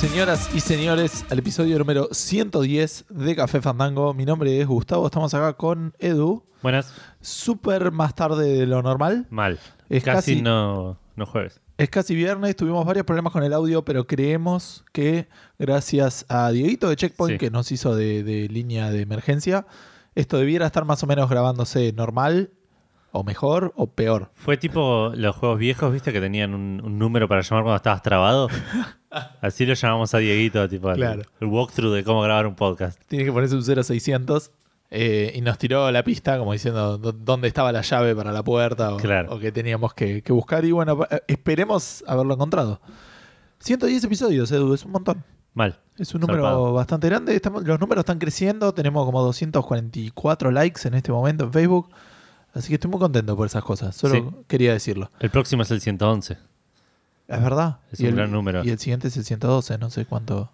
Señoras y señores, al episodio número 110 de Café Fandango. Mi nombre es Gustavo, estamos acá con Edu. Buenas. Súper más tarde de lo normal. Mal. Es casi, casi- no, no jueves. Es casi viernes, tuvimos varios problemas con el audio, pero creemos que gracias a Dieguito de Checkpoint, Sí. que nos hizo de, de línea de emergencia, esto debiera estar más o menos grabándose normal, o mejor, o peor. Fue tipo los juegos viejos, ¿viste? Que tenían un, un número para llamar cuando estabas trabado. Así lo llamamos a Dieguito, tipo el- Claro. el, walkthrough de cómo grabar un podcast. Tiene que ponerse un 0600. eh, y nos tiró la pista como diciendo dó- dónde estaba la llave para la puerta o, Claro. o que teníamos que, que buscar. Y bueno, eh, esperemos haberlo encontrado. 110 episodios, Edu, es un montón. Mal. Es un número Zarpado. bastante grande. Estamos, los números están creciendo. Tenemos como 244 likes en este momento en Facebook. Así que estoy muy contento por esas cosas. Solo Sí. quería decirlo. El próximo es el 111. Es verdad. Es Y un el- gran número. Y el siguiente es el 112. No sé cuánto.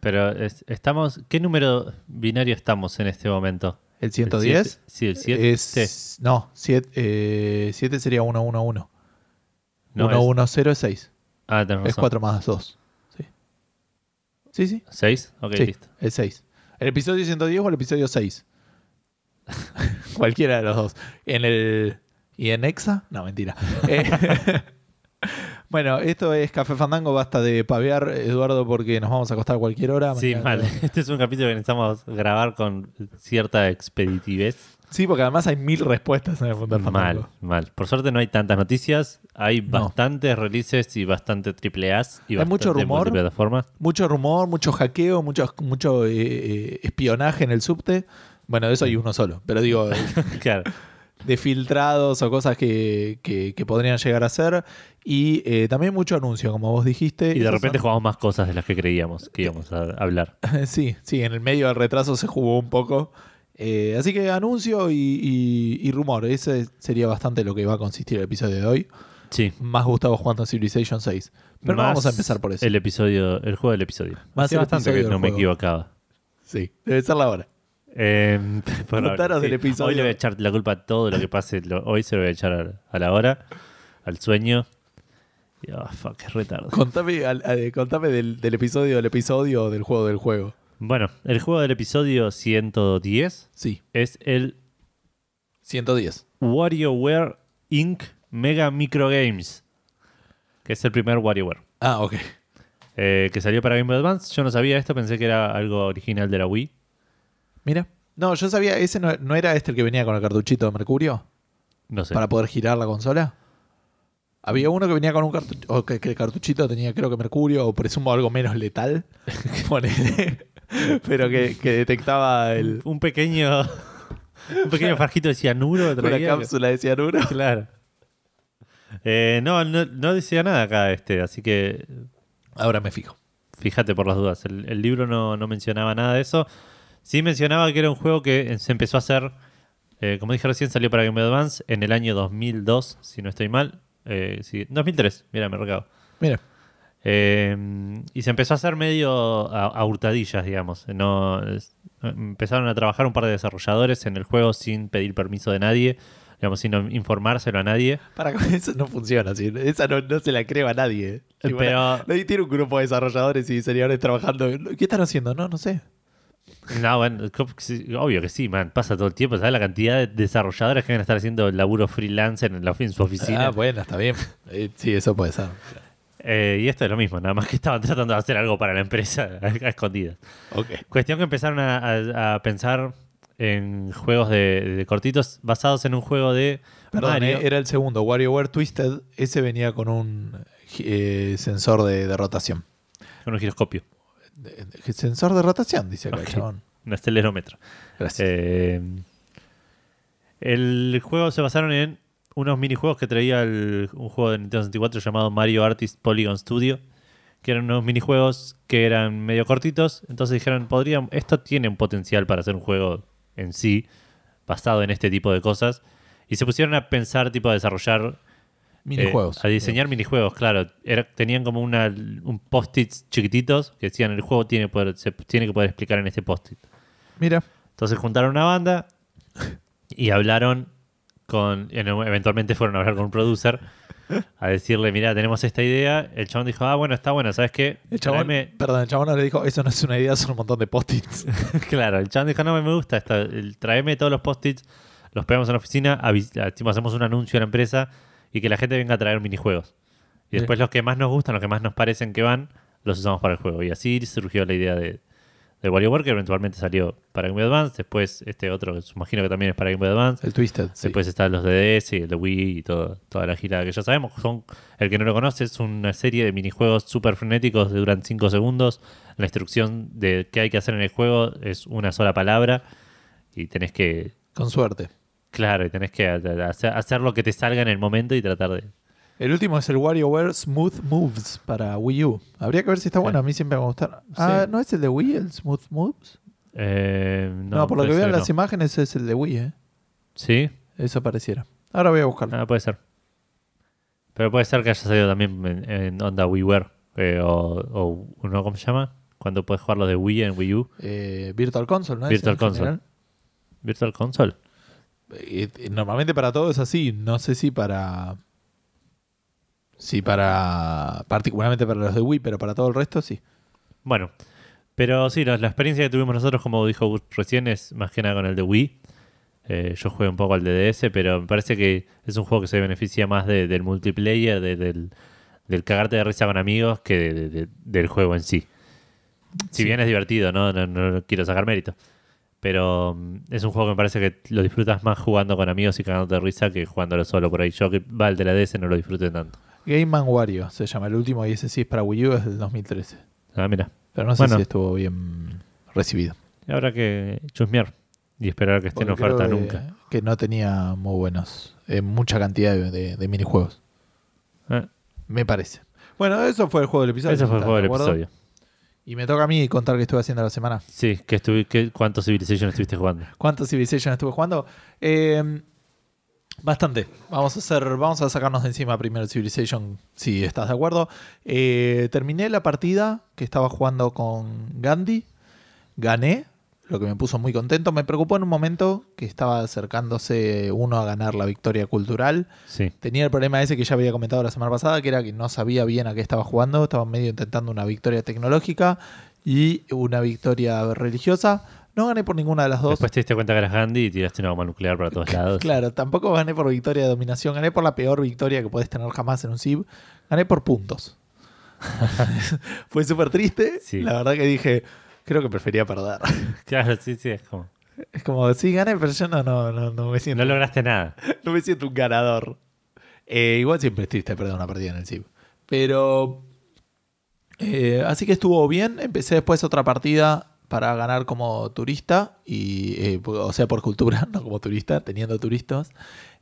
Pero es- estamos. ¿Qué número binario estamos en este momento? ¿El ¿El 110? siete? Sí, el 7. Es, no, 7 sería 111. No, 110 es 6. Ah, tenés Es razón. 4 más 2. Sí. Sí, sí. ¿6? Ok, sí, listo. el 6. ¿El episodio 110 o el episodio 6? Cualquiera de los dos. En el. ¿Y en Exa? No, mentira. Eh, bueno, esto es Café Fandango. Basta de pavear, Eduardo, porque nos vamos a acostar a cualquier hora. Sí, mal. Este es un capítulo que necesitamos grabar con cierta expeditivez. Sí, porque además hay mil respuestas en el Fundar Mal, Fandango. mal. Por suerte no hay tantas noticias. Hay No. bastantes releases y bastante triple A's y Hay mucho rumor. Mucho rumor, mucho hackeo, mucho, mucho eh, eh, espionaje en el subte. Bueno, de eso hay uno solo. Pero digo, claro. de filtrados o cosas que, que- que podrían llegar a ser. Y eh, también mucho anuncio, como vos dijiste. Y de repente son- jugamos más cosas de las que creíamos que íbamos a hablar. sí, sí, en el medio del retraso se jugó un poco. Eh, así que anuncio y, y- y rumor. Ese sería bastante lo que va a consistir el episodio de hoy. Sí. Más Gustavo jugando a Civilization 6. Pero no vamos a empezar por eso. El episodio, el juego del episodio. Más Hace bastante que no me equivocaba. Sí, debe ser la hora. Eh, del episodio. Hoy le voy a echar la culpa a todo lo que pase. lo- hoy se lo voy a echar a, a la hora, al sueño. Y, ah, fuck, qué retardo. Contame, al- al- contame del, del episodio del episodio o del juego del juego. Bueno, el juego del episodio 110 Sí, es el 110. WarioWare Inc. Mega Micro Games. Que es el primer WarioWare. Ah, ok. eh, que salió para Game Boy Advance. Yo no sabía esto, pensé que era algo original de la Wii. Mira. No, yo sabía, ese no, no era este el que venía con el cartuchito de Mercurio No sé. para poder girar la consola. Había uno que venía con un cartuchito, o que, que el cartuchito tenía creo que Mercurio, o presumo algo menos letal, pero que, que detectaba el, Un pequeño. un pequeño farjito de cianuro. una cápsula de cianuro. Claro. Eh, no, no, no decía nada acá este, así que Ahora me fijo. fíjate por las dudas. El, el libro no, no mencionaba nada de eso. Sí mencionaba que era un juego que se empezó a hacer, eh, como dije recién, salió para Game Boy Advance en el año 2002, si no estoy mal. Eh, sí, 2003, mira, me recago. Mira, Eh, y se empezó a hacer medio a, a hurtadillas, digamos. No, es- empezaron a trabajar un par de desarrolladores en el juego sin pedir permiso de nadie, digamos, sin informárselo a nadie. para con eso no funciona, así, esa no, no se la cree a nadie. Pero- nadie tiene un grupo de desarrolladores y diseñadores trabajando. ¿Qué están haciendo? No, no sé. No, bueno, obvio que sí, man. Pasa todo el tiempo. ¿Sabes la cantidad de desarrolladores que van a estar haciendo laburo freelancer en, la, en su oficina? Ah, bueno, está bien. Eh, sí, eso puede ser. Eh, y esto es lo mismo, nada más que estaban tratando de hacer algo para la empresa a, escondidas. Cuestión que empezaron a, a- a pensar en juegos de, de cortitos basados en un juego de Perdón, Mario. eh, era el segundo. WarioWare Twisted. Ese venía con un eh, sensor de, de rotación. con un giroscopio, De- de- sensor de rotación, dice acá, Ok. chabón. un acelerómetro. Gracias. Eh, el juego se basaron en unos minijuegos que traía el- un juego de Nintendo 64 llamado Mario Artist Polygon Studio, que eran unos minijuegos que eran medio cortitos. Entonces dijeron, podrían, esto tiene un potencial para ser un juego en sí, basado en este tipo de cosas. Y se pusieron a pensar, tipo, a desarrollar Minijuegos. eh, a diseñar minijuegos, claro. Era- tenían como una, un post-its chiquititos que decían el juego tiene, poder- se tiene que poder explicar en este post-it. Mira. Entonces juntaron una banda y hablaron con. en- Eventualmente fueron a hablar con un producer a decirle, mira, tenemos esta idea. El chabón dijo, ah, bueno, está bueno, ¿sabes qué? El chabón, perdón, el chabón no le dijo, eso no es una idea, son un montón de post-its. claro, el chabón dijo, no me gusta, esta, el- tráeme todos los post-its, los pegamos en la oficina, hacemos un anuncio a la empresa y que la gente venga a traer minijuegos. Y después los que más nos gustan, los que más nos parecen que van, los usamos para el juego. Y así surgió la idea de, de WarioWare, que eventualmente salió para Game Boy Advance. Después este otro, que imagino que también es para Game Boy Advance. El Twisted. sí. Después están los de DS y el de Wii y todo, toda la gira que ya sabemos. Son, el que no lo conoce es una serie de minijuegos súper frenéticos que duran 5 segundos. La instrucción de qué hay que hacer en el juego es una sola palabra y tenés que, Con suerte. Claro, y tenés que hacer, hacer lo que te salga en el momento y tratar de... El último es el WarioWare Smooth Moves para Wii U. Habría que ver si está bueno. A mí siempre me va a gustar. Ah, Sí. ¿no es el de Wii, el Smooth Moves? Eh, No, por lo que veo en las no. imágenes es el de Wii, ¿eh? Sí, Eso pareciera. Ahora voy a buscarlo. ah, puede ser. Pero puede ser que haya salido también en, en onda WiiWare eh, o, o uno, ¿cómo se llama? Cuando puedes jugar los de Wii en Wii U. Eh, Virtual Console, ¿no? Virtual Console. general? Virtual Console. Eh, eh, normalmente para todo es así. No sé si para. Si para. Particularmente para los de Wii, pero para todo el resto sí. Bueno, pero sí, la, la experiencia que tuvimos nosotros, como dijo Gus recién, es más que nada con el de Wii. Eh, yo jugué un poco al de DS, pero me parece que es un juego que se beneficia más de- del multiplayer, de- del, del cagarte de risa con amigos, que de- de- de- del juego en sí. Si Sí. bien es divertido, ¿no? No, no quiero sacar mérito. Pero mm, es un juego que me parece que lo disfrutas más jugando con amigos y cagándote de risa que jugándolo solo por ahí. Yo que va el de la DS no lo disfruté tanto. Game Man Wario se llama el último y ese sí es para Wii U, es del 2013. Ah, mira. Pero no sé Bueno. si estuvo bien recibido. Habrá que chusmear y esperar que esté en oferta nunca. Que no tenía muy buenos. eh, mucha cantidad de, de- de minijuegos. Ah, Me parece. Bueno, eso fue el juego del episodio. ese fue el ¿estás juego de del acuerdo? episodio. Y me toca a mí contar qué estuve haciendo la semana. Sí, que estuve, que, ¿cuántos Civilization estuviste jugando? ¿Cuántos Civilization estuve jugando? Eh, bastante. Vamos a hacer, vamos a sacarnos de encima primero Civilization, si estás de acuerdo. Eh, terminé la partida que estaba jugando con Gandhi. Gané, lo que me puso muy contento. Me preocupó en un momento que estaba acercándose uno a ganar la victoria cultural. Sí. Tenía el problema ese que ya había comentado la semana pasada, que era que no sabía bien a qué estaba jugando. Estaba medio intentando una victoria tecnológica y una victoria religiosa. No gané por ninguna de las dos. Después te diste cuenta que eras Gandhi y tiraste una bomba nuclear para todos lados. Claro, tampoco gané por victoria de dominación, gané por la peor victoria que puedes tener jamás en un CIB. Gané por puntos. Fue súper triste. Sí. La verdad que dije, creo que prefería perder. Claro, sí, sí, es como. Es como, sí, gané, pero yo no, no, no, no me siento, No lograste nada. no me siento un ganador. Eh, igual siempre es triste perder una partida en el CIB. Pero... eh, así que estuvo bien. Empecé después otra partida para ganar como turista, y, eh, o sea, por cultura, no como turista, teniendo turistas.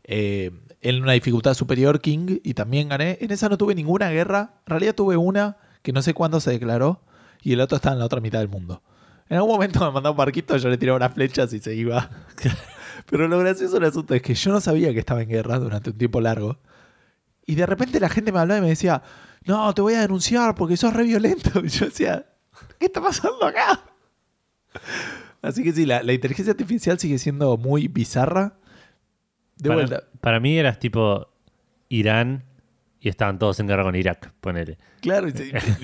eh, en una dificultad superior, King, y también gané. En esa no tuve ninguna guerra. En realidad tuve una que no sé cuándo se declaró, y el otro estaba en la otra mitad del mundo. En algún momento me mandaba un barquito, yo le tiraba unas flechas y se iba. Pero lo gracioso del asunto es que yo no sabía que estaba en guerra durante un tiempo largo. Y de repente la gente me hablaba y me decía, no, te voy a denunciar porque sos re violento. Y yo decía, ¿qué está pasando acá? Así que sí, la, la inteligencia artificial sigue siendo muy bizarra. De para, vuelta. para mí eras tipo Irán y estaban todos en guerra con Irak, ponele. Claro, y,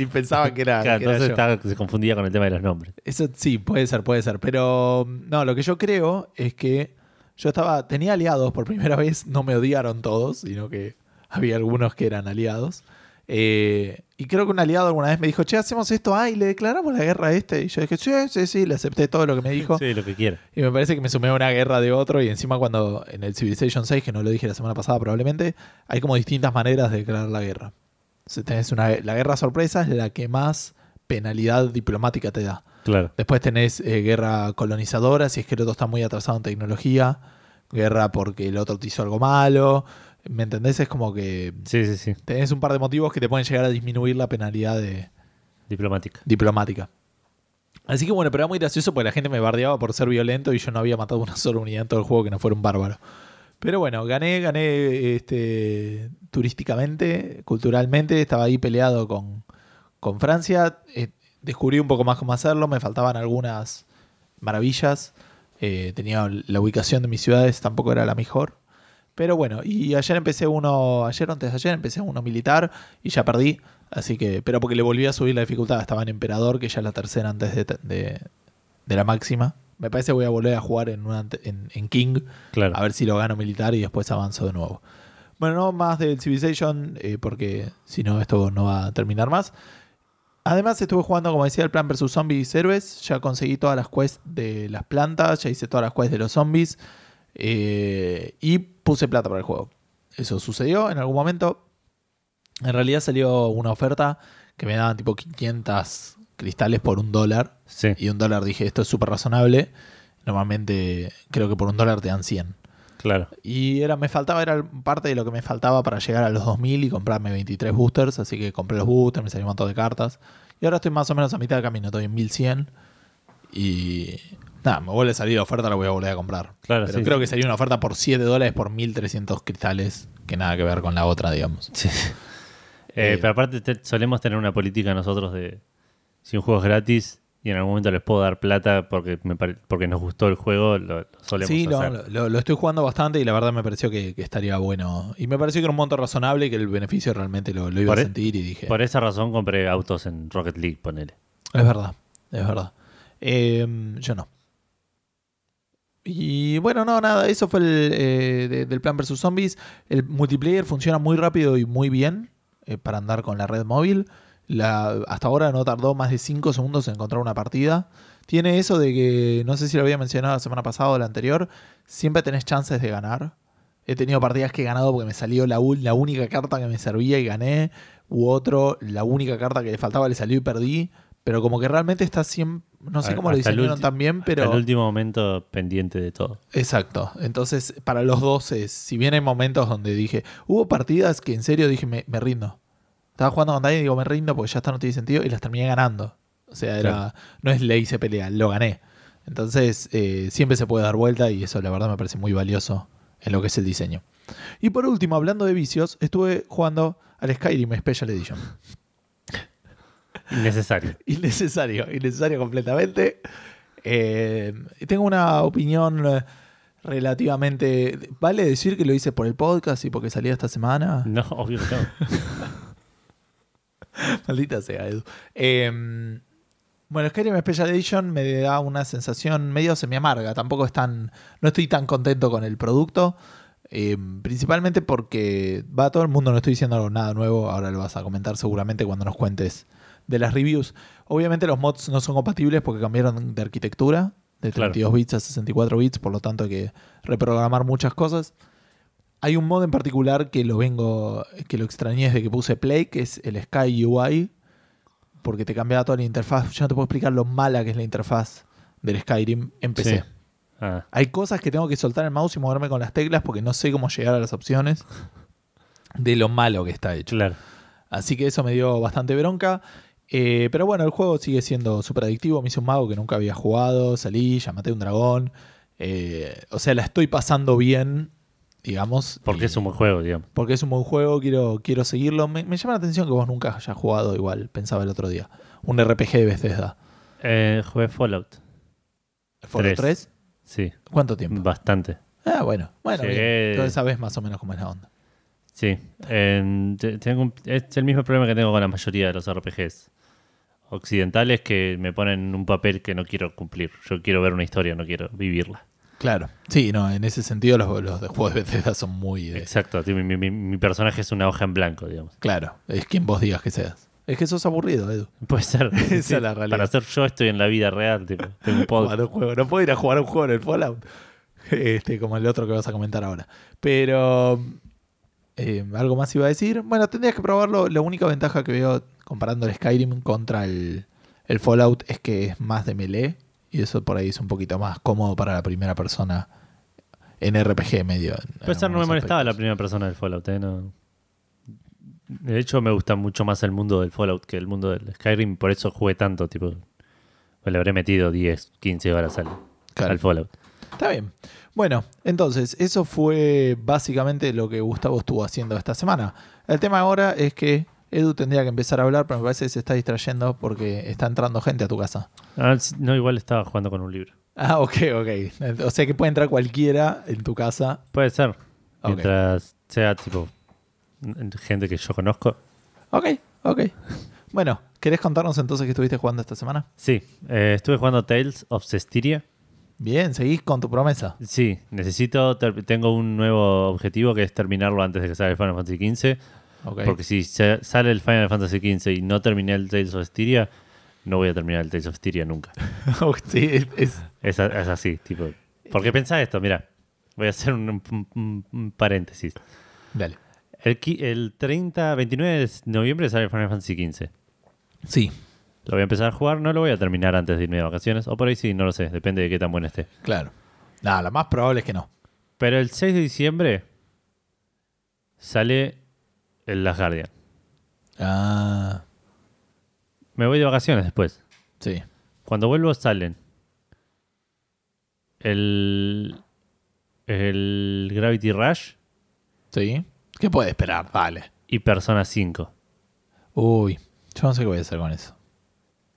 y pensaba que era, Claro, que entonces estaba- se confundía con el tema de los nombres. Eso sí, puede ser, puede ser. Pero no, lo que yo creo es que yo estaba, tenía aliados por primera vez, no me odiaron todos, sino que había algunos que eran aliados. Eh, y creo que un aliado alguna vez me dijo, che, hacemos esto, ah, y le declaramos la guerra a este. Y yo dije, sí, sí, sí, le acepté todo lo que me dijo. Sí, lo que quiera. Y me parece que me sumé a una guerra de otro. Y encima, cuando en el Civilization 6, que no lo dije la semana pasada probablemente, hay como distintas maneras de declarar la guerra. Tenés una, la guerra sorpresa es la que más penalidad diplomática te da. Claro. Después tenés eh, guerra colonizadora, si es que el otro está muy atrasado en tecnología. Guerra porque el otro te hizo algo malo. ¿Me entendés? Es como que Sí, sí, sí. tenés un par de motivos que te pueden llegar a disminuir la penalidad de, Diplomática. diplomática. Así que bueno, pero era muy gracioso porque la gente me bardeaba por ser violento y yo no había matado una sola unidad en todo el juego que no fuera un bárbaro. Pero bueno, gané, gané este, turísticamente, culturalmente, estaba ahí peleado con, con Francia. eh, descubrí un poco más cómo hacerlo, me faltaban algunas maravillas. eh, tenía la ubicación de mis ciudades, tampoco era la mejor. Pero bueno, y ayer empecé uno, ayer o antes de ayer empecé uno militar y ya perdí. Así que, pero porque le volví a subir la dificultad, estaba en emperador, que ya es la tercera antes de, de- de la máxima. Me parece que voy a volver a jugar en, una en, en King, Claro. a ver si lo gano militar y después avanzo de nuevo. Bueno, no más del Civilization, eh, porque si no, esto no va a terminar más. Además, estuve jugando, como decía, el Plan vs Zombies Héroes. Ya conseguí todas las quests de las plantas, ya hice todas las quests de los zombies. Eh, y puse plata para el juego. Eso sucedió en algún momento. En realidad salió una oferta que me daban tipo 500 cristales por un dólar. Sí. Y un dólar dije, esto es súper razonable. Normalmente creo que por un dólar te dan 100. Claro. Y era, me faltaba, era parte de lo que me faltaba para llegar a los 2000 y comprarme 23 boosters. Así que compré los boosters, me salió un montón de cartas. Y ahora estoy más o menos a mitad de camino, estoy en 1100. Y nada, me vuelve a salir la oferta, la voy a volver a comprar. Claro, Pero sí, creo que sería una oferta por 7 dólares por 1300 cristales. Que nada que ver con la otra, digamos. Sí. Eh, Eh, pero aparte te- solemos tener una política nosotros de si un juego es gratis y en algún momento les puedo dar plata porque me pare- porque nos gustó el juego, lo, lo solemos Sí, lo, hacer. lo- lo estoy jugando bastante y la verdad me pareció que, que estaría bueno. Y me pareció que era un monto razonable y que el beneficio realmente lo, lo iba Por a e- sentir y dije... Por esa razón compré autos en Rocket League, ponele. Es verdad, es verdad. Eh, yo no. Y bueno, no, nada, eso fue el eh, de- del plan versus zombies. El multiplayer funciona muy rápido y muy bien eh, para andar con la red móvil. Hasta ahora no tardó más de 5 segundos en encontrar una partida. Tiene eso de que, no sé si lo había mencionado la semana pasada o la anterior, siempre tenés chances de ganar. He tenido partidas que he ganado porque me salió la, la única carta que me servía y gané. U otro, la única carta que le faltaba le salió y perdí. Pero como que realmente está siempre... No sé A- cómo lo diseñaron bien, pero... El último momento pendiente de todo. Exacto. Entonces, para los dos, es, si bien hay momentos donde dije, hubo partidas que en serio dije, me, me rindo. Estaba jugando con Dani y digo, me rindo porque ya está no tiene sentido y las terminé ganando. O sea, era, Claro. no es ley se pelea, lo gané. Entonces, eh, siempre se puede dar vuelta y eso la verdad me parece muy valioso en lo que es el diseño. Y por último, hablando de vicios, estuve jugando al Skyrim Special Edition. Innecesario. innecesario, innecesario completamente. Eh, tengo una opinión eh, relativamente... ¿Vale decir que lo hice por el podcast y porque salía esta semana? No, obvio que no. Maldita sea, Edu. Eh, bueno, Skyrim Special Edition me da una sensación medio semi-amarga. Tampoco es tan... No estoy tan contento con el producto. eh, principalmente porque va todo el mundo, no estoy diciendo nada nuevo, ahora lo vas a comentar seguramente cuando nos cuentes de las reviews. Obviamente los mods no son compatibles porque cambiaron de arquitectura, de Claro. 32 bits a 64 bits, por lo tanto hay que reprogramar muchas cosas. Hay un mod en particular que lo vengo, que lo extrañé desde que puse Play, que es el Sky UI, porque te cambiaba toda la interfaz. Yo no te puedo explicar lo mala que es la interfaz del Skyrim en PC. Sí. Ah, Hay cosas que tengo que soltar el mouse y moverme con las teclas porque no sé cómo llegar a las opciones de lo malo que está hecho. claro. Así que eso me dio bastante bronca. Eh, pero bueno, el juego sigue siendo súper adictivo. Me hice un mago que nunca había jugado, salí, ya maté un dragón. Eh, o sea, la estoy pasando bien, digamos. Porque y- es un buen juego, digamos. porque es un buen juego, quiero, quiero seguirlo. Me, me llama la atención que vos nunca hayas jugado igual, pensaba el otro día. Un RPG de Bethesda. Eh, jugué Fallout. ¿Fallout 3? Sí, ¿Cuánto tiempo? bastante. Ah, bueno. Bueno. Llegué- Entonces sabes más o menos cómo es la onda. Sí. En- te- tengo un- es el mismo problema que tengo con la mayoría de los RPGs occidentales que me ponen un papel que no quiero cumplir. Yo quiero ver una historia, no quiero vivirla. Claro. Sí, no, en ese sentido los, los de juegos de Bethesda son muy... de- Exacto. Mi, mi- mi- personaje es una hoja en blanco, digamos. Claro, es quien vos digas que seas. Es que sos aburrido, Edu. Puede ser. Esa Sí, es la realidad. Para ser yo estoy en la vida real. Tipo, tengo un podcast. Jugar un juego. No puedo ir a jugar un juego en el Fallout. Este, como el otro que vas a comentar ahora. Pero. eh, algo más iba a decir. Bueno, tendrías que probarlo. La única ventaja que veo comparando el Skyrim contra el, el Fallout es que es más de melee. Y eso por ahí es un poquito más cómodo para la primera persona en RPG medio. Puede ser, no me molestaba la primera persona del Fallout. ¿eh? No. De hecho, me gusta mucho más el mundo del Fallout que el mundo del Skyrim. Por eso jugué tanto. Tipo, le habré metido 10, 15 horas al, Claro. al Fallout. Está bien. Bueno, entonces, eso fue básicamente lo que Gustavo estuvo haciendo esta semana. El tema ahora es que Edu tendría que empezar a hablar, pero me parece que se está distrayendo porque está entrando gente a tu casa. Ah, no, igual estaba jugando con un libro. Ah, ok, ok. O sea que puede entrar cualquiera en tu casa. Puede ser. Mientras sea tipo gente que yo conozco. Ok, ok. Bueno, ¿querés contarnos entonces qué estuviste jugando esta semana? Sí, eh, estuve jugando Tales of Cestiria. Bien, seguís con tu promesa. Sí, necesito, tengo un nuevo objetivo que es terminarlo antes de que salga el Final Fantasy XV. Ok. Porque si sale el Final Fantasy XV y no terminé el Tales of Styria, no voy a terminar el Tales of Styria nunca. sí, es, es- Es, a- es así, tipo. Porque pensá esto, mira. Voy a hacer un, un- un- un paréntesis. Dale. El, el 30, 29 de noviembre sale el Final Fantasy XV. Sí, Lo voy a empezar a jugar, no lo voy a terminar antes de irme de vacaciones. O por ahí sí, no lo sé, depende de qué tan bueno esté. claro. Nada, lo más probable es que no. Pero el 6 de diciembre sale el Last Guardian. Ah, Me voy de vacaciones después. sí. Cuando vuelvo salen el, el Gravity Rush Sí. ¿Qué puede esperar? Dale. y Persona 5 Uy, yo no sé qué voy a hacer con eso.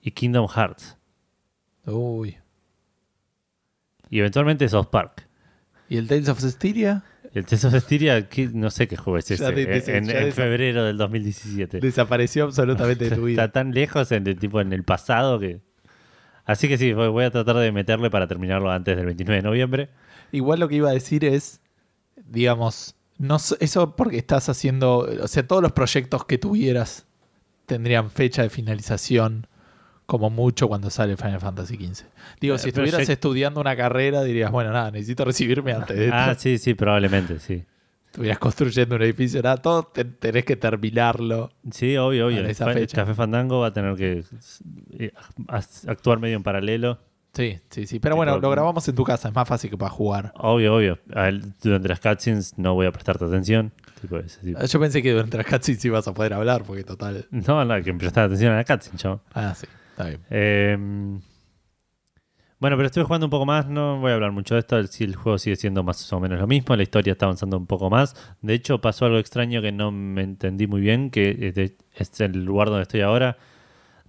y Kingdom Hearts Uy. y eventualmente South Park. ¿Y el Tales of Cestiria? El Styria, ¿qué- no sé qué juego es ese, en, febrero del 2017. Desapareció absolutamente de tu vida. Está tan lejos en el, tipo, en el pasado que... Así que sí, voy a tratar de meterle para terminarlo antes del 29 de noviembre. Igual lo que iba a decir es, digamos, no eso porque estás haciendo, o sea, todos los proyectos que tuvieras tendrían fecha de finalización como mucho cuando sale Final Fantasy XV. Digo, Eh, si estuvieras estudiando una carrera dirías, bueno, nada, necesito recibirme antes de esto. Ah, sí, sí, probablemente, sí. Estuvieras construyendo un edificio, nada, todo te- tenés que terminarlo. Sí, obvio, obvio. Esa fecha. Café Fandango va a tener que eh, actuar medio en paralelo. Sí, sí, sí. Pero bueno, lo grabamos en tu casa, es más fácil que para jugar. Obvio, obvio. Él, durante las cutscenes no voy a prestarte atención. Tipo ese tipo. Yo pensé que durante las cutscenes ibas a poder hablar, porque total. No, no, hay que prestar atención a la cutscene, chavo. Ah, sí, Eh, bueno, pero estuve jugando un poco más, no voy a hablar mucho de esto, el, el juego sigue siendo más o menos lo mismo, la historia está avanzando un poco más. De hecho, pasó algo extraño que no me entendí muy bien, que es el lugar donde estoy ahora.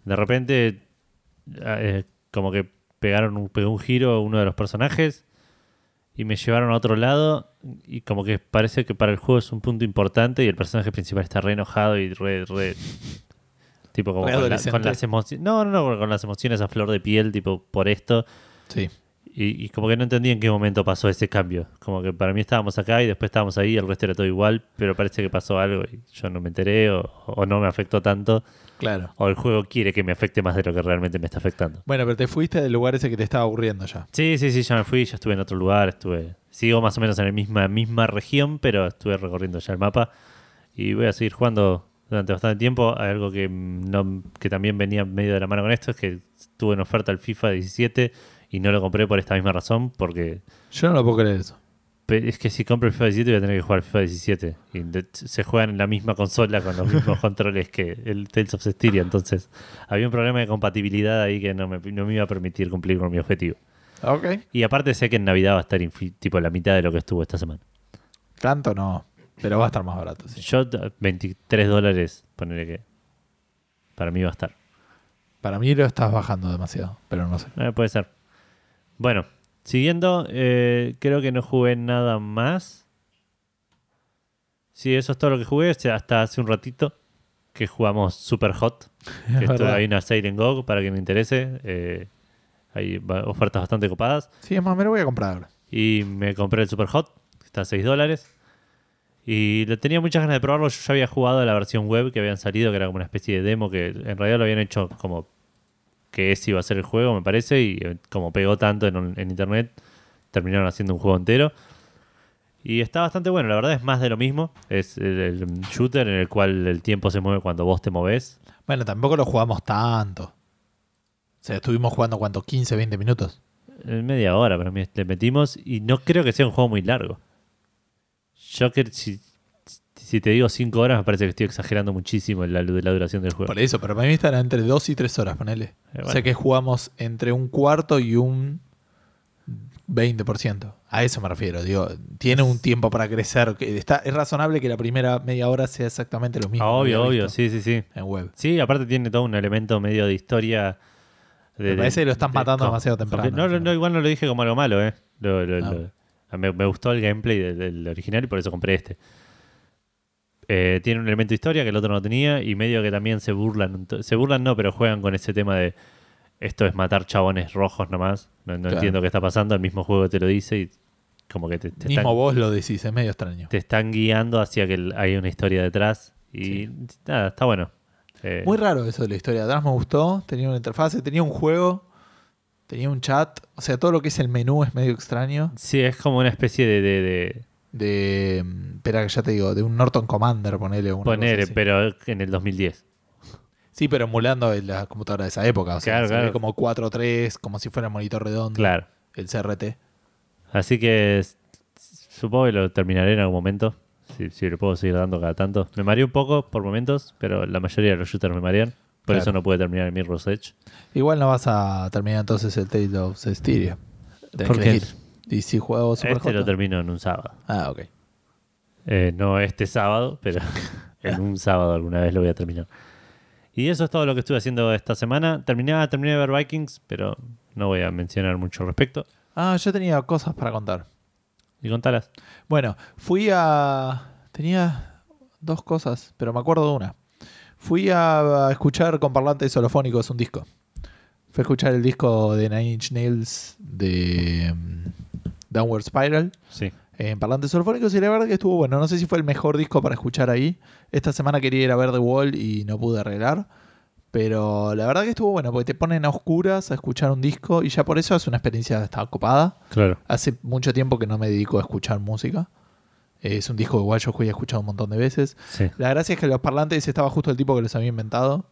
De repente, eh, como que pegaron un, pegó un giro uno de los personajes y me llevaron a otro lado y como que parece que para el juego es un punto importante y el personaje principal está re enojado y re tipo como con, la- adolescente. con las emociones... No, no, no, con las emociones a flor de piel, tipo por esto. Sí. Y, y como que no entendí en qué momento pasó ese cambio. Como que para mí estábamos acá y después estábamos ahí y el resto era todo igual, pero parece que pasó algo y yo no me enteré o, o no me afectó tanto. Claro. O el juego quiere que me afecte más de lo que realmente me está afectando. Bueno, pero te fuiste del lugar ese que te estaba aburriendo ya. Sí, sí, sí, ya me fui, ya estuve en otro lugar, estuve... Sigo más o menos en la misma, misma región, pero estuve recorriendo ya el mapa y voy a seguir jugando durante bastante tiempo. Hay algo que, mm, no, que también venía medio de la mano con esto, es que tuve en oferta el FIFA 17 y no lo compré por esta misma razón, porque Yo no lo puedo creer eso. es que si compro el FIFA 17 voy a tener que jugar el FIFA 17. Y se juegan en la misma consola con los mismos controles que el Tales of Styria, entonces había un problema de compatibilidad ahí que no me, no me iba a permitir cumplir con mi objetivo. Ok. Y aparte sé que en Navidad va a estar tipo la mitad de lo que estuvo esta semana. Tanto no. Pero va a estar más barato, sí. Yo, d- 23 dólares, ponerle que para mí va a estar. Para mí lo estás bajando demasiado, pero no sé. Eh, puede ser. Bueno, siguiendo, eh, creo que no jugué nada más. Sí, eso es todo lo que jugué. o sea, hasta hace un ratito que jugamos Super Hot. Es Que estuvo verdad. ahí una sale en GOG para quien le interese. Eh, hay ofertas bastante copadas. Sí, es más, me lo voy a comprar ahora. Y me compré el Super Hot, que está a 6 dólares. Y tenía muchas ganas de probarlo. Yo ya había jugado la versión web que habían salido, que era como una especie de demo, que en realidad lo habían hecho como que ese iba a ser el juego, me parece. Y eh, como pegó tanto en, en internet, terminaron haciendo un juego entero. Y está bastante bueno, la verdad es más de lo mismo. Es el, el shooter en el cual el tiempo se mueve cuando vos te movés. Bueno, tampoco lo jugamos tanto. O sea, estuvimos jugando, ¿cuánto? 15, 20 minutos. En media hora mí le metimos y no creo que sea un juego muy largo. Yo que si, si te digo 5 horas me parece que estoy exagerando muchísimo la, la duración del juego. Por eso, pero para mí estará entre 2 y 3 horas, ponele. Eh, O sea que jugamos entre un cuarto y un 20%. A eso me refiero. Digo, tiene un tiempo para crecer. está, es razonable que la primera media hora sea exactamente lo mismo. Ah, obvio, obvio, sí, sí, sí. En web. Sí, aparte tiene todo un elemento medio de historia. de- Me parece que lo están de- matando demasiado temprano. No, no, no, igual no lo dije como algo malo, ¿eh? Lo- lo- Ah. lo- Me, me gustó el gameplay del, del original y por eso compré este. Eh, tiene un elemento de historia que el otro no tenía y medio que también se burlan. Se burlan no, pero juegan con ese tema de esto es matar chabones rojos nomás. No, no Claro. entiendo qué está pasando. El mismo juego te lo dice y como que te, te Mismo están, vos lo decís, es medio extraño. te están guiando hacia que hay una historia detrás. Y Sí. nada, está bueno. Eh, Muy raro eso de la historia. Atrás me gustó, tenía una interfase, tenía un juego, tenía un chat. O sea, todo lo que es el menú es medio extraño. sí, es como una especie de, de, de De. mm, Espera, que ya te digo, de un Norton Commander, ponele poner, pero en el 2010. Sí, pero emulando la computadora de esa época. O sea, Claro, se ve claro. como 4.3, como si fuera monitor redondo. Claro. El CRT. Así que supongo que lo terminaré en algún momento. Si, si le puedo seguir dando cada tanto. Me mareé un poco por momentos, pero la mayoría de los shooters me marean. Por Claro. eso no pude terminar el Mirror's Edge. Igual no vas a terminar entonces el Tale of. Tenés ¿Por qué? Y si juego Super Este lo termino en un sábado. Ah, ok. Eh, no este sábado, pero en un sábado alguna vez lo voy a terminar. Y eso es todo lo que estuve haciendo esta semana. Terminé, terminé de ver Vikings, pero no voy a mencionar mucho al respecto. Ah, yo tenía cosas para contar. Y contalas. Bueno, fui a. Tenía dos cosas, pero me acuerdo de una. Fui a, a escuchar con parlantes holofónicos un disco. Fui a escuchar el disco de Nine Inch Nails de mm, Downward Spiral Sí. en parlantes holofónicos y la verdad que estuvo bueno. No sé si fue el mejor disco para escuchar ahí. Esta semana quería ir a ver The Wall y no pude arreglar. Pero la verdad que estuvo bueno porque te ponen a oscuras a escuchar un disco y ya por eso es una experiencia está ocupada. Claro. Hace mucho tiempo que no me dedico a escuchar música. Es un disco igual yo he escuchado un montón de veces. Sí. La gracia es que los parlantes estaba justo el tipo que los había inventado.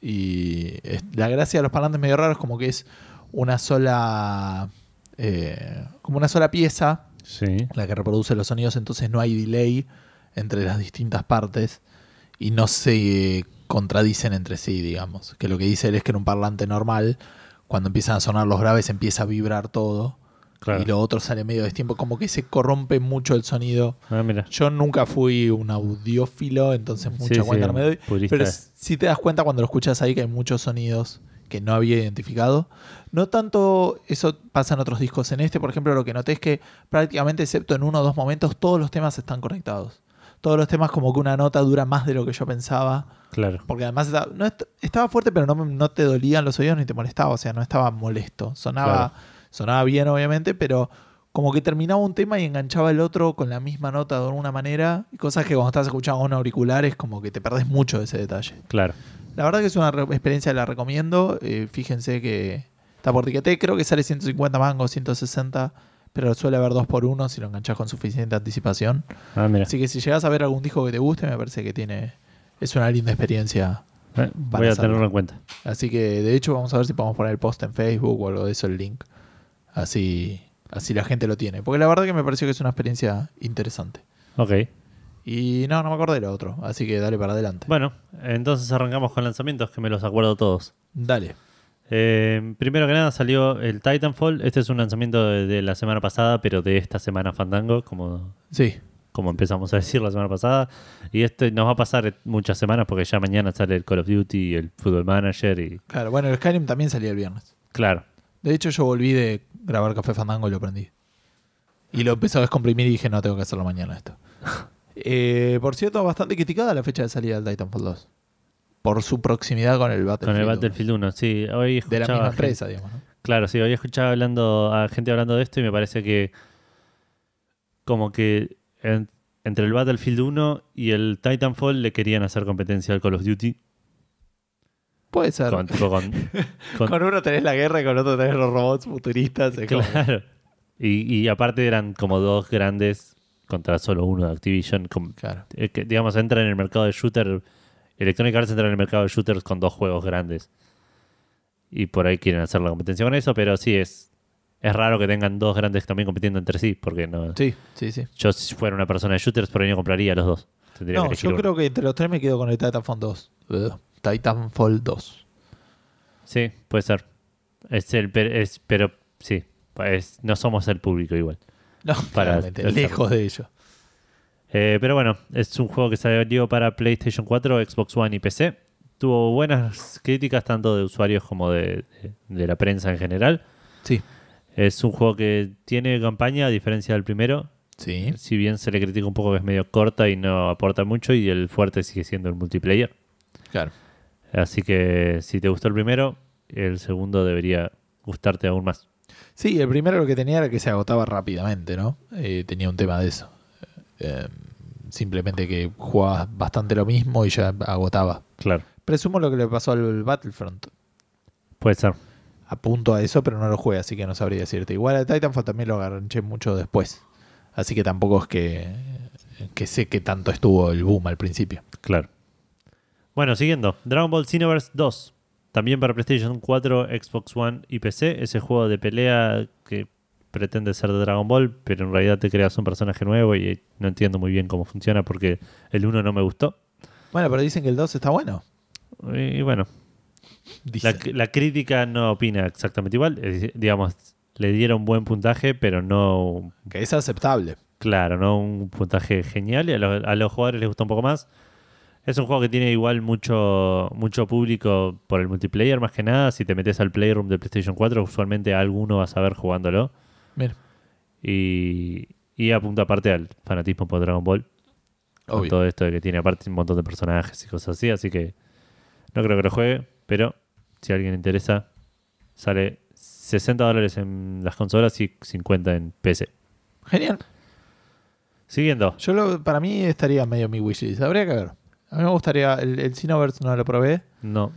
Y la gracia de los parlantes medio raros es como que es una sola. eh, como una sola pieza Sí. la que reproduce los sonidos, entonces no hay delay entre las distintas partes y no se contradicen entre sí, digamos. Que lo que dice él es que en un parlante normal, cuando empiezan a sonar los graves, empieza a vibrar todo Claro. y lo otro sale medio destiempo, como que se corrompe mucho el sonido. Ah, mira. Yo nunca fui un audiófilo, entonces mucha Sí, cuenta sí, no me doy. purista. Pero si te das cuenta cuando lo escuchas ahí que hay muchos sonidos que no había identificado. No tanto eso pasa en otros discos. En este, por ejemplo, lo que noté es que prácticamente, excepto en uno o dos momentos, todos los temas están conectados. Todos los temas como que una nota dura más de lo que yo pensaba. Claro. Porque además estaba, no est- estaba fuerte, pero no, no te dolían los oídos ni te molestaba. O sea, no estaba molesto. Sonaba, Claro. Sonaba bien, obviamente, pero como que terminaba un tema y enganchaba el otro con la misma nota de alguna manera. Y cosas que cuando estás escuchando con auriculares, como que te perdés mucho de ese detalle. Claro. La verdad que es una experiencia, la recomiendo. Eh, fíjense que está por tiquete, creo que sale 150 mangos, 160, pero suele haber 2 por 1 si lo enganchas con suficiente anticipación. Ah, mira. Así que si llegas a ver algún disco que te guste, me parece que tiene es una linda experiencia. Eh, voy a hacerlo. tenerlo en cuenta. Así que de hecho vamos a ver si podemos poner el post en Facebook o algo de eso, el link. Así, así la gente lo tiene. Porque la verdad que me pareció que es una experiencia interesante. Ok. Y no, no me acordé de lo otro. Así que dale para adelante. Bueno, entonces arrancamos con lanzamientos que me los acuerdo todos. Dale. Eh, primero que nada salió el Titanfall. Este es un lanzamiento de, de la semana pasada, pero de esta semana Fandango, como, Sí. como empezamos a decir la semana pasada. Y este nos va a pasar muchas semanas porque ya mañana sale el Call of Duty, el Football Manager y... Claro, bueno, el Skyrim también salía el viernes. Claro. De hecho, yo volví de grabar Café Fandango y lo prendí. Y lo empecé a descomprimir y dije, no, tengo que hacerlo mañana esto. Eh, por cierto, bastante criticada la fecha de salida del Titanfall 2. Por su proximidad con el Battlefield. Con el 1. Battlefield 1, sí. Hoy De la misma gente- empresa, digamos. ¿no? Claro, sí, hoy escuchaba hablando a gente hablando de esto y me parece que como que en- entre el Battlefield 1 y el Titanfall le querían hacer competencia al Call of Duty. Puede ser. Con, Con, tipo con- con- uno tenés la guerra y con otro tenés los robots futuristas. claro. Y, y aparte eran como dos grandes contra solo uno de Activision. Claro. eh, que, digamos, entra en el mercado de shooter. Electronic Arts entra en el mercado de shooters con dos juegos grandes. Y por ahí quieren hacer la competencia con eso, pero sí es. Es raro que tengan dos grandes también compitiendo entre sí, porque no. Sí, sí, sí. Yo, si fuera una persona de shooters, por ahí no compraría los dos. Tendría No, yo uno. creo que entre los tres me quedo con el Titanfall 2. Ugh. Titanfall 2. Sí, puede ser. Es el, es, pero sí, es- no somos el público igual. No, Para lejos de ello. Eh, pero bueno, es un juego que salió para PlayStation 4, Xbox One y PC. Tuvo buenas críticas tanto de usuarios como de, de- de la prensa en general. Sí. Es un juego que tiene campaña a diferencia del primero. Sí. Si bien se le critica un poco que es medio corta y no aporta mucho, y el fuerte sigue siendo el multiplayer. Claro. Así que si te gustó el primero, el segundo debería gustarte aún más. Sí, el primero lo que tenía era que se agotaba rápidamente, ¿no? Eh, tenía un tema de eso. Eh, simplemente que jugabas bastante lo mismo y ya agotaba. Claro, Presumo lo que le pasó al Battlefront. puede ser. Apunto a eso, pero no lo jugué, así que no sabría decirte. Igual a Titanfall también lo agarranché mucho después. Así que tampoco es que, que sé que tanto estuvo el boom al principio. Claro. Bueno, siguiendo. Dragon Ball Xenoverse 2. También para PlayStation 4, Xbox One y PC. Ese juego de pelea que pretende ser de Dragon Ball, pero en realidad te creas un personaje nuevo y no entiendo muy bien cómo funciona porque el 1 no me gustó. Bueno, pero dicen que el 2 está bueno. Y bueno, la, crítica no opina exactamente igual. Digamos, le dieron buen puntaje, pero no Que es aceptable. Claro, no un puntaje genial y a, a los jugadores les gusta un poco más. Es un juego que tiene igual mucho, mucho público por el multiplayer, más que nada. Si te metes al Playroom de PlayStation 4, usualmente alguno vas a ver jugándolo. Mira, Y, y apunta aparte al fanatismo por Dragon Ball. Con obvio. todo esto de que tiene aparte un montón de personajes y cosas así. Así que no creo que lo juegue, pero si a alguien le interesa, sale 60 dólares en las consolas y 50 en PC. Genial. Siguiendo. Yo lo, para mí estaría medio mi wishlist. Habría que ver. A mí me gustaría. El, el Xenoverse no lo probé. No,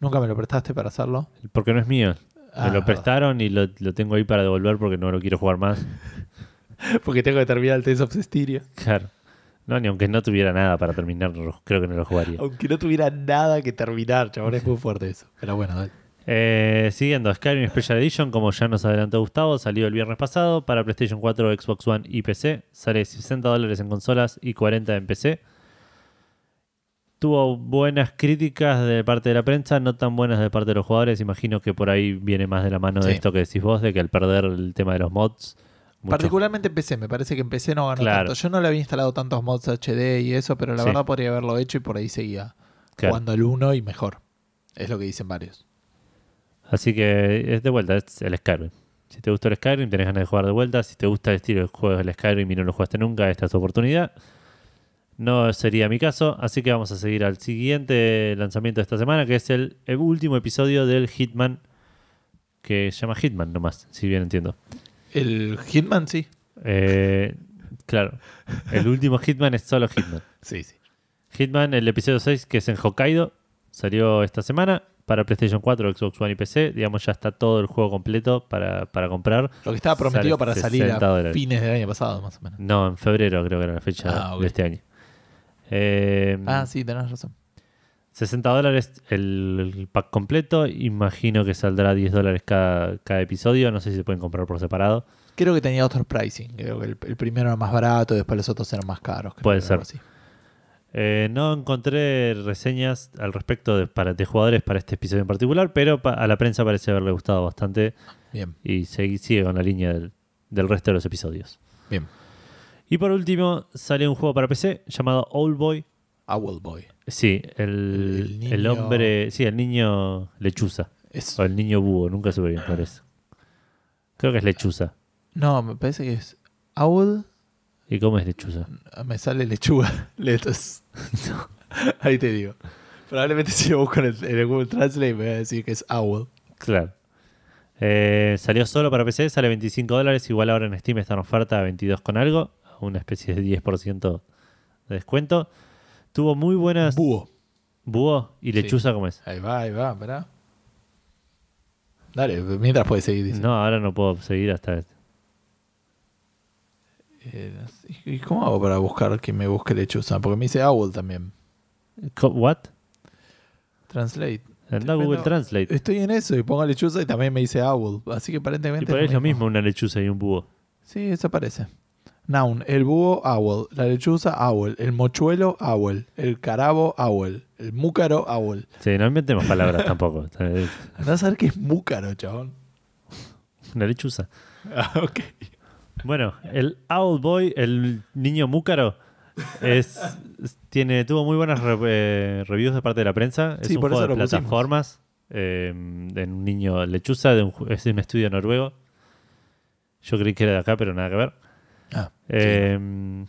Nunca me lo prestaste para hacerlo. porque no es mío. Ah, Me lo prestaron y lo, lo tengo ahí para devolver porque no lo quiero jugar más. Porque tengo que terminar el Tales of Cestiria. Claro. No, ni aunque no tuviera nada para terminar, creo que no lo jugaría. Aunque no tuviera nada que terminar, chabón. Es muy fuerte eso. Pero bueno, dale. Eh, siguiendo, Skyrim Special Edition, como ya nos adelantó Gustavo, salió el viernes pasado para PlayStation 4, Xbox One y PC. Sale 60 dólares en consolas y 40 en PC. Tuvo buenas críticas de parte de la prensa, no tan buenas de parte de los jugadores. Imagino que por ahí viene más de la mano de esto que decís vos, de que al perder el tema de los mods. Particularmente en PC, me parece que en PC no ganó Claro. tanto. Yo no le había instalado tantos mods HD y eso, pero la Sí. verdad podría haberlo hecho y por ahí seguía Claro. jugando el 1 y mejor. Es lo que dicen varios. Así que es de vuelta, es el Skyrim. Si te gusta el Skyrim, tenés ganas de jugar de vuelta. Si te gusta el estilo de juego del Skyrim y no lo jugaste nunca, esta es tu oportunidad. No sería mi caso, así que vamos a seguir al siguiente lanzamiento de esta semana, que es el, último episodio del Hitman, que se llama Hitman nomás, si bien entiendo. El Hitman, sí. Eh, claro, el último Hitman es solo Hitman. Sí, sí. Hitman, el episodio 6, que es en Hokkaido, salió esta semana para PlayStation 4, Xbox One y PC. Digamos, ya está todo el juego completo para, para comprar. Lo que estaba prometido Sale para salir 60 a dólares. fines del año pasado, más o menos. No, en febrero creo que era la fecha Ah, de este año. Eh, Ah, sí, tenés razón. 60 dólares el, el pack completo. Imagino que saldrá 10 dólares cada, cada episodio. No sé si se pueden comprar por separado. Creo que tenía otros pricing. Creo que el, el primero era más barato, después los otros eran más caros. creo Puede ser. así. Eh, no encontré reseñas al respecto de, para, de jugadores para este episodio en particular, pero pa- a la prensa parece haberle gustado bastante Bien, y segui- sigue con la línea del, del resto de los episodios. bien. Y por último, sale un juego para PC llamado Old Boy. Owl Boy. Sí, el, El hombre. Sí, el niño lechuza. O el niño búho, nunca supe bien es. Creo que es lechuza. No, me parece que es Owl. ¿Y cómo es lechuza? Me sale lechuga. Letras. Ahí te digo. Probablemente si lo busco en el, en el Google Translate me va a decir que es Owl. Claro. Eh, salió solo para PC, sale 25 dólares. Igual ahora en Steam está en oferta a 22 con algo. Una especie de 10% de descuento. Tuvo muy buenas. Búho. Búho y Sí. lechuza, ¿cómo es? Ahí va, ahí va, verá. Dale, mientras puedes seguir diciendo. No, ahora no puedo seguir hasta. Eh, ¿Y cómo hago para buscar que me busque lechuza? Porque me dice Owl también. ¿What? Translate. Anda Google Translate. Estoy en eso y pongo lechuza y también me dice Owl. Así que aparentemente. Y es lo mismo una lechuza y un búho. Sí, eso parece. Noun, el búho, owl. La lechuza, owl. El mochuelo, owl. El carabo, owl. El múcaro, owl. Sí, no inventemos palabras tampoco. Andá a saber qué es múcaro, chabón. Una lechuza. Ah, ok. Bueno, el Owl Boy, el niño múcaro, es, tiene, tuvo muy buenas re- eh, reviews de parte de la prensa. Es Sí, un por juego eso de lo plataformas eh, de un niño lechuza, de un, es un estudio noruego. Yo creí que era de acá, pero nada que ver. Ah, Eh,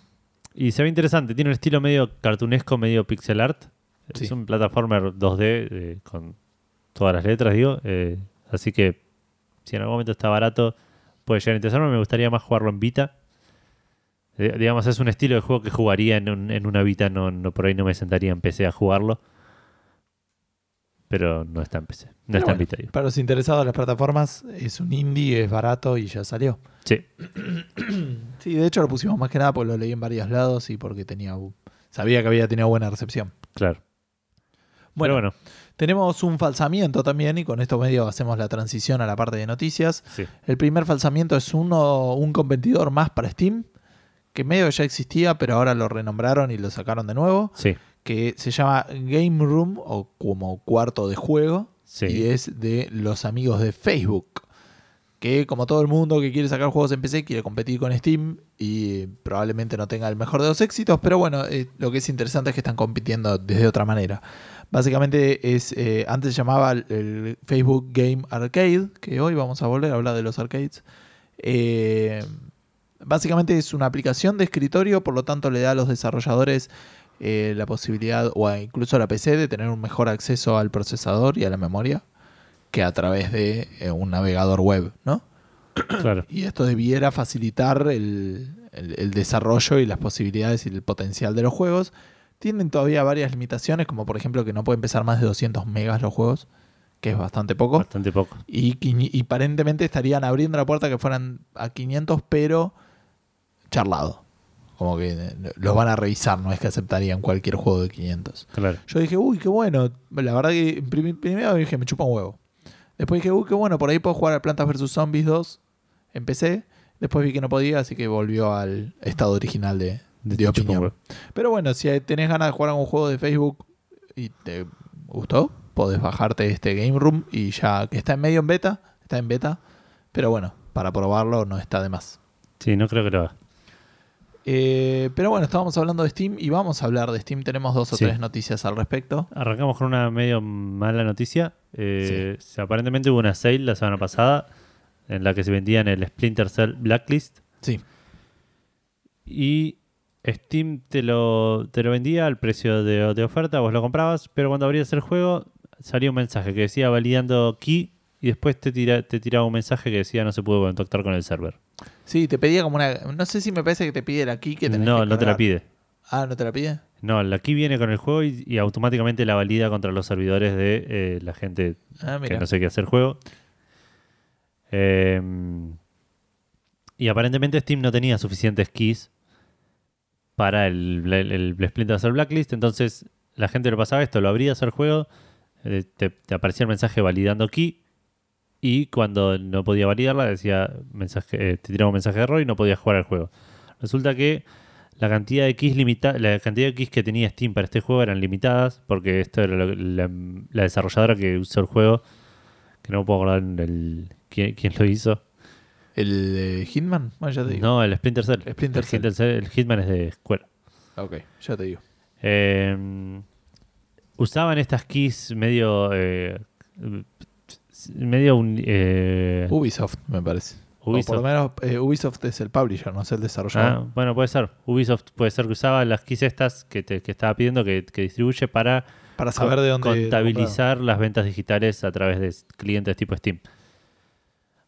Y se ve interesante. Tiene un estilo medio cartunesco, medio pixel art. Sí. Es un plataformer 2D eh, con todas las letras, digo. Eh, así que si en algún momento está barato, puede llegar a interesarme. Me gustaría más jugarlo en Vita. Eh, digamos, es un estilo de juego que jugaría en, un- en una Vita. No, no, por ahí no me sentaría en PC a jugarlo. Pero no está en PC. No Pero está en bueno, Vita. digo. Para los interesados en las plataformas, es un indie, es barato y ya salió. Sí. Sí, de hecho lo pusimos más que nada porque lo leí en varios lados y porque tenía sabía que había tenido buena recepción. Claro. Bueno, bueno, tenemos un falsamiento también y con esto medio hacemos la transición a la parte de noticias. sí. El primer falsamiento es uno, un competidor más para Steam, que medio ya existía, pero ahora lo renombraron y lo sacaron de nuevo, Sí. Que se llama Game Room o como cuarto de juego Sí. y es de los amigos de Facebook. Que como todo el mundo que quiere sacar juegos en PC quiere competir con Steam y probablemente no tenga el mejor de los éxitos, pero bueno, eh, lo que es interesante es que están compitiendo desde otra manera. Básicamente es, eh, antes se llamaba el, el Facebook Game Arcade, que hoy vamos a volver a hablar de los arcades. Eh, básicamente es una aplicación de escritorio, por lo tanto le da a los desarrolladores eh, la posibilidad, o incluso a la PC, de tener un mejor acceso al procesador y a la memoria que a través de eh, un navegador web, ¿no? Claro. Y esto debiera facilitar el, el- el desarrollo y las posibilidades y el potencial de los juegos. Tienen todavía varias limitaciones, como por ejemplo que no pueden pesar más de 200 megas los juegos, que es bastante poco. Bastante poco. Y, y aparentemente estarían abriendo la puerta que fueran a 500, pero charlado. Como que eh, los van a revisar, no es que aceptarían cualquier juego de 500. Claro. Yo dije, uy, qué bueno. La verdad que prim- primero dije, me chupa un huevo. Después dije, uy, qué bueno, por ahí puedo jugar a Plantas vs. Zombies 2 en PC. Después vi que no podía, así que volvió al estado original de, de opinión. Pero bueno, si tenés ganas de jugar a un juego de Facebook y te gustó, podés bajarte este Game Room y ya que está en medio en beta, está en beta. Pero bueno, para probarlo no está de más. Sí, no creo que lo haga. Eh, pero bueno, estábamos hablando de Steam y vamos a hablar de Steam. Tenemos dos o Sí. tres noticias al respecto. Arrancamos con una medio mala noticia. Eh, se- Aparentemente hubo una sale la semana pasada en la que se vendían el Splinter Cell Blacklist Sí. y Steam te lo, te lo vendía al precio de, de oferta, vos lo comprabas, pero cuando abrías el juego salía un mensaje que decía validando key y después te, tira- te tiraba un mensaje que decía no se pudo contactar con el server. Sí, te pedía como una. No sé si me parece que te pide la key que tenés No, que no te la pide. Ah, ¿no te la pide? No, la key viene con el juego y, y automáticamente la valida contra los servidores de eh, la gente Ah, que no sé qué hacer juego. Eh, y aparentemente Steam no tenía suficientes keys para el, el, el Splinter Cell Blacklist. Entonces la gente lo pasaba esto, lo abrías al juego, eh, te, te aparecía el mensaje validando key. Y cuando no podía validarla, decía mensaje, eh, te tiraba un mensaje de error y no podías jugar al juego. Resulta que la cantidad de keys limita la cantidad de keys que tenía Steam para este juego eran limitadas, porque esto era lo- la, la desarrolladora que usó el juego, que no me puedo acordar el, quién, quién lo hizo. ¿El eh, Hitman? Bueno, ya te digo. No, el Splinter Cell. Splinter el, Cell. Splinter Cell- el Hitman es de Square. Ok, ya te digo. Eh, usaban estas keys medio. eh, medio. un- eh, Ubisoft, me parece. O Ubisoft. por lo menos eh, Ubisoft es el publisher, no es el desarrollador. Ah, bueno, puede ser. Ubisoft puede ser que usaba las keys estas que, te, que estaba pidiendo que, que distribuye para Para saber de dónde. contabilizar las ventas digitales a través de clientes tipo Steam.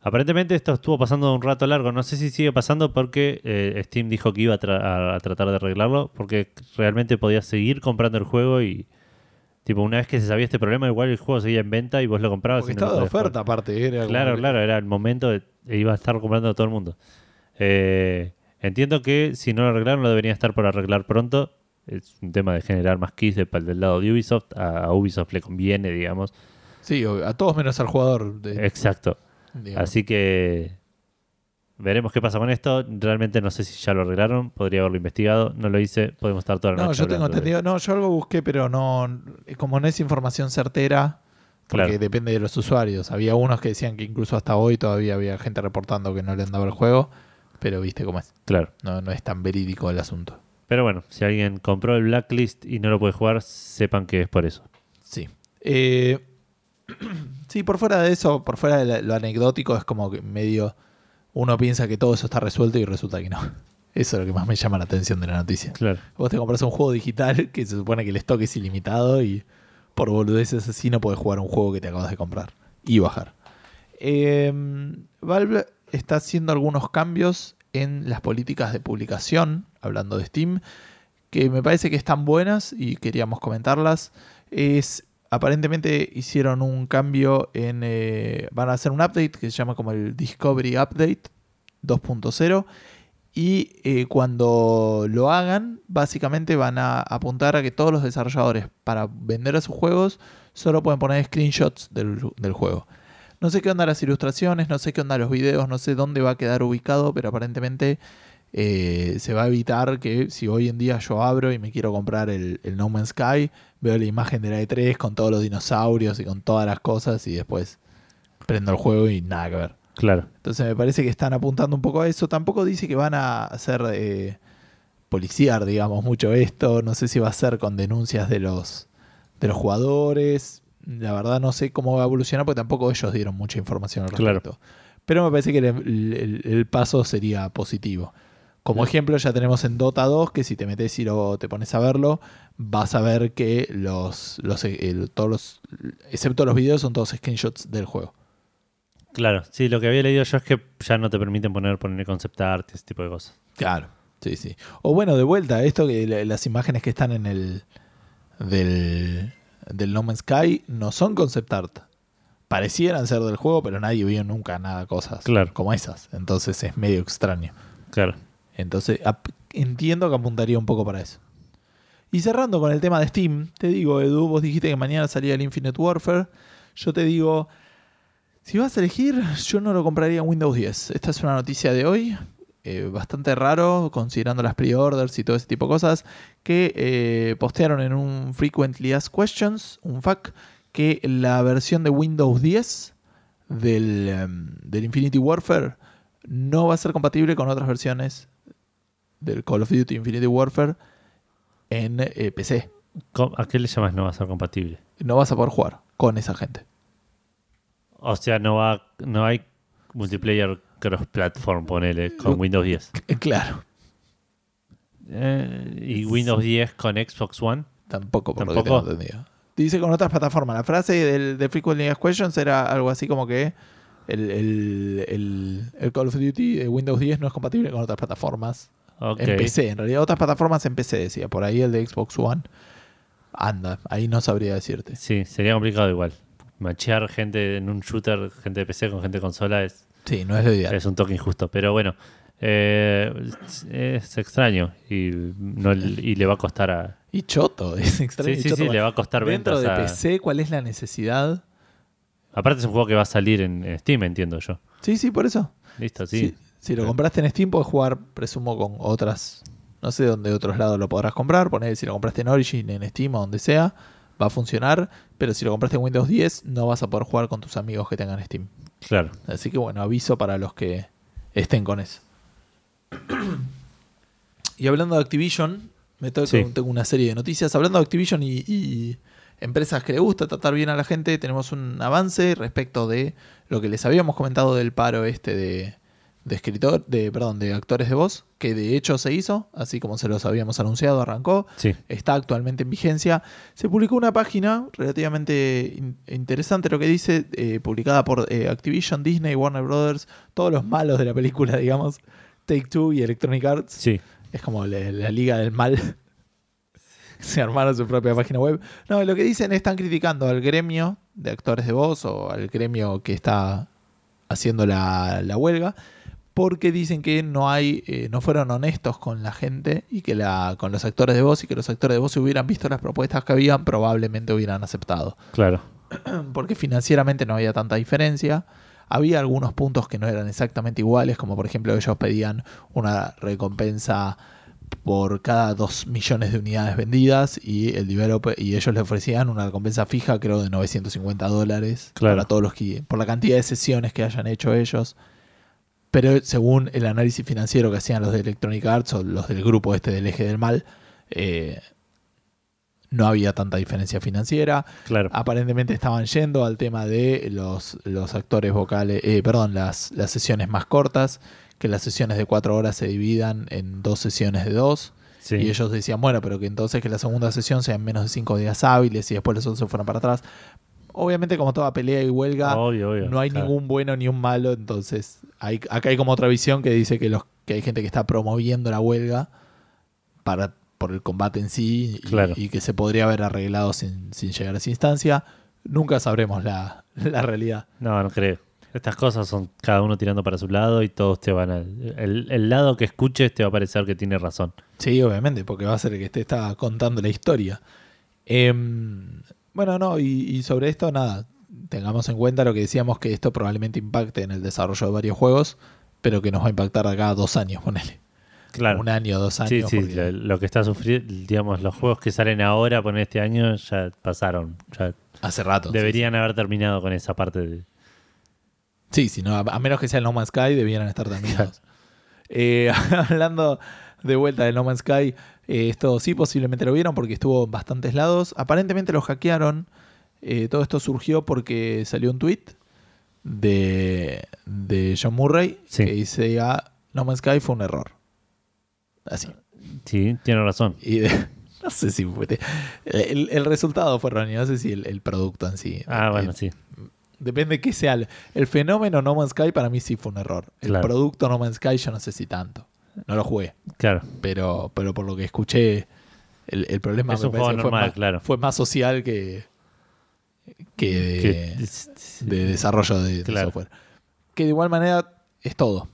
Aparentemente esto estuvo pasando un rato largo. No sé si sigue pasando porque eh, Steam dijo que iba a, tra- a- a tratar de arreglarlo. Porque realmente podías seguir comprando el juego y. Tipo, una vez que se sabía este problema, igual el juego seguía en venta y vos lo comprabas. Porque y no lo estaba de oferta, aparte. Era como Claro, claro, era el momento de e iba a estar comprando todo el mundo. Eh, entiendo que si no lo arreglaron, lo deberían estar por arreglar pronto. Es un tema de generar más keys de- del lado de Ubisoft. A, a Ubisoft le conviene, digamos. Sí, a todos menos al jugador. de- Exacto. digamos. Así que veremos qué pasa con esto. Realmente no sé si ya lo arreglaron. Podría haberlo investigado. No lo hice. Podemos estar toda la No, noche yo tengo entendido. No, yo algo busqué, pero no. Como no es información certera, porque Claro. depende de los usuarios. Había unos que decían que incluso hasta hoy todavía había gente reportando que no le andaba el juego. Pero viste cómo es. Claro. No, no es tan verídico el asunto. Pero bueno, si alguien compró el Blacklist y no lo puede jugar, sepan que es por eso. Sí. Eh, sí, por fuera de eso, por fuera de lo anecdótico, es como que medio uno piensa que todo eso está resuelto y resulta que no. Eso es lo que más me llama la atención de la noticia. Claro. Vos te compras un juego digital que se supone que el stock es ilimitado y por boludeces así no puedes jugar un juego que te acabas de comprar y bajar. Eh, Valve está haciendo algunos cambios en las políticas de publicación, hablando de Steam, que me parece que están buenas y queríamos comentarlas. Es aparentemente hicieron un cambio en. eh, van a hacer un update que se llama como el Discovery Update 2.0. Y eh, cuando lo hagan, básicamente van a apuntar a que todos los desarrolladores para vender a sus juegos solo pueden poner screenshots del, del juego. No sé qué onda las ilustraciones, no sé qué onda los videos, no sé dónde va a quedar ubicado, pero aparentemente eh, se va a evitar que si hoy en día yo abro y me quiero comprar el, el No Man's Sky, veo la imagen de la E3 con todos los dinosaurios y con todas las cosas y después prendo el juego y nada que ver. Claro. Entonces me parece que están apuntando un poco a eso. Tampoco dice que van a hacer eh, policiar, digamos, mucho esto. No sé si va a ser con denuncias de los, de los jugadores. La verdad no sé cómo va a evolucionar porque tampoco ellos dieron mucha información al Claro. respecto. Pero me parece que el, el- el paso sería positivo. Como ejemplo ya tenemos en Dota 2 que si te metes y lo, te pones a verlo, vas a ver que los, los, el- todos los, excepto los videos, son todos screenshots del juego. Claro. Sí, lo que había leído yo es que ya no te permiten poner, poner concept art y ese tipo de cosas. Claro, sí, sí. O bueno, de vuelta, esto que la- las imágenes que están en el del, del No Man's Sky no son concept art. Parecieran ser del juego, pero nadie vio nunca nada cosas Claro. como esas. Entonces es medio extraño. Claro. Entonces entiendo que apuntaría un poco para eso. Y cerrando con el tema de Steam, te digo, Edu, vos dijiste que mañana salía el Infinite Warfare. Yo te digo, si vas a elegir, yo no lo compraría en Windows 10. Esta es una noticia de hoy, eh, bastante raro, considerando las pre-orders y todo ese tipo de cosas, que eh, postearon en un Frequently Asked Questions, un FAQ, que la versión de Windows 10 del, em, del Infinity Warfare no va a ser compatible con otras versiones del Call of Duty Infinity Warfare en eh, PC. ¿Cómo- ¿A qué le llamas no va a ser compatible? No vas a poder jugar con esa gente. O sea, no va, no hay multiplayer cross-platform, ponele, con. Windows 10. Eh, Claro, Eh, ¿Y Windows 10 con Xbox One? tampoco por lo que ¿Tampoco? tengo entendido. Dice con otras plataformas. La frase del, de Frequently Asked Questions era algo así como que el, el- el- el Call of Duty de Windows 10 no es compatible con otras plataformas Ok. en PC. En realidad, otras plataformas en PC decía. Por ahí el de Xbox One anda. Ahí no sabría decirte. Sí, sería complicado igual. Machear gente en un shooter, gente de PC con gente de consola es, Sí, no es lo ideal. es un toque injusto. Pero bueno, eh, es, extraño y, no, y le va a costar a... Y choto, es extraño. Sí, sí, choto. sí, le va a costar Dentro ventas de a- PC, ¿cuál es la necesidad? Aparte es un juego que va a salir en, Steam, entiendo yo. Sí, sí, por eso. Listo, sí. Si lo compraste en Steam, puedes jugar, presumo, con otras. No sé dónde otros lados lo podrás comprar. Poner si lo compraste en Origin, en Steam o donde sea, va a funcionar. Pero si lo compraste en Windows 10, no vas a poder jugar con tus amigos que tengan Steam. Claro. Así que bueno, aviso para los que estén con eso. y hablando de Activision, me Sí. tengo una serie de noticias. Hablando de Activision y, y empresas que le gusta tratar bien a la gente, tenemos un avance respecto de lo que les habíamos comentado del paro este de, de escritor, de, perdón, de actores de voz, que de hecho se hizo, así como se los habíamos anunciado, arrancó Sí. está actualmente en vigencia. Se publicó una página relativamente in- interesante, lo que dice, eh, publicada por eh, Activision, Disney, Warner Brothers, todos los malos de la película, digamos, Take Two y Electronic Arts. Sí. Es como la, la liga del mal. Se armaron su propia página web. No, lo que dicen es están criticando al gremio de actores de voz o al gremio que está haciendo la, la huelga porque dicen que no hay eh, no fueron honestos con la gente y que la con los actores de voz y que los actores de voz si hubieran visto las propuestas que habían probablemente hubieran aceptado Claro. porque financieramente no había tanta diferencia. Había algunos puntos que no eran exactamente iguales, como por ejemplo ellos pedían una recompensa por cada 2 millones de unidades vendidas y el developer y ellos le ofrecían una recompensa fija creo de 950 dólares Claro. para todos los que por la cantidad de sesiones que hayan hecho ellos pero según el análisis financiero que hacían los de Electronic Arts o los del grupo este del eje del mal eh, no había tanta diferencia financiera. Claro. Aparentemente estaban yendo al tema de los, los actores vocales, eh, perdón, las, las sesiones más cortas, que las sesiones de cuatro horas se dividan en dos sesiones de dos. Sí. Y ellos decían, bueno, pero que entonces que la segunda sesión sea en menos de cinco días hábiles y después los otros se fueron para atrás. Obviamente, como toda pelea y huelga, Obvio, obvio. no hay Claro. ningún bueno ni un malo. Entonces, hay, acá hay como otra visión que dice que, los, que hay gente que está promoviendo la huelga para, por el combate en sí y, Claro. y que se podría haber arreglado sin, sin llegar a esa instancia. Nunca sabremos la, la realidad. No, no creo. Estas cosas son cada uno tirando para su lado y todos te van a... El, el lado que escuches te va a parecer que tiene razón. Sí, obviamente, porque va a ser el que te está contando la historia. Em, bueno, no, y, y sobre esto, nada, tengamos en cuenta lo que decíamos que esto probablemente impacte en el desarrollo de varios juegos, pero que nos va a impactar acá a dos años, ponele. Claro. Un año, dos Sí, años. sí, porque- lo, que está sufriendo, digamos, los juegos que salen ahora, por este año, ya pasaron. Ya hace rato. sí, deberían haber terminado con esa parte de... Sí, si no, a, a menos que sea el No Man's Sky, debieran estar terminados. Eh, hablando de vuelta del No Man's Sky, eh, esto sí posiblemente lo vieron porque estuvo en bastantes lados. Aparentemente lo hackearon. Eh, todo esto surgió porque salió un tweet de, de John Murray Sí. que dice ah, No Man's Sky fue un error. Así. Sí, tiene razón. Y de- no sé si fue. El, el resultado fue erróneo, no sé si el, el producto en sí. Ah, Eh, bueno, sí. Depende de qué sea. El, fenómeno No Man's Sky para mí sí fue un error. El Claro. producto No Man's Sky yo no sé si tanto. No lo jugué. Claro. Pero, pero por lo que escuché, el, el problema Es me un juego fue, más, claro. fue más social que, que de, Que- de desarrollo de, software. Que de igual manera es todo.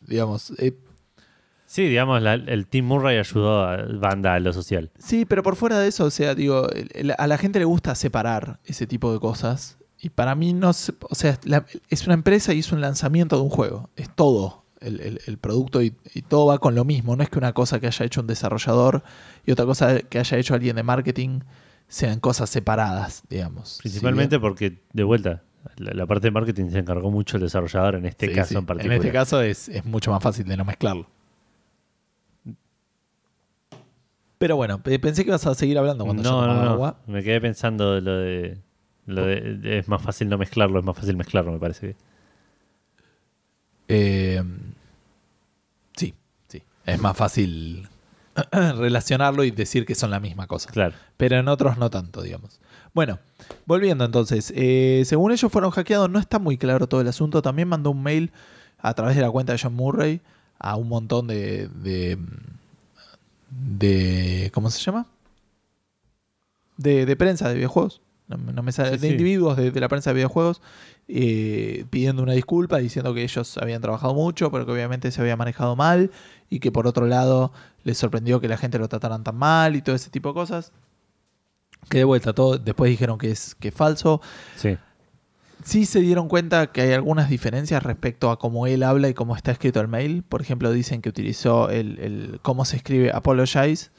Digamos, eh, Sí, digamos, la- el Team Murray ayudó a banda a lo social. Sí, pero por fuera de eso, o sea, digo, a la gente le gusta separar ese tipo de cosas. Y para mí no se- o sea, la- es una empresa y es un lanzamiento de un juego. Es todo el, el- el producto y, y todo va con lo mismo. No es que una cosa que haya hecho un desarrollador y otra cosa que haya hecho alguien de marketing sean cosas separadas, digamos. Principalmente porque, de vuelta, la, la parte de marketing se encargó mucho el desarrollador en este bien- sí, caso sí. en particular. este caso es, es mucho más fácil de no mezclarlo. Pero bueno, pe- pensé que ibas a seguir hablando cuando yo no, tomaba no, no. agua. Me quedé pensando lo de, lo de, de- Es más fácil no mezclarlo, es más fácil mezclarlo, me parece. Eh, sí, sí. Es más fácil relacionarlo y decir que son la misma cosa. Claro. Pero en otros no tanto, digamos. Bueno, volviendo entonces. eh, según ellos fueron hackeados, no está muy claro todo el asunto. También mandó un mail a través de la cuenta de John Murray a un montón de. de, de- ¿Cómo se llama? De, de prensa de videojuegos. No, me- no me sale. Sí, de sí. individuos de, de la prensa de videojuegos eh, pidiendo una disculpa, diciendo que ellos habían trabajado mucho, pero que obviamente se había manejado mal y que por otro lado les sorprendió que la gente lo trataran tan mal y todo ese tipo de cosas. Que de vuelta, todo, después dijeron que es, que es falso. Sí. Sí se dieron cuenta que hay algunas diferencias respecto a cómo él habla y cómo está escrito el mail. Por ejemplo, dicen que utilizó el, el- cómo se escribe apologize,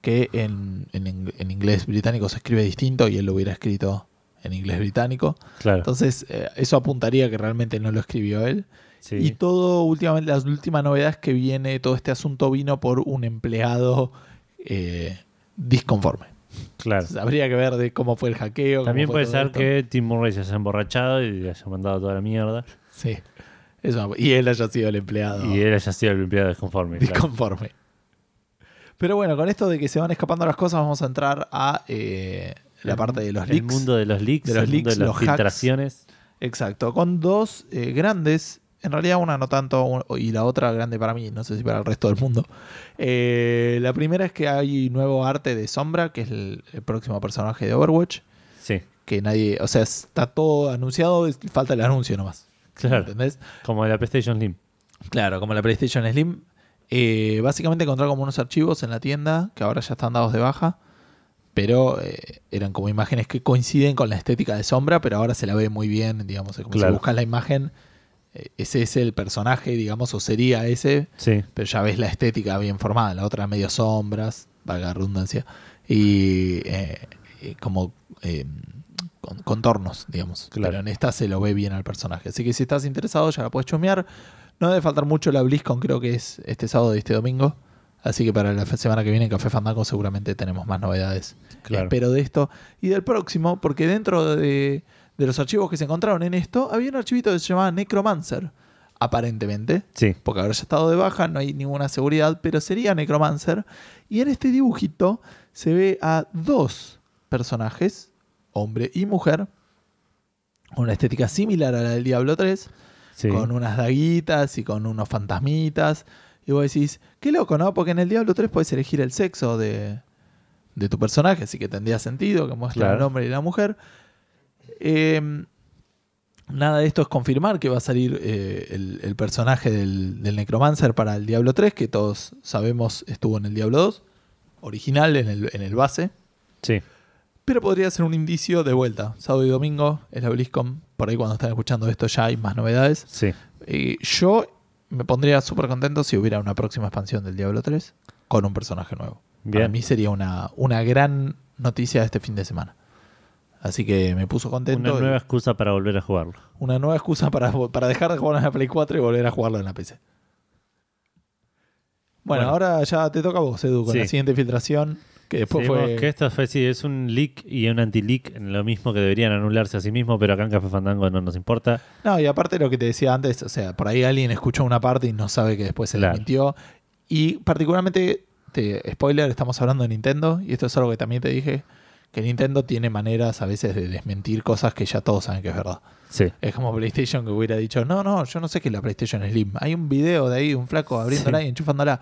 que en, en inglés británico se escribe distinto y él lo hubiera escrito en inglés británico. Claro. Entonces, eh, eso apuntaría que realmente no lo escribió él. Sí. Y todo, últimamente, las últimas novedades que viene, todo este asunto vino por un empleado eh, disconforme. claro. Entonces, habría que ver de cómo fue el hackeo. También puede ser esto. que Tim Murray se haya emborrachado y haya mandado toda la mierda. Sí. Eso, y él haya sido el empleado Y él haya sido el empleado desconforme. claro. disconforme. Pero bueno, con esto de que se van escapando las cosas, vamos a entrar a eh, la parte de los El leaks. mundo de los leaks, de los el mundo leaks, de los las hacks. filtraciones. Exacto, con dos eh, grandes, en realidad una no tanto y la otra grande para mí, no sé si para el resto del mundo. Eh, la primera es que hay nuevo arte de Sombra, que es el, el próximo personaje de Overwatch, Sí, que nadie, o sea, está todo anunciado, falta el anuncio nomás. claro. ¿Entendés? Como la PlayStation Slim. Claro, como la PlayStation Slim. Eh, básicamente encontrar como unos archivos en la tienda que ahora ya están dados de baja. Pero eh, eran como imágenes que coinciden con la estética de sombra, pero ahora se la ve muy bien, digamos. Como Claro. si buscas la imagen, ese es el personaje, digamos, o sería ese, Sí, pero ya ves la estética bien formada. La otra medio sombras, valga la redundancia, y eh, eh, como eh, con- contornos, digamos. Claro. Pero en esta se lo ve bien al personaje. Así que si estás interesado, ya la puedes chumear. No debe faltar mucho la BlizzCon, creo que es este sábado y este domingo. Así que para la semana que viene en Café Fandango seguramente tenemos más novedades. Claro. Espero de esto y del próximo, porque dentro de, de los archivos que se encontraron en esto, había un archivito que se llamaba Necromancer, aparentemente. Sí. Porque ya estado de baja, no hay ninguna seguridad, pero sería Necromancer. Y en este dibujito se ve a dos personajes, hombre y mujer, con una estética similar a la del Diablo 3, Sí. con unas daguitas y con unos fantasmitas. Y vos decís, qué loco, ¿no? Porque en el Diablo 3 puedes elegir el sexo de, de tu personaje, así que tendría sentido que muestre Claro. el hombre y la mujer. Eh, nada de esto es confirmar que va a salir eh, el, el personaje del, del Necromancer para el Diablo 3, que todos sabemos estuvo en el Diablo 2, original en el, en el base. Sí. Pero podría ser un indicio de vuelta. Sábado y domingo es la BlizzCon. Por ahí cuando están escuchando esto ya hay más novedades. Sí. Eh, yo me pondría súper contento si hubiera una próxima expansión del Diablo 3 con un personaje nuevo. Para mí sería una, una gran noticia de este fin de semana. Así que me puso contento. Una nueva excusa para volver a jugarlo. una nueva excusa para, para dejar de jugar en la Play 4 y volver a jugarlo en la PC. Bueno, Bueno. ahora ya te toca a vos, Edu, con Sí. la siguiente filtración. Que después Sí, fue. que esto fue, sí, es un leak y un anti-leak, en lo mismo que deberían anularse a sí mismos, pero acá en Café Fandango no nos importa. No, y aparte lo que te decía antes, o sea, por ahí alguien escuchó una parte y no sabe que después se Claro. desmintió. Y particularmente, te, spoiler, estamos hablando de Nintendo, y esto es algo que también te dije, que Nintendo tiene maneras a veces de desmentir cosas que ya todos saben que es verdad. Sí. Es como PlayStation que hubiera dicho, no, no, yo no sé qué es la PlayStation Slim. Hay un video de ahí, un flaco abriéndola Sí. y enchufándola.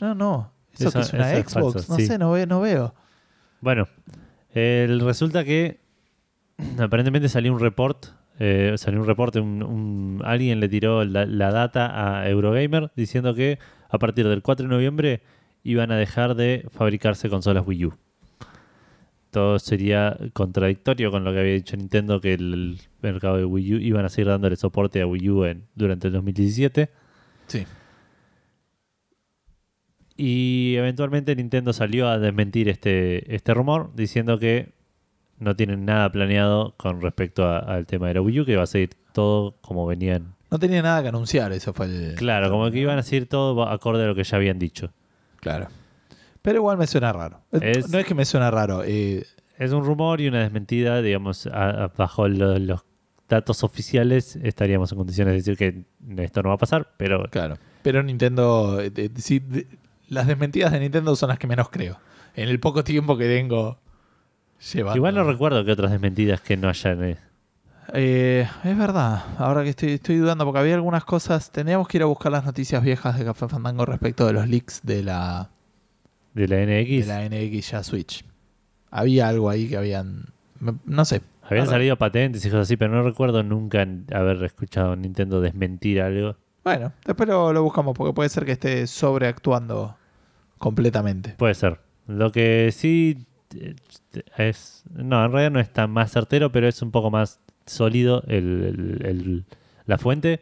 No, no, eso, Eso- que es una es Xbox, no sí. sé, no, ve- no veo. Bueno, resulta que aparentemente salió un report, eh, salió un reporte, un, un- alguien le tiró la, la data a Eurogamer diciendo que a partir del 4 de noviembre iban a dejar de fabricarse consolas Wii U. Todo sería contradictorio con lo que había dicho Nintendo que el, mercado de Wii U iban a seguir dándole soporte a Wii U en- durante el 2017. Sí. Y eventualmente Nintendo salió a desmentir este, este rumor diciendo que no tienen nada planeado con respecto al tema de la Wii U, que va a seguir todo como venían. No tenía nada que anunciar, eso fue el... Claro, como que iban a seguir todo acorde a lo que ya habían dicho. Claro. Pero igual me suena raro. Es- No es que me suena raro, eh, Es un rumor y una desmentida, digamos, a- a- bajo lo- los datos oficiales estaríamos en condiciones de decir que esto no va a pasar, pero Claro. Pero Nintendo, eh, eh, sí, de- las desmentidas de Nintendo son las que menos creo. En el poco tiempo que tengo llevando. igual no recuerdo que otras desmentidas que no hayan... eh, Eh, es verdad. Ahora que estoy, estoy dudando, porque había algunas cosas. Tendríamos que ir a buscar las noticias viejas de Café Fandango respecto de los leaks de la, de la de NX. la NX ya Switch. Había algo ahí que habían. No sé. Habían salido patentes y cosas así, pero no recuerdo nunca haber escuchado a Nintendo desmentir algo. Bueno, después lo, lo buscamos, porque puede ser que esté sobreactuando completamente. Puede ser. Lo que sí eh, es. No, en realidad no es tan más certero, pero es un poco más sólido el- el- el- la fuente.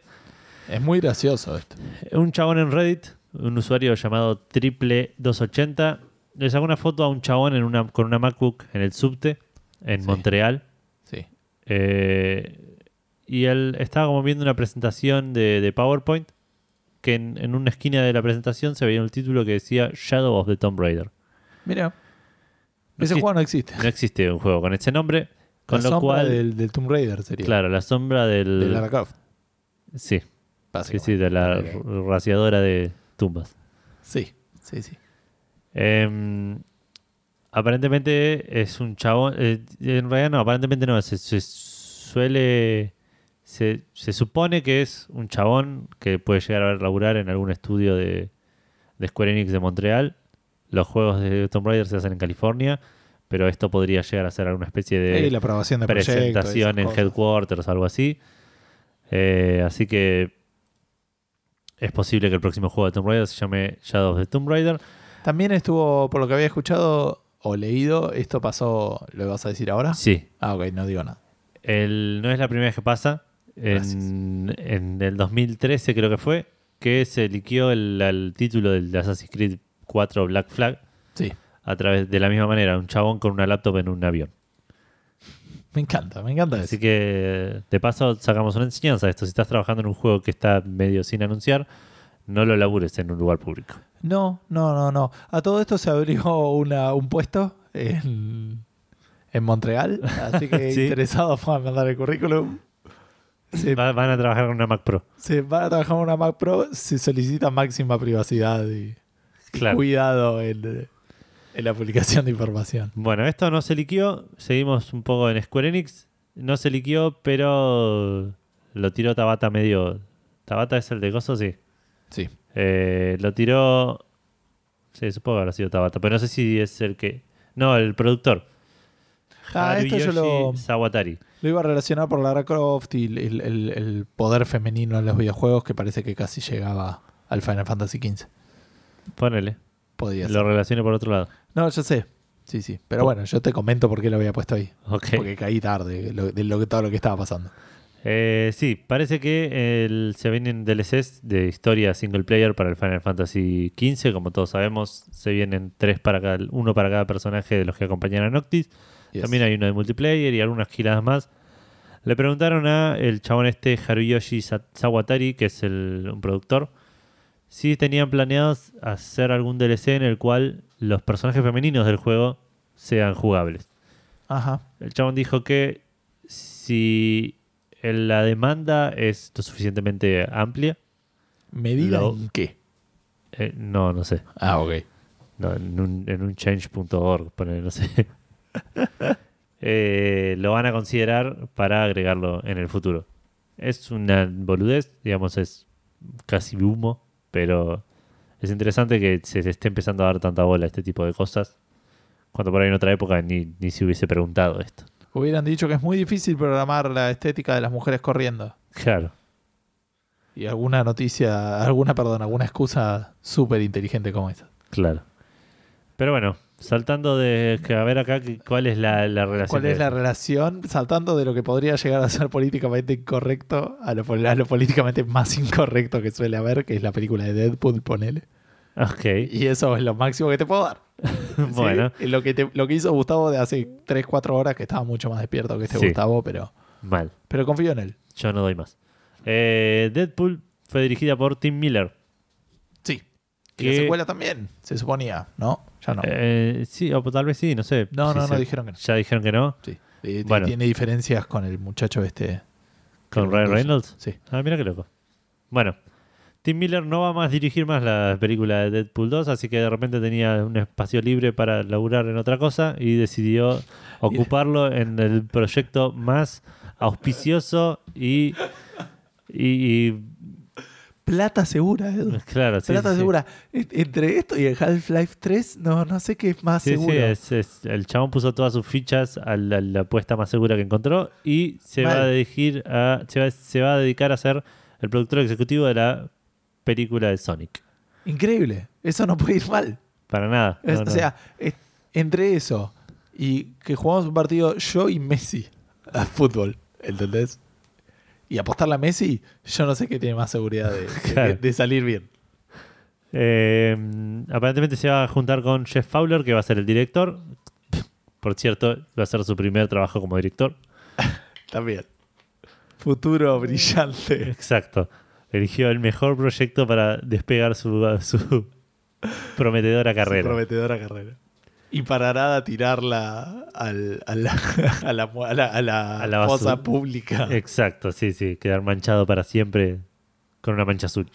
Es muy gracioso esto. Un chabón en Reddit, un usuario llamado Triple280, le sacó una foto a un chabón en una, con una MacBook en el subte en Sí. Montreal. Sí. Eh, y él estaba como viendo una presentación de, de PowerPoint que en, en una esquina de la presentación se veía un título que decía Shadow of the Tomb Raider. Mira. No Ese existe- juego no existe. No existe un juego con ese nombre, con la lo sombra cual, del, del Tomb Raider sería. claro, la sombra del... De Lara Croft. sí, sí, básicamente. sí, de la raciadora de tumbas. Sí, sí, sí. Em, aparentemente es un chabón. eh, en realidad no, aparentemente no. Se, se suele. Se, se supone que es un chabón que puede llegar a laburar en algún estudio de, de Square Enix de Montreal. Los juegos de Tomb Raider se hacen en California, pero esto podría llegar a ser alguna especie de Y la aprobación de presentación en headquarters o algo así. Eh, así que es posible que el próximo juego de Tomb Raider se llame Shadow of the Tomb Raider. También estuvo, por lo que había escuchado o leído, esto pasó, ¿lo vas a decir ahora? Sí, Ah, ok, no digo nada. El, no es la primera vez que pasa. En, en el 2013 creo que fue, que se liqueó el, el título del Assassin's Creed 4 Black Flag Sí, a través de la misma manera, un chabón con una laptop en un avión. Me encanta, me encanta Así eso. que de paso sacamos una enseñanza de esto. Si estás trabajando en un juego que está medio sin anunciar, no lo labures en un lugar público. No, no, no, no. A todo esto se abrió una, un puesto en, en Montreal, así que Sí. interesados puedan mandar el currículum. Va- van a trabajar con una Mac Pro. se van a trabajar en una Mac Pro, se solicita máxima privacidad y, cuidado en, en la publicación de información. Bueno, esto no se liquió. Seguimos un poco en Square Enix. No se liquió, pero lo tiró Tabata medio. ¿Tabata es el de Gozo? Sí. Sí. Eh, lo tiró. Sí, supongo que habrá sido Tabata, pero no sé si es el que. No, el productor. Ah, esto yo lo, Sawatari. lo iba a relacionar por Lara Croft y el, el- el poder femenino en los videojuegos que parece que casi llegaba al Final Fantasy XV. Ponele. Podría ser. Lo relacioné por otro lado. No, yo sé. Sí, sí. Pero bueno, yo te comento por qué lo había puesto ahí. Porque caí tarde de, lo, de lo- todo lo que estaba pasando. Eh, sí, parece que el- se vienen DLCs de historia single player para el Final Fantasy XV. Como todos sabemos, se vienen tres para cada, uno para cada personaje de los que acompañan a Noctis. Yes. También hay uno de multiplayer y algunas giladas más. Le preguntaron a el chabón este Haruyoshi Sa- Sawatari, que es el, un productor, si tenían planeados hacer algún DLC en el cual los personajes femeninos del juego sean jugables. Ajá. El chabón dijo que si la demanda es lo suficientemente amplia, ¿Medida Lo- en qué? eh, no, no sé, Ah, ok. no, en un, un change.org, no sé, eh, lo van a considerar para agregarlo en el futuro. Es una boludez, digamos, es casi humo, pero es interesante que se esté empezando a dar tanta bola a este tipo de cosas, cuando por ahí en otra época ni, ni se hubiese preguntado esto. Hubieran dicho que es muy difícil programar la estética de las mujeres corriendo. Claro. Y alguna noticia, alguna, perdón, alguna excusa súper inteligente como esa. Claro. Pero bueno, saltando de a ver acá cuál es la, la relación. ¿Cuál es la relación? Saltando de lo que podría llegar a ser políticamente incorrecto a lo, pol- a lo políticamente más incorrecto que suele haber, que es la película de Deadpool, ponele. Ok, Y eso es lo máximo que te puedo dar. Bueno, Lo que, te- lo que hizo Gustavo de hace 3, 4 horas, que estaba mucho más despierto que este Sí. Gustavo, pero, mal. pero confío en él. Yo no doy más. Eh, Deadpool fue dirigida por Tim Miller. Sí. Y la secuela también, se suponía, ¿no? Ya no. Eh, sí, o tal vez sí, no sé. no, Si no, no se- dijeron que no. Ya dijeron que no. Sí. Y- Bueno. Tiene diferencias con el muchacho este. Con Ryan. Reynolds. Sí. Ah, mira qué loco. Bueno, Tim Miller no va a más dirigir más la película de Deadpool 2, así que de repente tenía un espacio libre para laburar en otra cosa y decidió ocuparlo en el proyecto más auspicioso y. y, y- Plata segura, Edu. claro, sí. Plata sí, segura. Entre esto y el Half-Life 3, no, no sé qué es más Sí, sí, seguro. es- es- el chabón puso todas sus fichas a la, la apuesta más segura que encontró y se va a dirigir a, se va, se va a dedicar a ser el productor ejecutivo de la película de Sonic. Increíble. Eso no puede ir mal. Para nada. Es- no, no. O sea, es- entre eso y que jugamos un partido yo y Messi a fútbol, ¿entendés? Y apostarle a Messi, yo no sé qué tiene más seguridad de, de- Claro. de salir bien. Eh, aparentemente se va a juntar con Jeff Fowler, que va a ser el director. Por cierto, va a ser su primer trabajo como director. También. Futuro brillante. Exacto. Eligió el mejor proyecto para despegar su, su prometedora carrera. Prometedora carrera. Y para nada tirarla al, a, la, a, la, a la- a la A la fosa pública. Exacto, sí, sí. Quedar manchado para siempre con una mancha azul.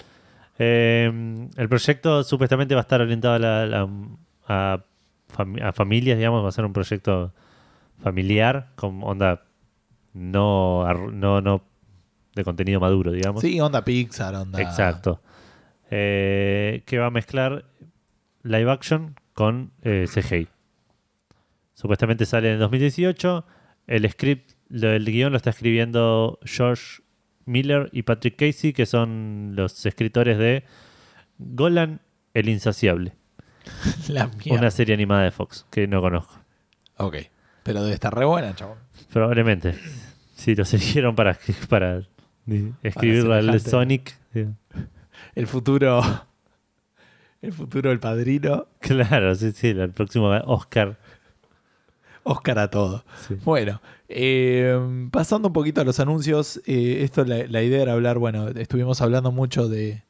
Eh, el proyecto supuestamente va a estar orientado a, la- a, fami- a familias, digamos. Va a ser un proyecto familiar con onda no, no, no de contenido maduro, digamos. Sí, onda Pixar, onda. Exacto. Eh, que va a mezclar live action con eh, CGI. Supuestamente sale en 2018. El script, el guion lo está escribiendo George Miller y Patrick Casey, que son los escritores de Golan el Insaciable, La mierda. una serie animada de Fox que no conozco. Ok. Pero debe estar re buena, chabón. Probablemente. Si los eligieron para, para escribir de semejante. Sonic. El futuro. El futuro del padrino. Claro, sí, sí, el próximo Oscar. Oscar a todo. Sí. Bueno, eh, pasando un poquito a los anuncios, eh, esto la, la idea era hablar, bueno, estuvimos hablando mucho de,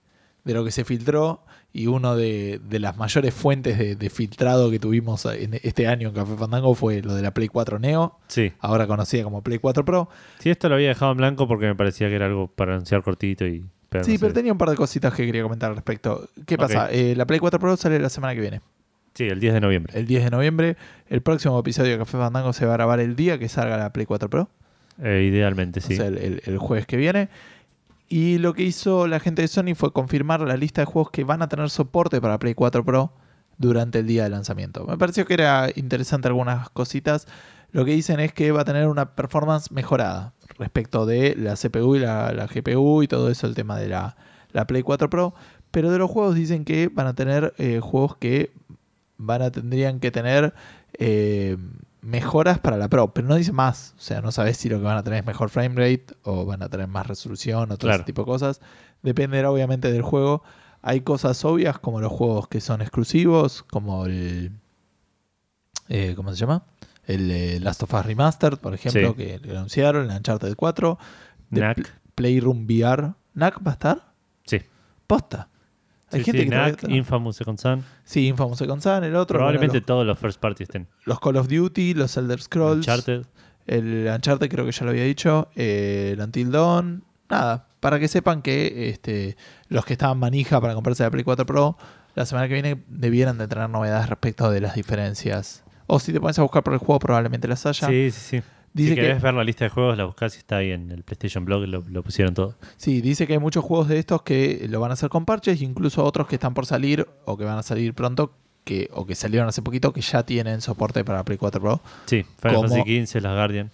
de lo que se filtró y uno de, de las mayores fuentes de, de filtrado que tuvimos en este año en Café Fandango fue lo de la Play 4 Neo, Sí. ahora conocida como Play 4 Pro. Sí, esto lo había dejado en blanco porque me parecía que era algo para anunciar cortito y. Pero sí, no sé. pero tenía un par de cositas que quería comentar al respecto. ¿Qué pasa? Eh, la Play 4 Pro sale la semana que viene, Sí, el 10 de noviembre. el 10 de noviembre. El próximo episodio de Café Fandango se va a grabar el día que salga la Play 4 Pro. Eh, idealmente, sí. o sea, el, el- el jueves que viene. Y lo que hizo la gente de Sony fue confirmar la lista de juegos que van a tener soporte para Play 4 Pro durante el día de lanzamiento. Me pareció que era interesante algunas cositas. Lo que dicen es que va a tener una performance mejorada respecto de la CPU y la, la GPU y todo eso, el tema de la, la Play 4 Pro. Pero de los juegos dicen que van a tener eh, juegos que van a tendrían que tener eh, mejoras para la Pro, pero no dice más. O sea, no sabes si lo que van a tener es mejor frame rate o van a tener más resolución o todo Claro. ese tipo de cosas. Dependerá obviamente del juego. Hay cosas obvias como los juegos que son exclusivos, como el. eh, ¿Cómo se llama? El eh, Last of Us Remastered, por ejemplo, Sí. que le anunciaron, el Uncharted 4. de Knack. Pl- Playroom VR. ¿Knack va a estar? Sí. Posta. Hay Sí, gente sí, que Knack, está- Infamous Second Son. Sí, Infamous Second Son, el otro. Probablemente bueno, todos los first party estén. los, los Call of Duty, los Elder Scrolls. Uncharted. El Uncharted creo que ya lo había dicho. eh, el Until Dawn. Nada, para que sepan que este, los que estaban manija para comprarse la Play 4 Pro, la semana que viene debieran de tener novedades respecto de las diferencias. O si te pones a buscar por el juego, probablemente las haya. Sí, sí, sí. Dice si que- querés ver la lista de juegos, la buscás y está ahí en el PlayStation Blog, lo, lo pusieron todo. Sí, dice que hay muchos juegos de estos que lo van a hacer con parches, incluso otros que están por salir o que van a salir pronto, que, o que salieron hace poquito, que ya tienen soporte para Play 4 Pro. Sí, Final. Fantasy XV, las Guardian.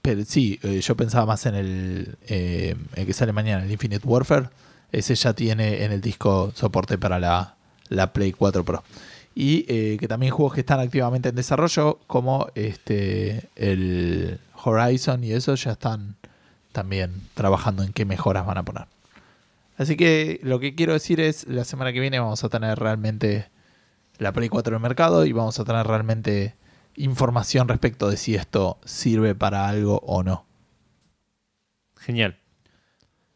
Pero sí, eh, yo pensaba más en el, eh, el que sale mañana, el Infinite Warfare. Ese ya tiene en el disco soporte para la, la Play 4 Pro. Y eh, que también juegos que están activamente en desarrollo, como este el Horizon y eso, ya están también trabajando en qué mejoras van a poner. Así que lo que quiero decir es, la semana que viene vamos a tener realmente la Play 4 en el mercado y vamos a tener realmente información respecto de si esto sirve para algo o no. Genial.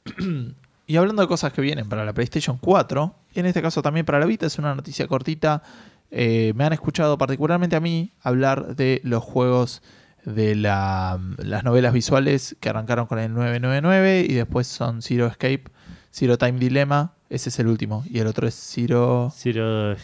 Y hablando de cosas que vienen para la PlayStation 4, en este caso también para la Vita, es una noticia cortita. Eh, me han escuchado particularmente a mí hablar de los juegos de la- las novelas visuales que arrancaron con el 999 y después son Zero Escape, Zero Time Dilemma, ese es el último, y el otro es Zero Zero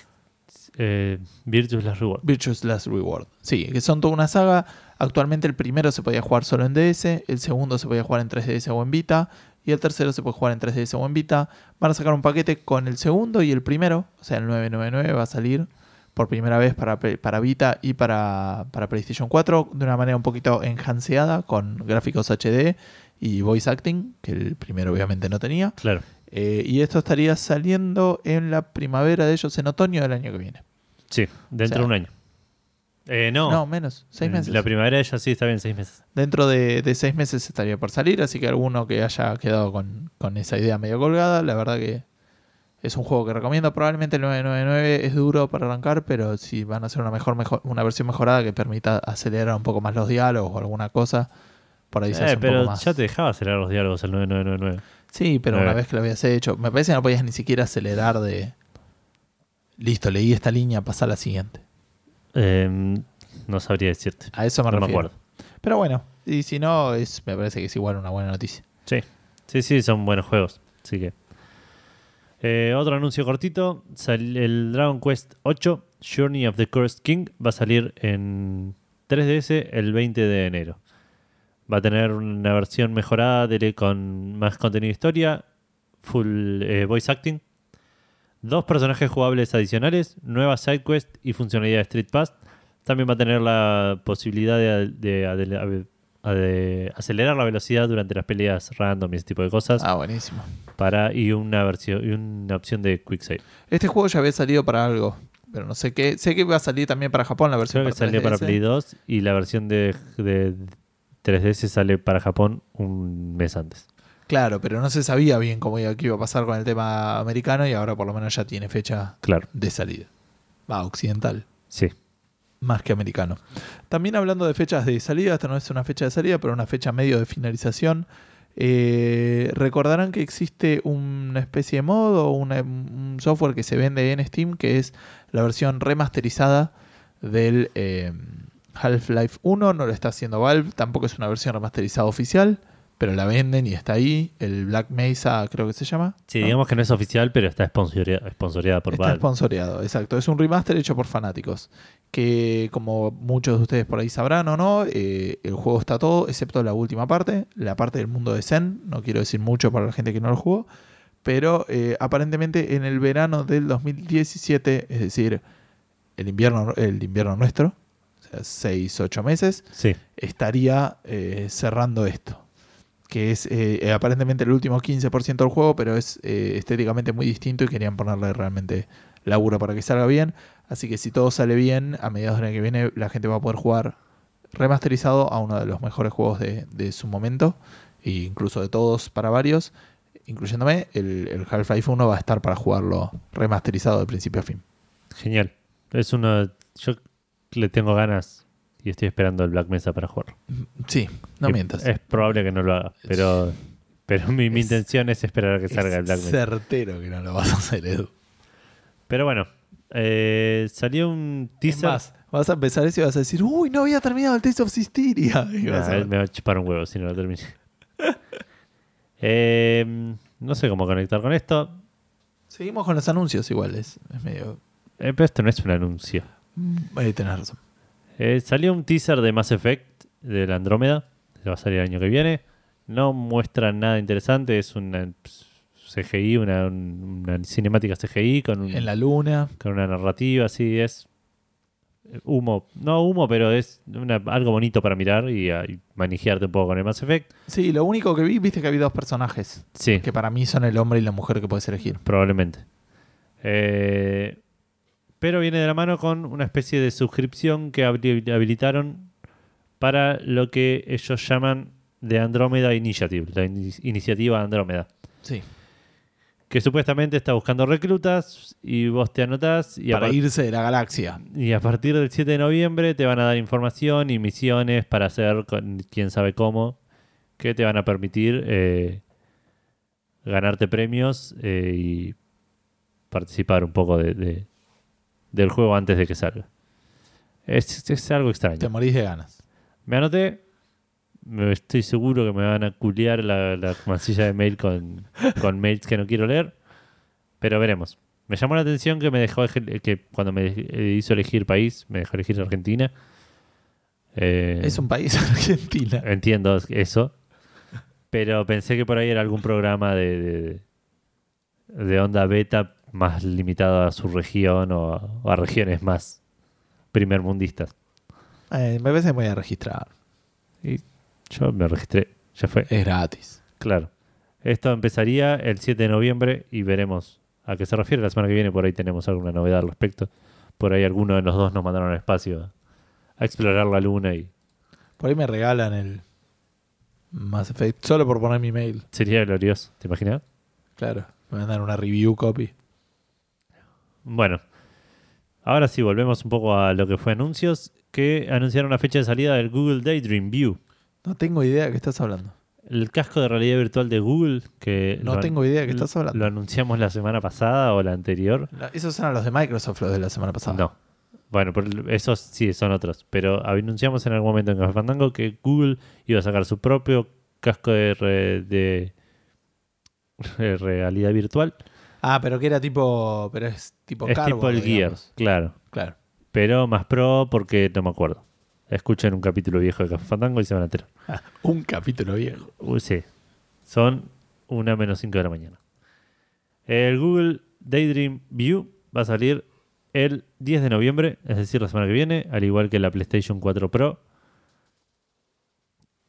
eh, Virtuous Last Reward. Virtuous Last Reward. Sí, que son toda una saga. Actualmente el primero se podía jugar solo en DS, el segundo se podía jugar en 3DS o en Vita, y el tercero se puede jugar en 3DS o en Vita. Van a sacar un paquete con el segundo y el primero, o sea, el 999 va a salir por primera vez para, para Vita y para, para PlayStation 4 de una manera un poquito enhanceada con gráficos HD y voice acting, que el primero obviamente no tenía. Claro. Eh, y esto estaría saliendo en la primavera de ellos en otoño del año que viene. Sí, dentro O sea, de un año. Eh, no. No, menos, seis meses. La primavera ya sí está bien, seis meses. Dentro de, de seis meses estaría por salir, así que alguno que haya quedado con, con esa idea medio colgada, la verdad que es un juego que recomiendo. Probablemente el 999 es duro para arrancar, pero si van a hacer una mejor, mejor una versión mejorada que permita acelerar un poco más los diálogos o alguna cosa, por ahí se hace Eh, un pero poco más. ya te dejaba acelerar los diálogos el 9999. Sí, pero Eh. una vez que lo habías hecho, me parece que no podías ni siquiera acelerar de... Listo, leí esta línea, pasa a la siguiente. Eh, no sabría decirte. A eso me No me acuerdo. Pero bueno, y si no, es, me parece que es igual una buena noticia. Sí. Sí, sí, son buenos juegos. Así que. Eh, otro anuncio cortito. El Dragon Quest 8, Journey of the Cursed King, va a salir en 3DS el 20 de enero. Va a tener una versión mejorada de- con más contenido de historia, full eh, voice acting, dos personajes jugables adicionales, nuevas side quest y funcionalidad de Street Pass. También va a tener la posibilidad de, de- de- de acelerar la velocidad durante las peleas random y ese tipo de cosas Ah, buenísimo. para y una versión y una opción de quick save. Este juego ya había salido para algo, pero no sé qué. Sé que va a salir también para Japón la versión Creo que para salió para 3DS. Play 2 y la versión de, de 3DS sale para Japón un mes antes. Claro, pero no se sabía bien cómo iba, qué iba a pasar con el tema americano y ahora por lo menos ya tiene fecha Claro, de salida. Va, occidental, sí. más que americano. También hablando de fechas de salida, esta no es una fecha de salida, pero una fecha medio de finalización. Eh, recordarán que existe una especie de modo, una- un software que se vende en Steam, que es la versión remasterizada del eh, Half-Life 1. No lo está haciendo Valve, tampoco es una versión remasterizada oficial, pero la venden y está ahí. El Black Mesa creo que se llama. Sí, ¿no? digamos que no es oficial, pero está sponsoreada, sponsoreada por Está Valve. sponsoreado, exacto. Es un remaster hecho por fanáticos. Que como muchos de ustedes por ahí sabrán o no, eh, el juego está todo, excepto la última parte, la parte del mundo de Zen. No quiero decir mucho para la gente que no lo jugó. Pero eh, aparentemente en el verano del 2017, es decir, el invierno, el invierno nuestro, o sea, 6, 8 meses, Sí, estaría eh, cerrando esto. Que es eh, aparentemente el último 15% del juego, pero es eh, estéticamente muy distinto y querían ponerle realmente laburo para que salga bien. Así que si todo sale bien, a mediados del año que viene la gente va a poder jugar remasterizado a uno de los mejores juegos de, de su momento, e incluso de todos para varios, incluyéndome, el, el Half-Life 1 va a estar para jugarlo remasterizado de principio a fin. genial. Es uno. Yo le tengo ganas y estoy esperando el Black Mesa para jugar. Sí, no mientas. Es probable que no lo haga, pero, pero mi, mi Es- intención es esperar a que salga el Black es Mesa. certero que no lo vas a hacer, Edu. Pero bueno, eh, salió un teaser. más, vas a empezar eso y vas a decir, uy, no había terminado el Taste of Systeria. Y vas Nah, a- él me va a chupar un huevo si no lo termine. Eh, no sé cómo conectar con esto. Seguimos con los anuncios igual, es, medio... Eh, pero esto no es un anuncio. Eh, tenés razón. Eh, salió un teaser de Mass Effect de la Andrómeda, que va a salir el año que viene. No muestra nada interesante, es una CGI, una, un- una cinemática CGI con, un- En la luna. con una narrativa, así es. Humo, no humo, pero es una- algo bonito para mirar y, ah, y un poco con el Mass Effect. Sí, lo único que vi, viste que había dos personajes, Sí, que para mí son el hombre y la mujer que puedes elegir. probablemente. Eh, pero viene de la mano con una especie de suscripción que habili- habilitaron para lo que ellos llaman de Andromeda Initiative, la ini- iniciativa Andrómeda, Sí. que supuestamente está buscando reclutas y vos te anotás y para par- irse de la galaxia. y a partir del 7 de noviembre te van a dar información y misiones para hacer con quién sabe cómo, que te van a permitir eh, ganarte premios eh, y participar un poco de, de- del juego antes de que salga. Es, es algo extraño. Te morís de ganas. Me anoté. me- estoy seguro que me van a culiar la, la masilla de mail con, con mails que no quiero leer. Pero veremos. Me llamó la atención que me dejó que cuando me hizo elegir país, me dejó elegir Argentina. Eh, Es un país Argentina. Entiendo eso. Pero pensé que por ahí era algún programa de, de, de onda beta más limitado a su región o a, o a regiones más primermundistas. Eh, me parece que me voy a registrar. Y yo me registré. Ya fue. Es gratis. Claro. Esto empezaría el 7 de noviembre y veremos a qué se refiere. La semana que viene por ahí tenemos alguna novedad al respecto. Por ahí alguno de los dos nos mandaron al espacio a, a explorar la luna y Por ahí me regalan el Mass Effect solo por poner mi mail. sería glorioso. ¿Te imaginas? Claro. Me mandan una review copy. Bueno, ahora sí, volvemos un poco a lo que fue anuncios, que anunciaron la fecha de salida del Google Daydream View, No tengo idea de qué estás hablando. el casco de realidad virtual de Google, que No tengo idea de qué estás hablando. lo anunciamos la semana pasada o la anterior. No, esos eran los de Microsoft, los de la semana pasada. No. Bueno, pero esos sí son otros, pero anunciamos en algún momento en Café Fandango que Google iba a sacar su propio casco de, re- de- de realidad virtual. Ah, pero que era tipo. Pero es tipo es tipo el Gear, digamos. claro. Claro. Pero más pro porque no me acuerdo. Escuchen un capítulo viejo de Café Fandango y se van a enterar. Ah, un capítulo viejo. Uy, sí. Son una menos 5 de la mañana. El Google Daydream View va a salir el 10 de noviembre, es decir, la semana que viene, al igual que la PlayStation 4 Pro.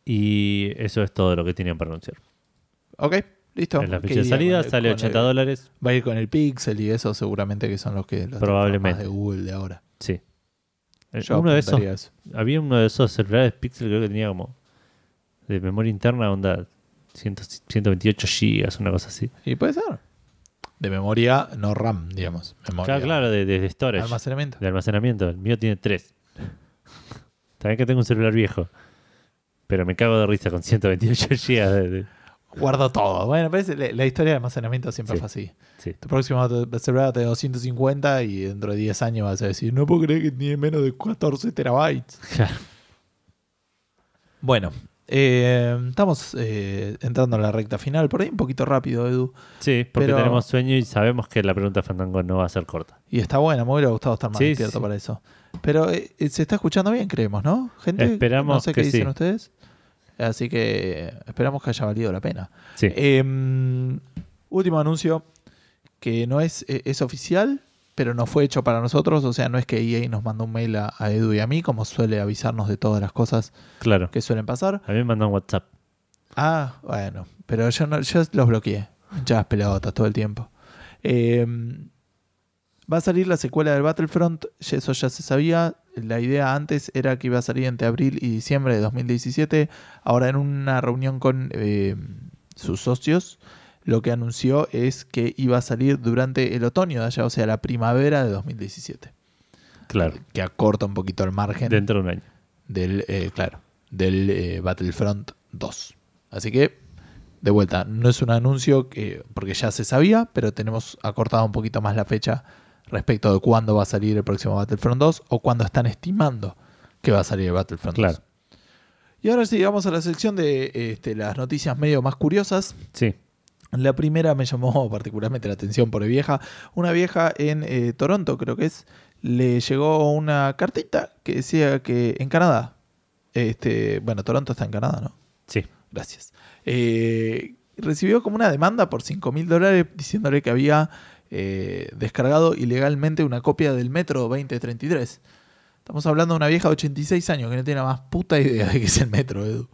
Y eso es todo lo que tienen para anunciar. Ok, listo. en la ¿Qué fecha de salida sale con 80 el- dólares. Va a ir con el Pixel y eso, seguramente que son los que. Los Probablemente. de Google de ahora. Sí. Eh, Yo uno de esos, eso. había uno de esos celulares Pixel, creo que tenía como de memoria interna, onda 100 128 gigas, una cosa así. Y puede ser. De memoria, no RAM, digamos. Memoria. Claro, claro, de, de storage. Almacenamiento. de almacenamiento. El mío tiene tres. También que tengo un celular viejo. Pero me cago de risa con 128 GB de, de- Guardo todo. Bueno, pero es- la, la historia de almacenamiento siempre Sí. fue así. Sí. Tu próximo celular te 250 y dentro de 10 años vas a decir, no puedo creer que tiene menos de 14 terabytes. Claro. Bueno, eh, estamos eh, entrando a la recta final. Por ahí un poquito rápido, Edu. Sí, porque Pero- tenemos sueño y sabemos que la pregunta de Fandango no va a ser corta. Y está buena, me hubiera gustado estar más Sí, despierto sí. para eso. Pero eh, se está escuchando bien, creemos, ¿no? Gente, Esperamos no sé qué dicen sí. ustedes. Así que esperamos que haya valido la pena. Sí. Eh, último anuncio que no es, eh, es oficial, pero no fue hecho para nosotros. O sea, no es que EA nos mandó un mail a, a Edu y a mí, como suele avisarnos de todas las cosas claro. que suelen pasar. A mí me mandan WhatsApp. Ah, bueno, pero yo, no, yo los bloqueé. Ya pelotas todo el tiempo. Eh, va a salir la secuela del Battlefront, eso ya se sabía. La idea antes era que iba a salir entre abril y diciembre de 2017. Ahora en una reunión con eh, sus socios, lo que anunció es que iba a salir durante el otoño de allá, o sea, la primavera de 2017. Claro. Que acorta un poquito el margen Dentro de un año. del, eh, claro, del eh, Battlefront 2. Así que, de vuelta, no es un anuncio que, porque ya se sabía, pero tenemos acortado un poquito más la fecha respecto de cuándo va a salir el próximo Battlefront 2 o cuándo están estimando que va a salir el Battlefront Claro. 2. Y ahora sí, vamos a la sección de este, las noticias medio más curiosas. Sí. La primera me llamó particularmente la atención por vieja. Una vieja en eh, Toronto, creo que es, le llegó una cartita que decía que en Canadá, este, bueno, Toronto está en Canadá, ¿no? Sí. Gracias. Eh, recibió como una demanda por 5 mil dólares diciéndole que había eh, descargado ilegalmente una copia del Metro 2033. Estamos hablando de una vieja de 86 años que no tiene la más puta idea de qué es el Metro, Edu.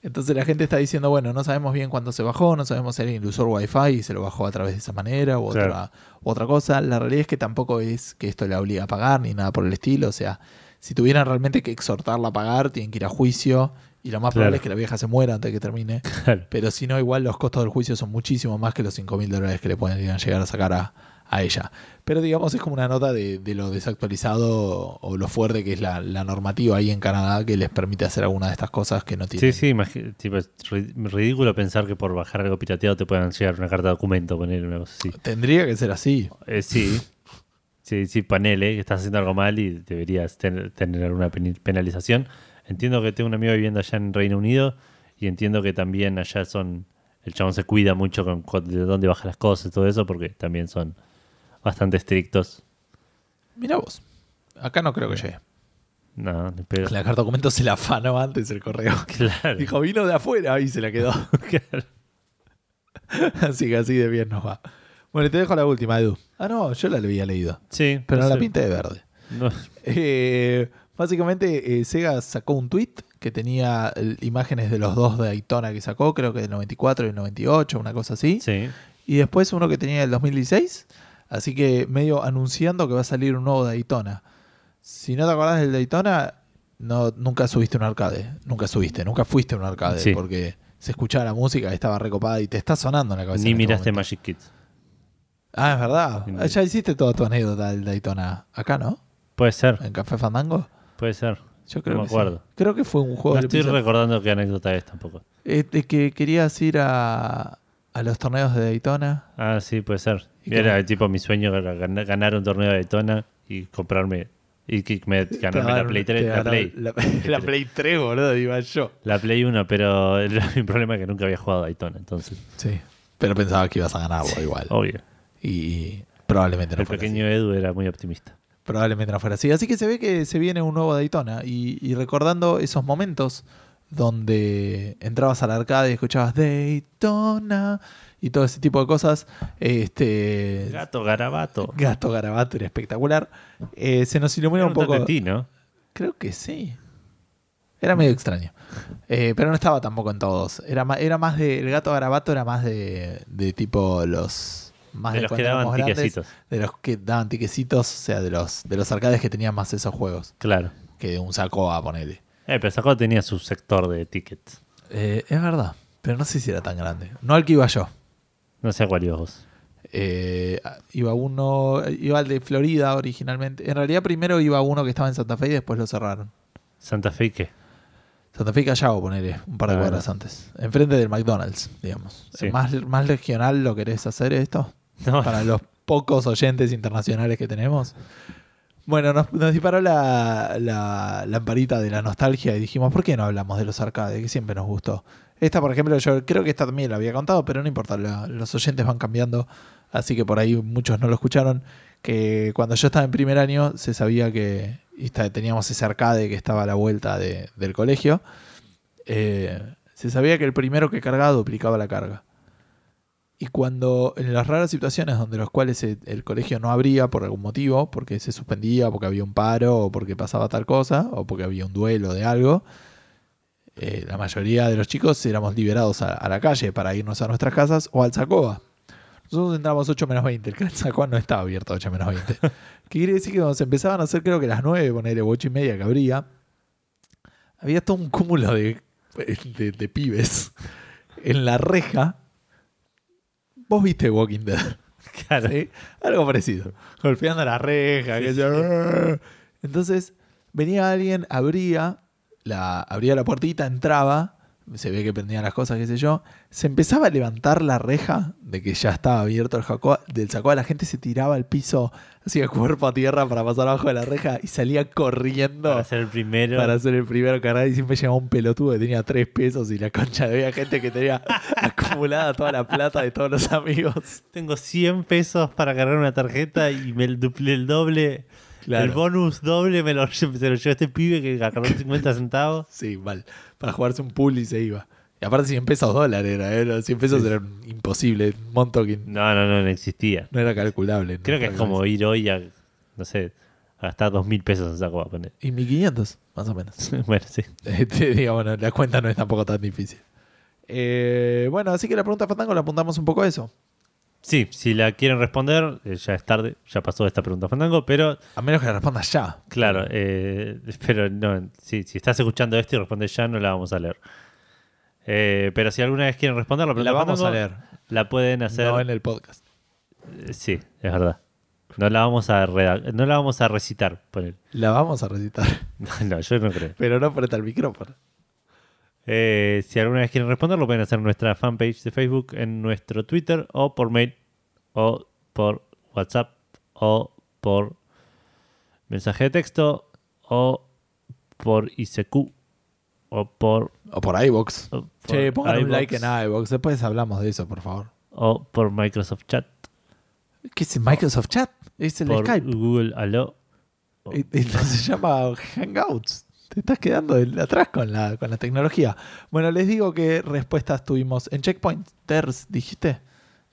Entonces la gente está diciendo, bueno, no sabemos bien cuándo se bajó, no sabemos si alguien usó Wi-Fi y se lo bajó a través de esa manera u Claro. otra, u otra cosa. La realidad es que tampoco es que esto le obliga a pagar ni nada por el estilo. O sea, si tuvieran realmente que exhortarla a pagar, tienen que ir a juicio y lo más Claro. probable es que la vieja se muera antes de que termine. Claro. Pero si no, igual los costos del juicio son muchísimo más que los 5 mil dólares que le pueden llegar a sacar a, a ella. Pero digamos, es como una nota de, de lo desactualizado o lo fuerte que es la, la normativa ahí en Canadá que les permite hacer alguna de estas cosas que no tienen. Sí, sí, tipo, es ri- ridículo pensar que por bajar algo pirateado te puedan llegar una carta de documento, poner una cosa así. Tendría que ser así. Eh, sí, sí, sí, panele, que estás haciendo algo mal y deberías tener, tener alguna penalización. Entiendo que tengo un amigo viviendo allá en Reino Unido y entiendo que también allá son. El chabón se cuida mucho con, con de dónde baja las cosas y todo eso porque también son bastante estrictos. Mira vos. Acá no creo que llegue. No, pero. La carta documento se la afanó antes el correo. Claro. Dijo, vino de afuera y se la quedó. Claro. así que así de bien nos va. Bueno, y te dejo la última, Edu. Ah, no, yo la había leído. Sí. Pero no sé. la pinté de verde. No, Eh, básicamente, eh, Sega sacó un tweet que tenía imágenes de los dos de Daytona que sacó, creo que del 94 y el 98, una cosa así. sí. Y después uno que tenía del 2016. Así que medio anunciando que va a salir un nuevo Daytona. Si no te acordás del Daytona, no, nunca subiste un arcade. Nunca subiste, nunca fuiste a un arcade. Sí. Porque se escuchaba la música, estaba recopada y te está sonando en la cabeza. Ni este miraste. Magic Kids. Ah, es verdad. Ya hiciste toda tu anécdota del Daytona. Acá, ¿no? Puede ser, En Café Fandango. Puede ser. Yo creo No me que sí. acuerdo. Creo que fue un juego No estoy recordando qué anécdota es tampoco. De que querías ir a, a los torneos de Daytona. Ah, sí, puede ser. ¿Y Era cómo? tipo mi sueño era gan- ganar un torneo de Daytona y comprarme y que me, ganarme la Play 3, Te la Play. La, la Play 3, boludo, iba yo. La Play 1, pero era mi problema que nunca había jugado a Daytona, entonces, Sí. Pero pensaba que ibas a ganarlo igual. obvio. Y probablemente no El pequeño Edu era muy optimista. Probablemente no fuera así. Así que se ve que se viene un nuevo Daytona. Y, y recordando esos momentos donde entrabas al arcade y escuchabas Daytona y todo ese tipo de cosas. Este. Gato Garabato. Gato Garabato era espectacular. Eh, se nos ilumina Era un poco. ti, ¿no? Creo que sí. Era medio extraño. Eh, pero no estaba tampoco en todos. Era más, era más de. El gato garabato era más de, de tipo los. Más De los que daban grandes, tiquecitos. De los que daban tiquecitos. O sea, de los, de los arcades que tenían más esos juegos. Claro. Que de un saco a ponerle. Eh, pero Sacó tenía su sector de tickets. Eh, es verdad. Pero no sé si era tan grande. No al que iba yo. No sé a cuál ibas vos. Eh, iba uno. Iba al de Florida originalmente. En realidad, primero iba uno que estaba en Santa Fe y después lo cerraron. Santa Fe, ¿qué? Santa Fe y Callao, ponele, un par de Ah, cuadras antes. Enfrente del McDonald's, digamos. Sí. ¿Más, ¿Más regional lo querés hacer esto? Para los pocos oyentes internacionales que tenemos. Bueno, nos, disparó la, la lamparita de la nostalgia y dijimos, ¿por qué no hablamos de los arcades? Que siempre nos gustó. Esta, por ejemplo, yo creo que esta también la había contado, pero no importa, los oyentes van cambiando, así que por ahí muchos no lo escucharon. Que cuando yo estaba en primer año se sabía que teníamos ese arcade que estaba a la vuelta de- del colegio. eh, se sabía que el primero que cargaba duplicaba la carga. Y cuando en las raras situaciones donde los cuales el, colegio no abría por algún motivo, porque se suspendía, porque había un paro, o porque pasaba tal cosa, o porque había un duelo de algo, eh, la mayoría de los chicos éramos liberados a, a la calle para irnos a nuestras casas o al Sacoa. Nosotros entramos 8 menos 20, el Sacoa no estaba abierto a 8 menos 20. que quiere decir que cuando se empezaban a hacer, creo que las 9, ponerle 8 y media que abría, había todo un cúmulo de, de, de pibes en la reja. Vos viste Walking Dead. claro. ¿sí? Algo parecido. Golpeando la reja. Sí, que sí. Entonces, venía alguien, abría la, abría la puertita, entraba, se ve que prendían las cosas, qué sé yo. Se empezaba a levantar la reja de que ya estaba abierto el jacoa, del sacoa. La gente se tiraba al piso, hacía cuerpo a tierra para pasar abajo de la reja y salía corriendo Para ser el primero. para ser el primero cargar y siempre llegaba un pelotudo que tenía tres pesos y la concha había gente que tenía acumulada toda la plata de todos los amigos. Tengo 100 pesos para cargar una tarjeta y me el, duple, el doble. Claro. El bonus doble me lo, se lo llevó este pibe que agarró 50 centavos. Sí, mal. Para jugarse un pool y se iba. Y aparte 100 pesos dólares era, ¿eh? Los 100 pesos Sí. eran imposible, un monto que No, no, no, no existía. no era calculable. Creo que es como ir hoy a, no sé, a gastar 2.000 pesos en saco a poner. Y 1500, más o menos. bueno, sí. Este, digo, bueno, la cuenta no es tampoco tan difícil. Eh, bueno, así que la pregunta Fandango la apuntamos un poco a eso. Sí, si la quieren responder, eh, ya es tarde, ya pasó esta pregunta Fandango, pero A menos que la respondas ya. claro, eh, pero no, sí, si estás escuchando esto y respondes ya, no la vamos a leer. Eh, pero si alguna vez quieren responder la vamos a leer, la pueden hacer. no en el podcast. Sí, es verdad. No la vamos a no la vamos a recitar por él. La vamos a recitar, No, no, yo no creo. pero no frente al micrófono. Eh, si alguna vez quieren responder, lo pueden hacer en nuestra fanpage de Facebook, en nuestro Twitter, o por mail, o por WhatsApp, o por mensaje de texto, o por ICQ, o por, O por o por Che, pongan un like en iVox. Después hablamos de eso, por favor. o por Microsoft Chat, ¿Qué es Microsoft Chat? Es el por Skype. Google Allo. Y- y se llama Hangouts. Te estás quedando de- atrás con la, con la tecnología. Bueno, les digo qué respuestas tuvimos en Checkpointers, dijiste.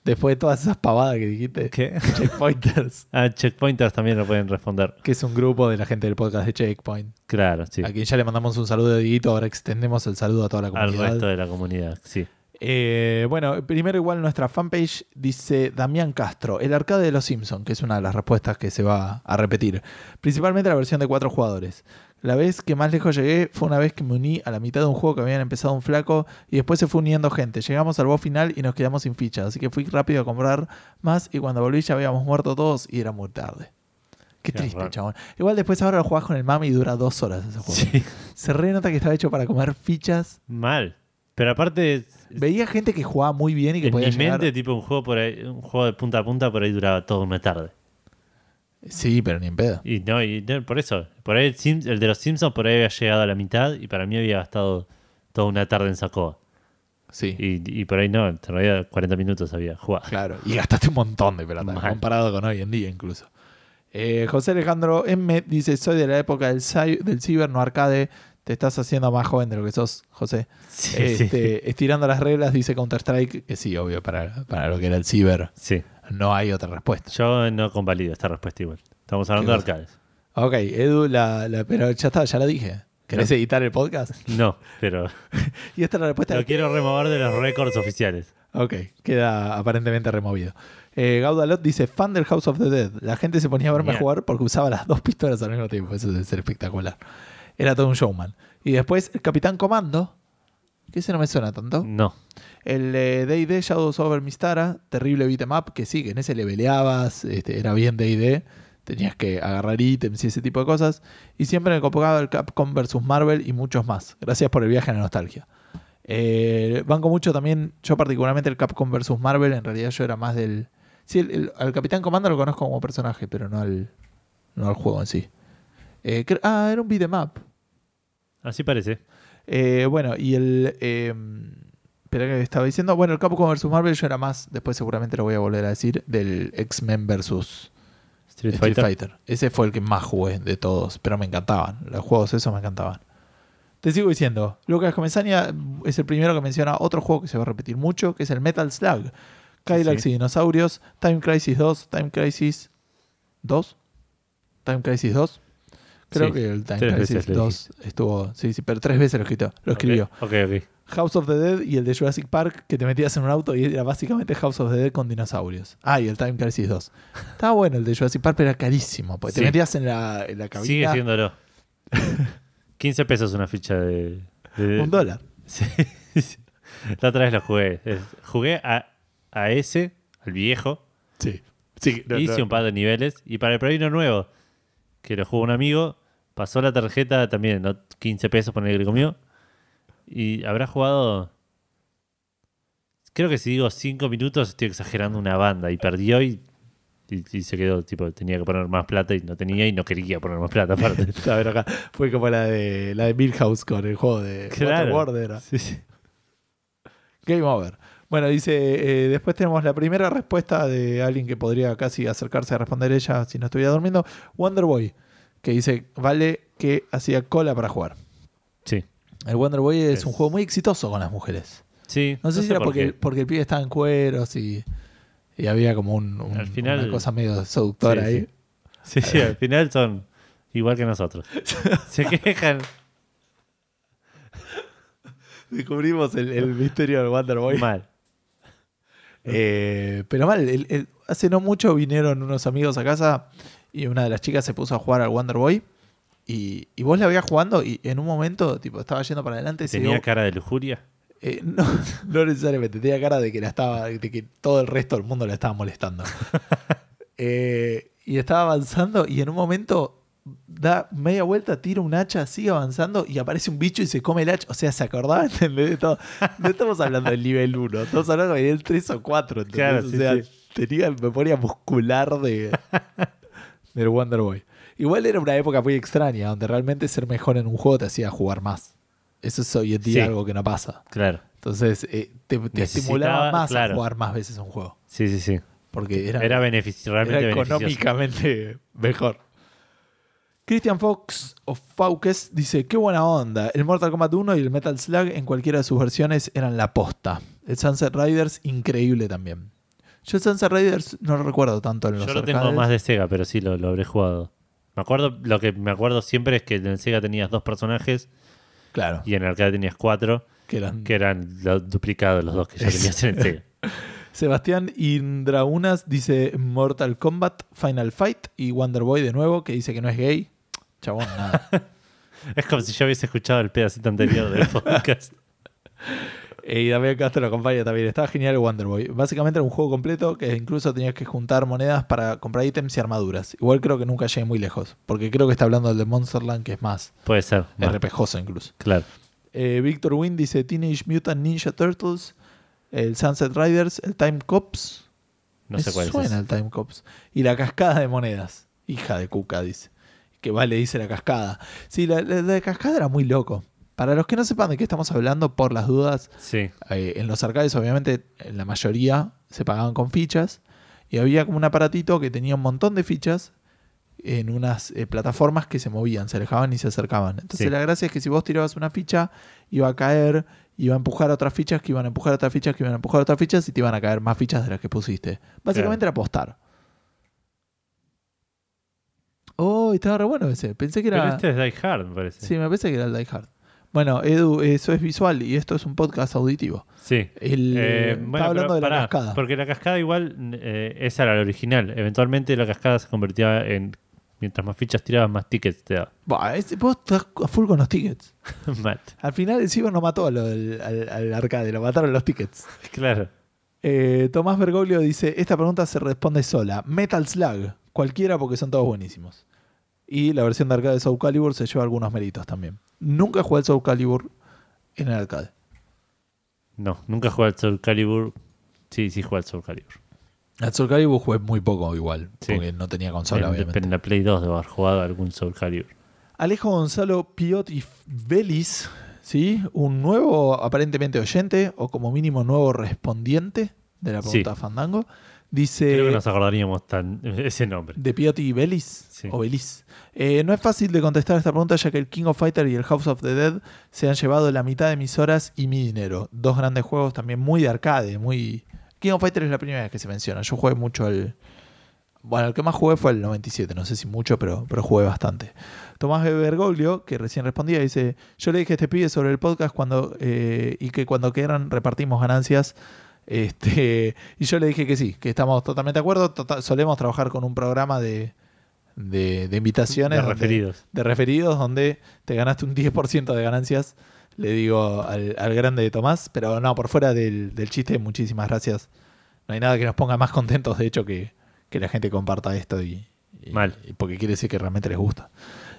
Después de todas esas pavadas que dijiste. ¿Qué? Checkpointers, Ah, checkpointers también lo pueden responder. que es un grupo de la gente del podcast de Checkpoint. Claro, sí. A quien ya le mandamos un saludo de Dieguito, ahora extendemos el saludo a toda la Al comunidad. resto de la comunidad, sí. Eh, bueno, primero igual nuestra fanpage dice Damián Castro, el arcade de los Simpsons, que es una de las respuestas que se va a repetir. Principalmente la versión de cuatro jugadores. La vez que más lejos llegué fue una vez que me uní a la mitad de un juego que habían empezado un flaco y después se fue uniendo gente. Llegamos al boss final y nos quedamos sin fichas, así que fui rápido a comprar más y cuando volví ya habíamos muerto todos y era muy tarde. Qué, Qué triste, raro. chabón. Igual después ahora lo jugás con el mami y dura dos horas ese juego. Sí. Se re nota que estaba hecho para comer fichas. Mal. Pero aparte, Veía gente que jugaba muy bien y que en podía mi llegar... mente, tipo un juego por ahí, un juego de punta a punta por ahí duraba toda una tarde. Sí, pero ni en pedo. Y no, y no, por eso, por ahí el, Sims- el de los Simpsons por ahí había llegado a la mitad y para mí había gastado toda una tarde en Sacoa. Sí, Y, y por ahí no, en realidad 40 minutos había jugado. claro. Y gastaste un montón de plata, Mal. comparado con hoy en día incluso. Eh, José Alejandro M dice, soy de la época del, del ciber, no arcade. Te estás haciendo más joven de lo que sos, José. Sí, Este, Estirando las reglas, dice Counter-Strike, que sí, obvio, para, para lo que era el ciber, sí. no hay otra respuesta. Yo no convalido esta respuesta igual. Estamos hablando de ¿Qué arcades. Ok, Edu, la, la- pero ya está, ya la dije. ¿Querés editar el podcast? No, pero Y esta es la respuesta. lo quiero remover de los récords oficiales. Ok, queda aparentemente removido. Eh, Gaudalot dice, fan del House of the Dead. La gente se ponía a verme Genial. jugar porque usaba las dos pistolas al mismo tiempo. Eso debe ser espectacular. Era todo un showman. Y después el Capitán Comando, que ese no me suena tanto. No. El eh, D&D Shadows over Mistara, terrible beat'em up, que sí, que en ese le peleabas, este, era bien D&D. tenías que agarrar ítems y ese tipo de cosas. Y siempre me copaba el Capcom vs Marvel y muchos más. Gracias por el viaje a la nostalgia. Eh, banco mucho también, yo particularmente el Capcom vs Marvel, en realidad yo era más del... Sí, el- el- al Capitán Comando lo conozco como personaje, pero no al, no al juego en sí. Eh, ah, era un beat'em up. Así parece. Eh, bueno, y el... Eh, espera que estaba diciendo. Bueno, el Capcom vs Marvel yo era más, después seguramente lo voy a volver a decir, del X-Men vs Street, Street Fighter. Fighter. Ese fue el que más jugué de todos, pero me encantaban. Los juegos esos me encantaban. Te sigo diciendo, Lucas Comesaña es el primero que menciona otro juego que se va a repetir mucho, que es el Metal Slug. Cadillacs Sí. y Dinosaurios, Time Crisis 2, Time Crisis 2, Time Crisis 2. Creo Sí, que el Time Crisis veces lo 2 estuvo, sí, sí, pero tres veces lo escribió, lo escribió. Ok, ok. House of the Dead y el de Jurassic Park, que te metías en un auto y era básicamente House of the Dead con dinosaurios. Ah, y el Time Crisis 2. Estaba bueno el de Jurassic Park, pero era carísimo. Porque Sí. te metías en la, en la cabina. Sigue siéndolo. 15 pesos una ficha de. de- Un dólar. Sí. La otra vez lo jugué. Jugué a, a ese, al viejo. Sí. sí no, hice no. un par de niveles. Y para el Provino nuevo, que lo jugó un amigo, pasó la tarjeta también, ¿no? 15 pesos por el que comió. Y habrá jugado. Creo que si digo 5 minutos, estoy exagerando una banda. Y perdió y, y- y se quedó. Tipo, tenía que poner más plata y no tenía y no quería poner más plata aparte. Bien acá. Fue como la de la de Milhouse con el juego de Claro. Waterworld era. Sí, sí. Game over. Bueno, dice, eh, después tenemos la primera respuesta de alguien que podría casi acercarse a responder ella si no estuviera durmiendo. Wonderboy, que dice, vale que hacía cola para jugar. Sí. El Wonderboy es, Es- un juego muy exitoso con las mujeres. Sí, No sé si era por porque, porque el pibe estaba en cueros y, y había como un, un- Al final- una cosa medio seductora Sí, ahí. Sí, sí, al final son igual que nosotros. Se quejan Descubrimos el, el misterio del Wonderboy. mal. Eh, pero mal, el- el- hace no mucho vinieron unos amigos a casa y una de las chicas se puso a jugar al Wonderboy. Y, y vos la veías jugando y en un momento tipo estaba yendo para adelante y se Tenía dio- cara de lujuria. Eh, no, no necesariamente, tenía cara de que la estaba, de que todo el resto del mundo la estaba molestando. Eh, y estaba avanzando y en un momento da media vuelta, tira un hacha, sigue avanzando y aparece un bicho y se come el hacha. O sea, se acordaba, ¿entendés? De todo. No estamos hablando del nivel 1, estamos hablando del nivel 3 o 4. ¿entendés? Claro, o sí, sea, sí. tenía memoria muscular de, del Wonder Boy. Igual era una época muy extraña, donde realmente ser mejor en un juego te hacía jugar más. Eso es hoy en día Sí. algo que no pasa. Claro. Entonces, eh, te, estimulaba más claro. a jugar más veces un juego. Sí, sí, sí. Porque era, Era, benefici- realmente era económicamente mejor. Christian Fox o Fauques dice: Qué buena onda. El Mortal Kombat 1 y el Metal Slug en cualquiera de sus versiones eran la posta. El Sunset Riders, increíble también. Yo el Sunset Riders no lo recuerdo tanto en los Yo lo tengo más de Sega, pero sí lo, lo habré jugado. Me acuerdo, lo que me acuerdo siempre es que en el Sega tenías dos personajes Claro, y en el arcade tenías cuatro, que eran que eran los duplicados los dos que ya tenías en el Sega. Sebastián Indraunas dice Mortal Kombat, Final Fight y Wonder Boy de nuevo, que dice que no es gay. Chabón, nada. Es como si yo hubiese escuchado el pedacito anterior del podcast. Y Damián Castro lo acompaña también. Estaba genial el Wonder Boy. Básicamente era un juego completo que incluso tenías que juntar monedas para comprar ítems y armaduras. Igual creo que nunca llegué muy lejos. Porque creo que está hablando del de Monsterland, que es más Puede ser. RPGoso incluso. Claro. Eh, Victor Wynn dice Teenage Mutant Ninja Turtles, el Sunset Riders, el Time Cops. No Me sé cuál suena es. el Time Cops. Y la cascada de monedas. Hija de Cuca, dice. Que vale, dice la cascada. Sí, la, la- la cascada era muy loco. Para los que no sepan de qué estamos hablando, por las dudas, Sí. eh, en los arcades, obviamente, en la mayoría se pagaban con fichas. Y había como un aparatito que tenía un montón de fichas en unas eh, plataformas que se movían, se alejaban y se acercaban. Entonces Sí. la gracia es que si vos tirabas una ficha, iba a caer, iba a empujar otras fichas, que iban a empujar otras fichas, que iban a empujar otras fichas y te iban a caer más fichas de las que pusiste. Básicamente era apostar. Oh, estaba re bueno ese. Pensé que era... Pero este es Die Hard, me parece. Sí, me parece que era el Die Hard. Bueno, Edu, eso es visual y esto es un podcast auditivo. Sí. El, Eh, bueno, hablando pero de la pará, cascada. Porque la cascada igual, eh, esa era la original. Eventualmente la cascada se convertía en... Mientras más fichas tirabas, más tickets te daba. Vos estás a full con los tickets. Mal. Al final el Ciber no mató lo al, al arcade, lo mataron los tickets. Claro. Eh, Tomás Bergoglio dice, esta pregunta se responde sola. Metal Slug, cualquiera porque son todos buenísimos. Y la versión de arcade de Soul Calibur se lleva algunos méritos también. Nunca jugué el Soul Calibur en el arcade. No, nunca jugué al Soul Calibur. Sí, sí jugué al Soul Calibur. Al Soul Calibur jugué muy poco igual, Sí. porque no tenía consola, En, obviamente. en la Play 2 debo haber jugado algún Soul Calibur. Alejo Gonzalo Piotti Vélez, ¿sí? Un nuevo, aparentemente oyente, o como mínimo nuevo respondiente de la pregunta Sí. Fandango. Dice. Creo que nos acordaríamos tan ese nombre. De Piotti Vélez Sí. o Vélez. Eh, no es fácil de contestar esta pregunta ya que el King of Fighter y el House of the Dead se han llevado la mitad de mis horas y mi dinero. Dos grandes juegos también muy de arcade, muy... King of Fighter es la primera vez que se menciona. Yo jugué mucho el... Bueno, el que más jugué fue el 97, no sé si mucho, pero, pero jugué bastante. Tomás Bergoglio, que recién respondía, dice, yo le dije a este pibe sobre el podcast cuando eh, y que cuando quieran repartimos ganancias. Este, y yo le dije que sí, que estamos totalmente de acuerdo. Solemos trabajar con un programa de, de, de invitaciones. De donde- referidos. de referidos donde te ganaste un 10% de ganancias, le digo al, al grande de Tomás, pero no, por fuera del, del chiste, muchísimas gracias. No hay nada que nos ponga más contentos, de hecho, que, que la gente comparta esto y, y- Mal. y porque quiere decir que realmente les gusta.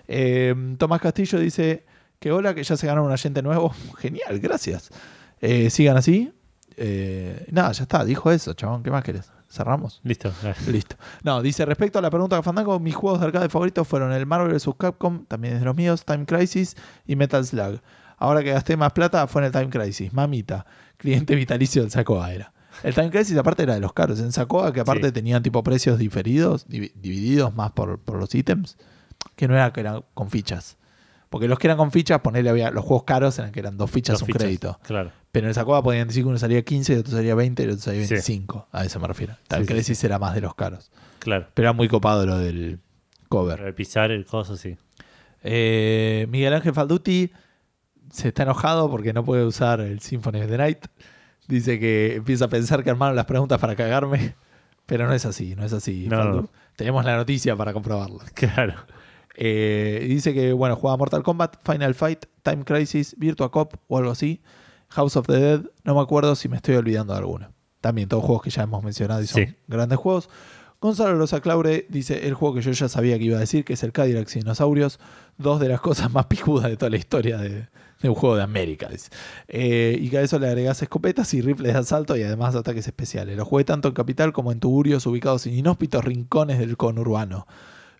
Eh, Tomás Castillo dice que hola, que ya se ganó un oyente nuevo. Genial, gracias. Eh, sigan así. Eh, nada, ya está, dijo eso, chabón, ¿qué más querés? Cerramos. Listo. Listo. No, dice respecto a la pregunta de Fandango, mis juegos de arcade favoritos fueron el Marvel vs. Capcom, también es de los míos, Time Crisis y Metal Slug. Ahora que gasté más plata fue en el Time Crisis. Mamita, cliente vitalicio del Sacoa era. El Time Crisis aparte era de los caros. En Sacoa, que aparte Sí. tenían tipo precios diferidos, divi- divididos más por, por los ítems, que no era que eran con fichas. Porque los que eran con fichas, ponerle había los juegos caros eran que eran dos fichas, dos un fichas, crédito. Claro. Pero en el Sacoa podían decir que uno salía 15 y otro salía 20 y el otro salía Sí. 25. A eso me refiero. Time Sí, sí, era más de los caros. Claro. Pero era muy copado lo del cover. Para pisar el coso, sí. Eh, Miguel Ángel Falduti se está enojado porque no puede usar el Symphony of the Night. Dice que empieza a pensar que armaron las preguntas para cagarme. Pero no es así, no es así. No. Tenemos la noticia para comprobarlo. Claro. Eh, dice que, bueno, juega Mortal Kombat, Final Fight, Time Crisis, Virtua Cop o algo así. House of the Dead, no me acuerdo si me estoy olvidando de alguno. También todos juegos que ya hemos mencionado y son Sí. grandes juegos. Gonzalo Rosa Claure dice el juego que yo ya sabía que iba a decir, que es el Cadillac y Dinosaurios. Dos de las cosas más picudas de toda la historia de, de un juego de América. Eh, y que a eso le agregás escopetas y rifles de asalto y además ataques especiales. Lo jugué tanto en Capital como en tuburios ubicados en inhóspitos rincones del conurbano.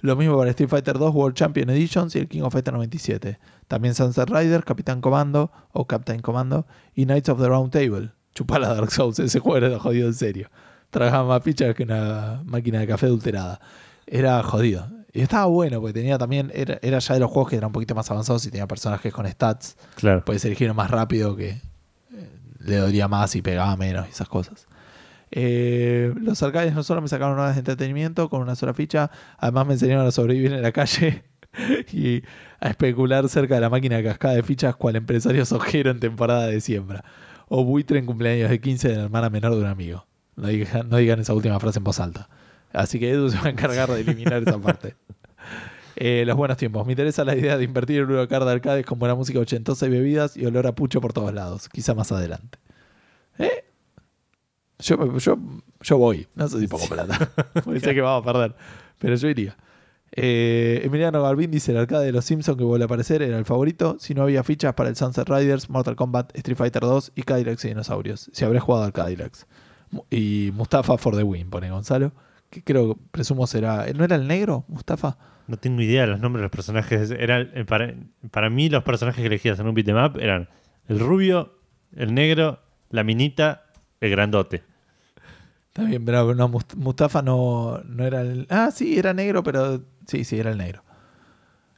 Lo mismo para Street Fighter 2 World Champion Editions y el King of Fighter 97. También Sunset Rider, Capitán Comando o Captain Commando y Knights of the Round Table. Chupala Dark Souls, ese juego era jodido en serio. Trabajaba más fichas que una máquina de café adulterada. Era jodido. Y estaba bueno, porque tenía también, era, era ya de los juegos que eran un poquito más avanzados y tenía personajes con stats. Claro. Puedes elegir más rápido que eh, le dolía más y pegaba menos y esas cosas. Eh, los arcades no solo me sacaron horas de entretenimiento con una sola ficha, además me enseñaron a sobrevivir en la calle y a especular cerca de la máquina de cascada de fichas cual empresario sojero en temporada de siembra. O buitre en cumpleaños de 15 de la hermana menor de un amigo. No digan, no digan esa última frase en voz alta. Así que Edu se va a encargar de eliminar esa parte. Eh, los buenos tiempos. Me interesa la idea de invertir en una de arcades con buena música ochentosa y bebidas y olor a pucho por todos lados. Quizá más adelante. ¿Eh? Yo, yo, yo voy. No sé si pongo plata. Porque sé que vamos a perder. Pero yo iría. Eh, Emiliano Galvin dice: el arcade de los Simpsons que vuelve a aparecer era el favorito. Si no había fichas para el Sunset Riders, Mortal Kombat, Street Fighter 2 y Cadillacs y Dinosaurios. Si habré jugado al Cadillacs. Y Mustafa for the win, pone Gonzalo. Que creo, presumo será. ¿No era el negro, Mustafa? No tengo idea de los nombres de los personajes. Eran, eh, para, para mí, los personajes que elegías en un beatmap eran el rubio, el negro, la minita, el grandote. Está bien, pero no, Must- Mustafa no, no era el. Ah, sí, era negro, pero. Sí, sí, era el negro.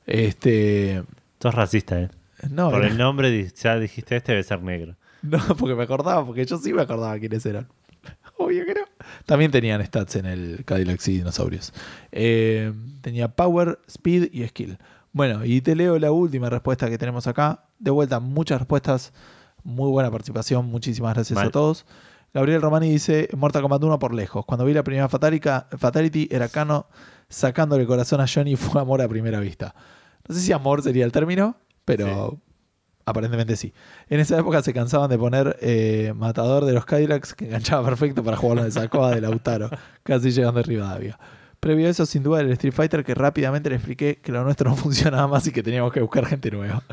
Este. Sos racista, ¿eh? No, Por era- el nombre ya dijiste este debe ser negro. no, porque me acordaba, porque yo sí me acordaba quiénes eran. Obvio que no. También tenían stats en el Cadillac y Dinosaurios. Eh, tenía Power, Speed y Skill. Bueno, y te leo la última respuesta que tenemos acá. De vuelta, muchas respuestas. Muy buena participación. Muchísimas gracias Mal. a todos. Gabriel Romani dice: Mortal Kombat 1 por lejos. Cuando vi la primera Fatality, Fatality era Kano sacándole el corazón a Johnny. Fue amor a primera vista. No sé si amor sería el término, pero aparentemente sí. En esa época se cansaban de poner eh, Matador de los Cadillacs, que enganchaba perfecto para jugarlo de Sacoa de Lautaro, casi llegando a Rivadavia. Previo a eso, sin duda, el Street Fighter, que rápidamente le expliqué que lo nuestro no funcionaba más y que teníamos que buscar gente nueva.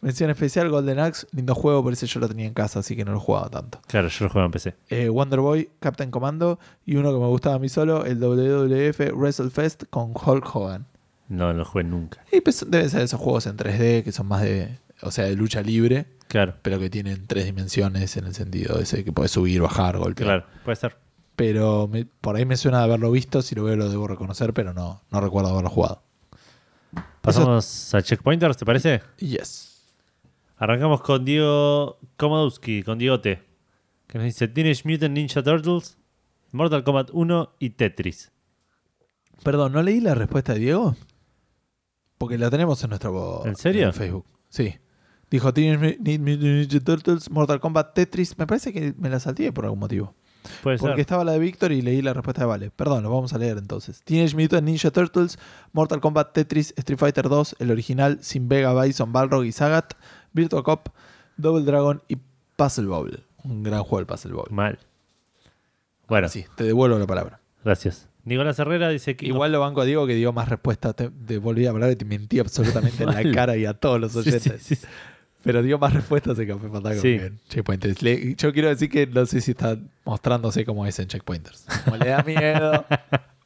Mención especial, Golden Axe, lindo juego, por eso yo lo tenía en casa, así que no lo jugaba tanto. Claro, yo lo juego en PC. Eh, Wonder Boy, Captain Commando y uno que me gustaba a mí solo, el WWF WrestleFest con Hulk Hogan. No lo jugué nunca. Y pues deben ser esos juegos en 3D que son más de, o sea, de lucha libre, Claro, pero que tienen tres dimensiones en el sentido ese que puedes subir, bajar, golpear. claro, puede ser. Pero me- por ahí me suena de haberlo visto, si lo veo lo debo reconocer, pero no, no recuerdo haberlo jugado. Pasamos a Checkpointers, ¿te parece? Yes. Arrancamos con Diego Komodowski, con Diegote, que nos dice Teenage Mutant Ninja Turtles, Mortal Kombat 1 y Tetris. Perdón, ¿no leí la respuesta de Diego? Porque la tenemos en nuestro ¿En serio? en Facebook. Sí. Dijo Teenage Mutant Ninja Turtles, Mortal Kombat, Tetris. Me parece que me la salté por algún motivo. Puede Porque ser. estaba la de Víctor y leí la respuesta de Vale. Perdón, lo vamos a leer entonces. Teenage Mutant Ninja Turtles, Mortal Kombat, Tetris, Street Fighter 2, el original, Sin Vega, Bison, Balrog y Sagat, Virtua Cop, Double Dragon y Puzzle Bowl. Un gran juego el Puzzle Bowl. Mal. Bueno, Sí, te devuelvo la palabra. gracias. Nicolás Herrera dice que. Igual lo banco a Diego que dio más respuestas. Te devolví la palabra y te mentí absolutamente en la cara y a todos los Sí, sí, oyentes. sí, sí. Pero dio más respuestas en Café Fandango Sí. en Checkpointers. Yo quiero decir que no sé si está mostrándose cómo es en Checkpointers. Como le da miedo.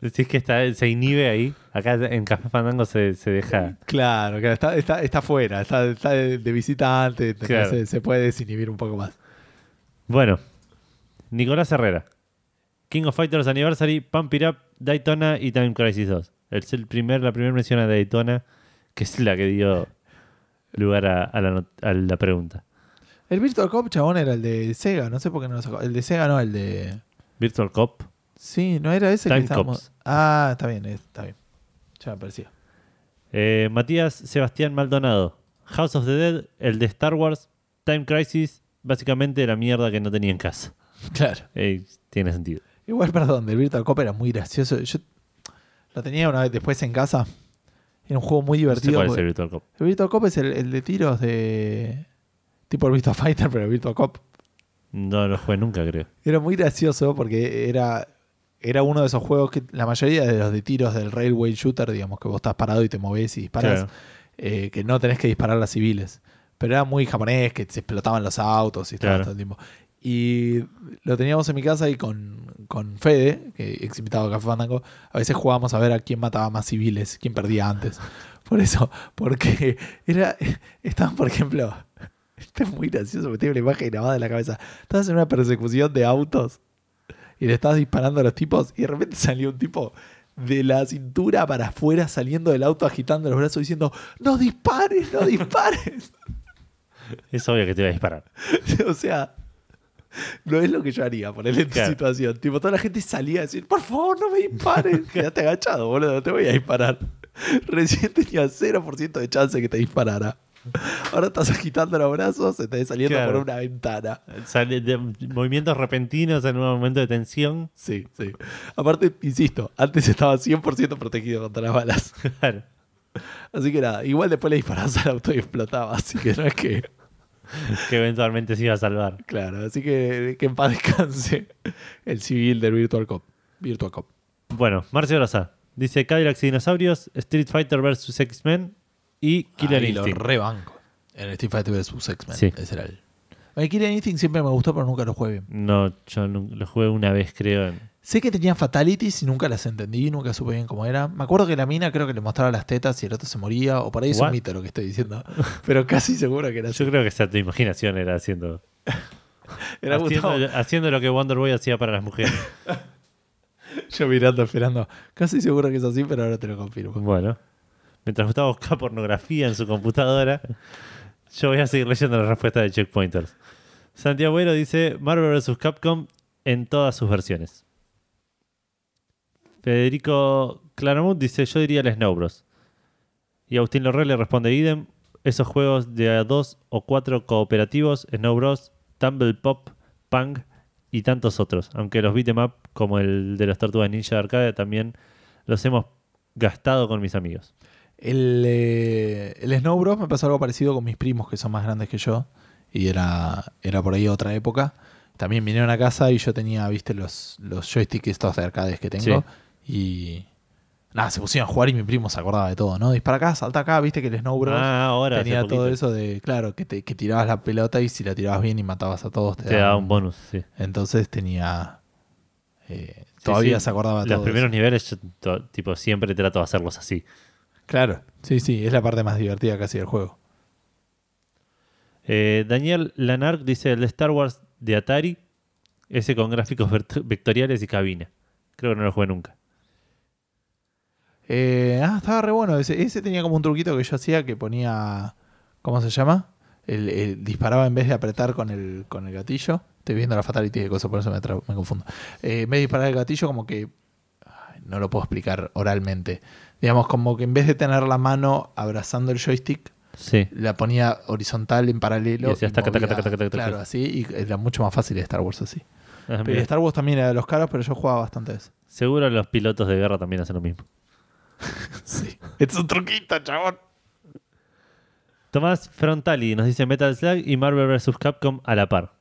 Decís que está, se inhibe ahí. Acá en Café Fandango se, se deja. Claro, claro, está, está, está fuera, está, está de, visitante, Claro. se, se puede desinhibir un poco más. Bueno, Nicolás Herrera. King of Fighters Anniversary, Pump It Up, Daytona y Time Crisis 2. Es el primer, la primera mención a Daytona, que es la que dio lugar a, a la, a la pregunta. El Virtual Cop, chabón, era el de Sega, no sé por qué no lo sacó. El de Sega no, el de... Virtual Cop. Sí, no era ese Time que estábamos... Cops. Ah, está bien, está bien. Ya me parecía. Eh, Matías Sebastián Maldonado. House of the Dead, el de Star Wars, Time Crisis, básicamente la mierda que no tenía en casa. Claro. Eh, tiene sentido. Igual, perdón, del Virtual Cop era muy gracioso. Yo lo tenía una vez después en casa. Era un juego muy No sé divertido. cuál es el Virtual Cop. el Virtual Cop es el, el de tiros de... Tipo el Virtua Fighter, pero el Virtual Cop. No lo jugué nunca, creo. Era muy gracioso porque era, era uno de esos juegos que la mayoría de los de tiros del Railway Shooter, digamos, que vos estás parado y te movés y disparas, Claro. eh, que no tenés que disparar a civiles. Pero era muy japonés, que se explotaban los autos y Claro. todo el tiempo. Y lo teníamos en mi casa y con, con Fede, que ex invitado a Café Fandango, a veces jugábamos a ver a quién mataba más civiles, quién perdía antes. Por eso, porque era, estaban, por ejemplo, esto es muy gracioso, me tengo una imagen grabada en la cabeza. Estabas en una persecución de autos y le estabas disparando a los tipos y de repente salió un tipo de la cintura para afuera saliendo del auto agitando los brazos diciendo, no dispares, no dispares. Es obvio que te voy a disparar. o sea, no es lo que yo haría, ponerle en tu Claro. situación. Tipo, toda la gente salía a decir, por favor, no me dispares. Quédate agachado, boludo, no te voy a disparar. Recién tenía 0% de chance que te disparara. Ahora estás agitando los brazos, se te saliendo Claro. por una ventana. Sale de movimientos repentinos en un momento de tensión. Sí, sí. Aparte, insisto, antes estaba 100% protegido contra las balas. Claro. Así que nada, igual después le disparabas al auto y explotaba. Así que no es que. Que eventualmente se iba a salvar. Claro, así que que en paz descanse el civil del Virtual Cop. Virtual Cop. Bueno, Marcio Rosa. Dice Cadillacs y Dinosaurios, Street Fighter vs. X-Men y Killer Ahí lo Instinct. rebanco. En Street Fighter vs X-Men. Sí. Ese era el. El Killer Instinct siempre me gustó, pero nunca lo jugué bien. No, yo nu- lo jugué una vez, creo. en- Sé que tenía fatalities y nunca las entendí, nunca supe bien cómo era. Me acuerdo que la mina creo que le mostraba las tetas y el otro se moría, o por ahí es What? un mito lo que estoy diciendo. Pero casi seguro que era así. Yo creo que esa tu imaginación era haciendo, Era haciendo, haciendo lo que Wonder Boy hacía para las mujeres. Yo mirando, esperando. Casi seguro que es así, pero ahora te lo confirmo. Bueno, mientras Gustavo busca pornografía en su computadora, yo voy a seguir leyendo la respuesta de Checkpointers. Santiago Agüero dice Marvel vs. Capcom en todas sus versiones. Federico Claramut dice yo diría el Snow Bros. Y Agustín Lorrell le responde idem. Esos juegos de dos o cuatro cooperativos, Snow Bros, Tumble Pop, Punk y tantos otros. Aunque los beat'em up, como el de las Tortugas Ninja de Arcade, también los hemos gastado con mis amigos. El, eh, el Snow Bros me pasó algo parecido con mis primos que son más grandes que yo. Y era, era por ahí otra época. También vinieron a casa y yo tenía, viste, los, los joysticks estos de arcades que tengo. Sí. Y. Nada, se pusieron a jugar y mi primo se acordaba de todo, ¿no? Dispara acá, salta acá, viste que el Snow Bros. Ah, ahora. tenía todo eso de, claro, que, te- que tirabas la pelota y si la tirabas bien y matabas a todos te, Te daba un bonus, sí. Entonces tenía. eh, todavía sí. se acordaba Los todo. primeros eso. niveles, yo tipo, siempre trato de hacerlos así. Claro, sí, sí, es la parte más divertida casi del juego. Eh, Daniel Lanark dice el de Star Wars de Atari, ese con gráficos vectoriales y cabina. Creo que no lo jugué nunca. Eh, ah, estaba re bueno. Ese, ese tenía como un truquito que yo hacía que ponía. ¿Cómo se llama? El, el- disparaba en vez de apretar con el, con el gatillo. Estoy viendo la fatality de cosas, por eso me confundo. Eh, en vez de disparar el gatillo, como que. No lo puedo explicar oralmente. Digamos, como que en vez de tener la mano abrazando el joystick, Sí. la ponía horizontal en paralelo. Y taca, taca, taca. Claro, así. Y era mucho más fácil de Star Wars así. Ah, Pero. Star Wars también era de los caros, pero yo jugaba bastante eso. Seguro los pilotos de guerra también hacen lo mismo. Sí. Es un truquito, chabón. Tomás Frontali nos dice Metal Slug y Marvel vs. Capcom a la par.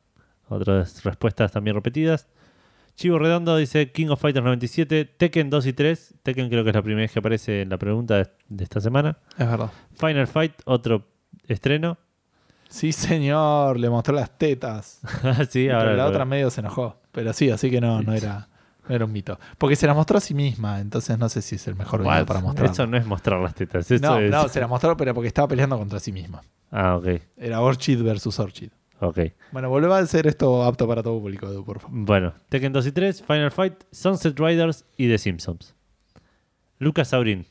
Otras respuestas también repetidas. Chivo Redondo dice King of Fighters 97, Tekken 2 y 3. Tekken creo que es la primera vez que aparece en la pregunta de, esta semana. Es verdad. Final Fight, otro estreno. Sí, señor, le mostró las tetas. sí, ahora pero la otra medio se enojó. Pero sí, así que no, no era, no era un mito. Porque se la mostró a sí misma, entonces no sé si es el mejor video para mostrar. Eso no es mostrar las tetas. Eso no, es... no, se la mostró, pero porque estaba peleando contra sí misma. Ah, ok. Era Orchid versus Orchid. Ok. Bueno, vuelve a ser esto apto para todo público, Edu, por favor. Bueno, Tekken 2 y 3, Final Fight, Sunset Riders y The Simpsons. Lucas Saurín,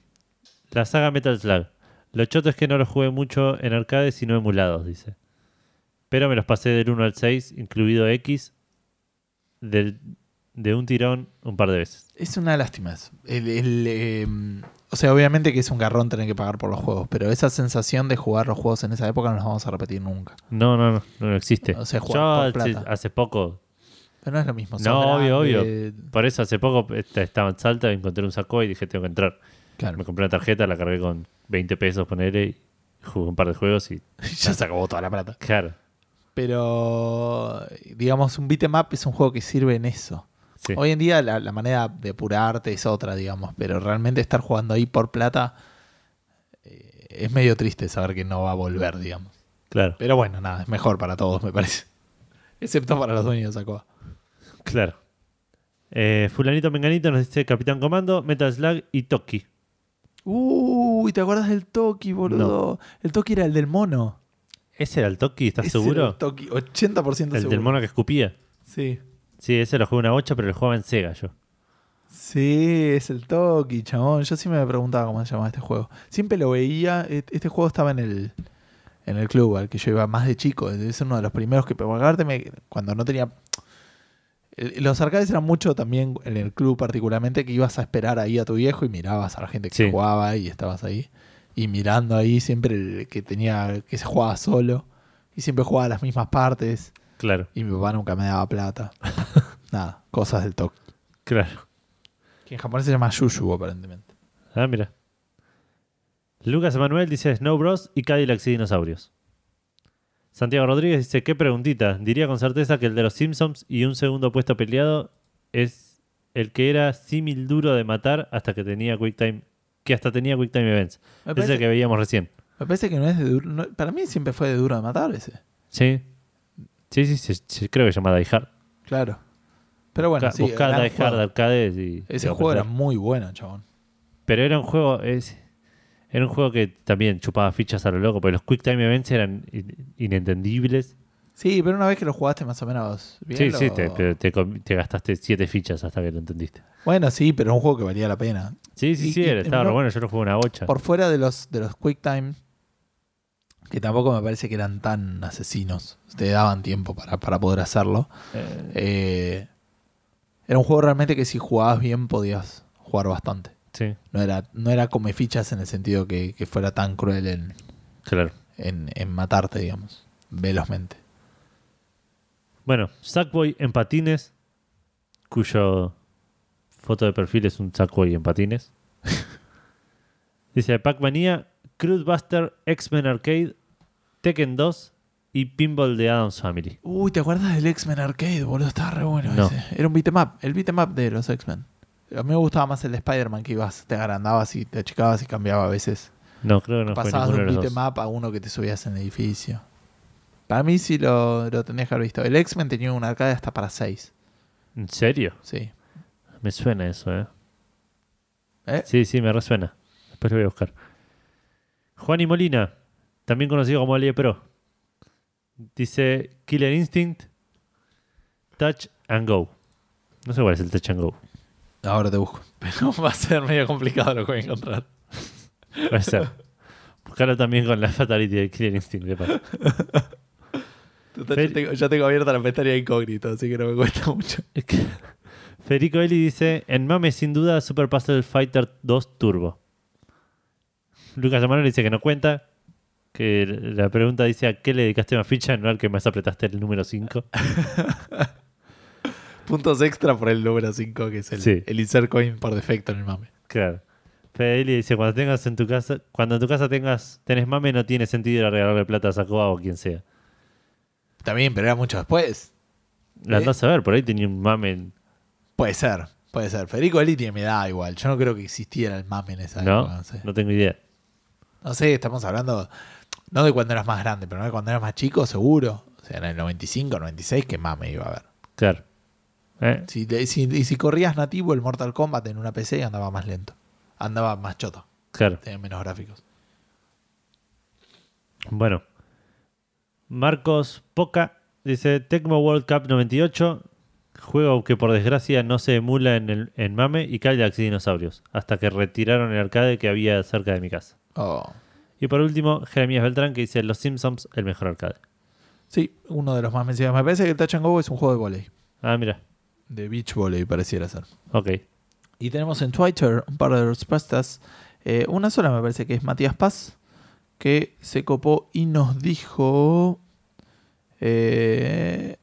la saga Metal Slug. Lo choto es que no lo jugué mucho en arcades sino emulados, dice. Pero me los pasé del 1 al 6, incluido X, del- de un tirón un par de veces. Es una lástima eso. El- el, eh, o sea, obviamente que es un garrón tener que pagar por los juegos, pero esa sensación de jugar los juegos en esa época no los vamos a repetir nunca. No, no, no, no existe. O sea, Yo hace, plata. hace poco, Pero no es lo mismo. No, obvio, obvio. por eso hace poco estaba en Salta, encontré un saco y dije tengo que entrar. Claro. Me compré una tarjeta, la cargué con 20 pesos, ponerle y jugué un par de juegos y ya se acabó toda la plata. claro. Pero, digamos, un beat'em up es un juego que sirve en eso. Sí. Hoy en día la, la manera de apurarte es otra, digamos, pero realmente estar jugando ahí por plata eh, es medio triste saber que no va a volver, digamos. Claro, Pero bueno, nada, es mejor para todos, me parece. Excepto para los dueños de Sacoa. claro. Eh, Fulanito Menganito nos dice Capitán Comando, Metal Slug y Toki. Uy, ¿te acuerdas del Toki, boludo? El Toki era el del mono. ¿Ese era el Toki? ¿Estás Ese era seguro? El Toki, 80% El seguro. del mono que escupía. Sí. Sí, ese lo jugué una 8, pero lo jugaba en Sega yo. Sí, es el Toki, chabón. Yo siempre me preguntaba cómo se llamaba este juego. Siempre lo veía. e- Este juego estaba en el, en el club al que yo iba más de chico. Es uno de los primeros que. me- cuando no tenía. Los arcades eran mucho también en el club, particularmente, que ibas a esperar ahí a tu viejo y mirabas a la gente que Sí. jugaba y estabas ahí. Y mirando ahí siempre el que tenía. que se jugaba solo. Y siempre jugaba las mismas partes. Claro, Y mi papá nunca me daba plata. Nada, cosas del Toki. claro. Que en japonés se llama Yushu, aparentemente. Ah, mira. Lucas Emanuel dice Snow Bros. y Cadillacs y dinosaurios. Santiago Rodríguez dice, qué preguntita. Diría con certeza que el de los Simpsons y un segundo puesto peleado es el que era símil duro de matar hasta que tenía Quick Time, que hasta tenía Quick Time Events. Me Ese parece, que veíamos recién. me parece que no es de duro. no- para mí siempre fue de duro de matar ese. Sí. Sí, sí, sí, sí, creo que se llama Die Hard. Claro. Pero bueno, Busca- sí. buscá gran Die Hard juego. arcades y... Ese juego era muy bueno, chabón. Pero era un juego... Es, era un juego que también chupaba fichas a lo loco, porque los Quick Time Events eran in- inentendibles. Sí, pero una vez que lo jugaste más o menos bien. Sí, lo- sí, te, te- te com- te gastaste siete fichas hasta que lo entendiste. Bueno, sí, pero un juego que valía la pena. Sí, sí, Y- sí, y- estaba re bueno, yo lo jugué una bocha. Por fuera de los, de los Quick Time, que tampoco me parece que eran tan asesinos. Te daban tiempo para, para poder hacerlo. Eh, Eh, era un juego realmente que si jugabas bien podías jugar bastante. sí, No era, no era come fichas en el sentido que, que fuera tan cruel en, claro. en, en matarte, digamos, velozmente. Bueno, Sackboy en patines, cuyo foto de perfil es un Sackboy en patines. Dice Pac-Mania, Crude Buster, X-Men Arcade, Tekken 2 y Pinball de Adams Family. Uy, ¿te acuerdas del X-Men Arcade, boludo? Estaba re bueno No. ese. Era un beat'em up, el beat'em up de los X-Men. A mí me gustaba más el de Spider-Man que ibas, te agrandabas y te achicabas y cambiaba a veces. No, creo que no Pasabas de un beatmap a uno que te subías en el edificio. Para mí sí lo, lo tendrías que haber visto. El X-Men tenía un arcade hasta para 6. ¿En serio? Sí. Me suena eso, ¿eh? ¿Eh? Sí, sí, me resuena. Después lo voy a buscar. Juan y Molina, también conocido como Ali Pro. Dice Killer Instinct, Touch and Go. No sé cuál es el Touch and Go. Ahora te busco. Pero va a ser medio complicado lo que voy a encontrar. Puede ser. Buscarlo también con la Fatality de Killer Instinct. de paso. Total, Fer- yo, tengo, yo tengo abierta la pestaña incógnito, así que no me cuesta mucho. Federico Eli dice: En mame, sin duda, Super Puzzle Fighter 2 Turbo. Lucas Amaro dice que no cuenta. Que la pregunta dice: ¿A qué le dedicaste más ficha? No al que más apretaste el número 5. Puntos extra por el número 5, que es el, Sí. el insert coin por defecto en el mame. Claro. Fede Eli dice: Cuando tengas en tu casa, cuando en tu casa tengas, tenés mame, no tiene sentido ir a regalarle plata a Sacoa o quien sea. También, pero era mucho después. La andás a ver, por ahí tenía un mame. Puede ser, puede ser. Federico Eli tiene mi edad igual. Yo no creo que existiera el mame en esa ¿No? época. No sé. No tengo idea. No sé, estamos hablando no de cuando eras más grande, pero no de cuando eras más chico, seguro. O sea, en el 95, 96, ¿qué mame iba a haber? Claro. ¿Eh? Si, si corrías nativo el Mortal Kombat en una PC, andaba más lento. Andaba más choto. Claro. Tenía menos gráficos. Bueno. Marcos Poca dice Tecmo World Cup 98. Juego que por desgracia no se emula en, el, en Mame y Cadillacs y Dinosaurios. Hasta que retiraron el arcade que había cerca de mi casa. Oh. Y por último, Jeremías Beltrán que dice Los Simpsons, el mejor arcade. Sí, uno de los más mencionados. Me parece que el Touch and Go es un juego de volei. Ah, mira. De beach volley pareciera ser. Ok. Y tenemos en Twitter un par de respuestas. Eh, una sola me parece que es Matías Paz, que se copó y nos dijo... eh,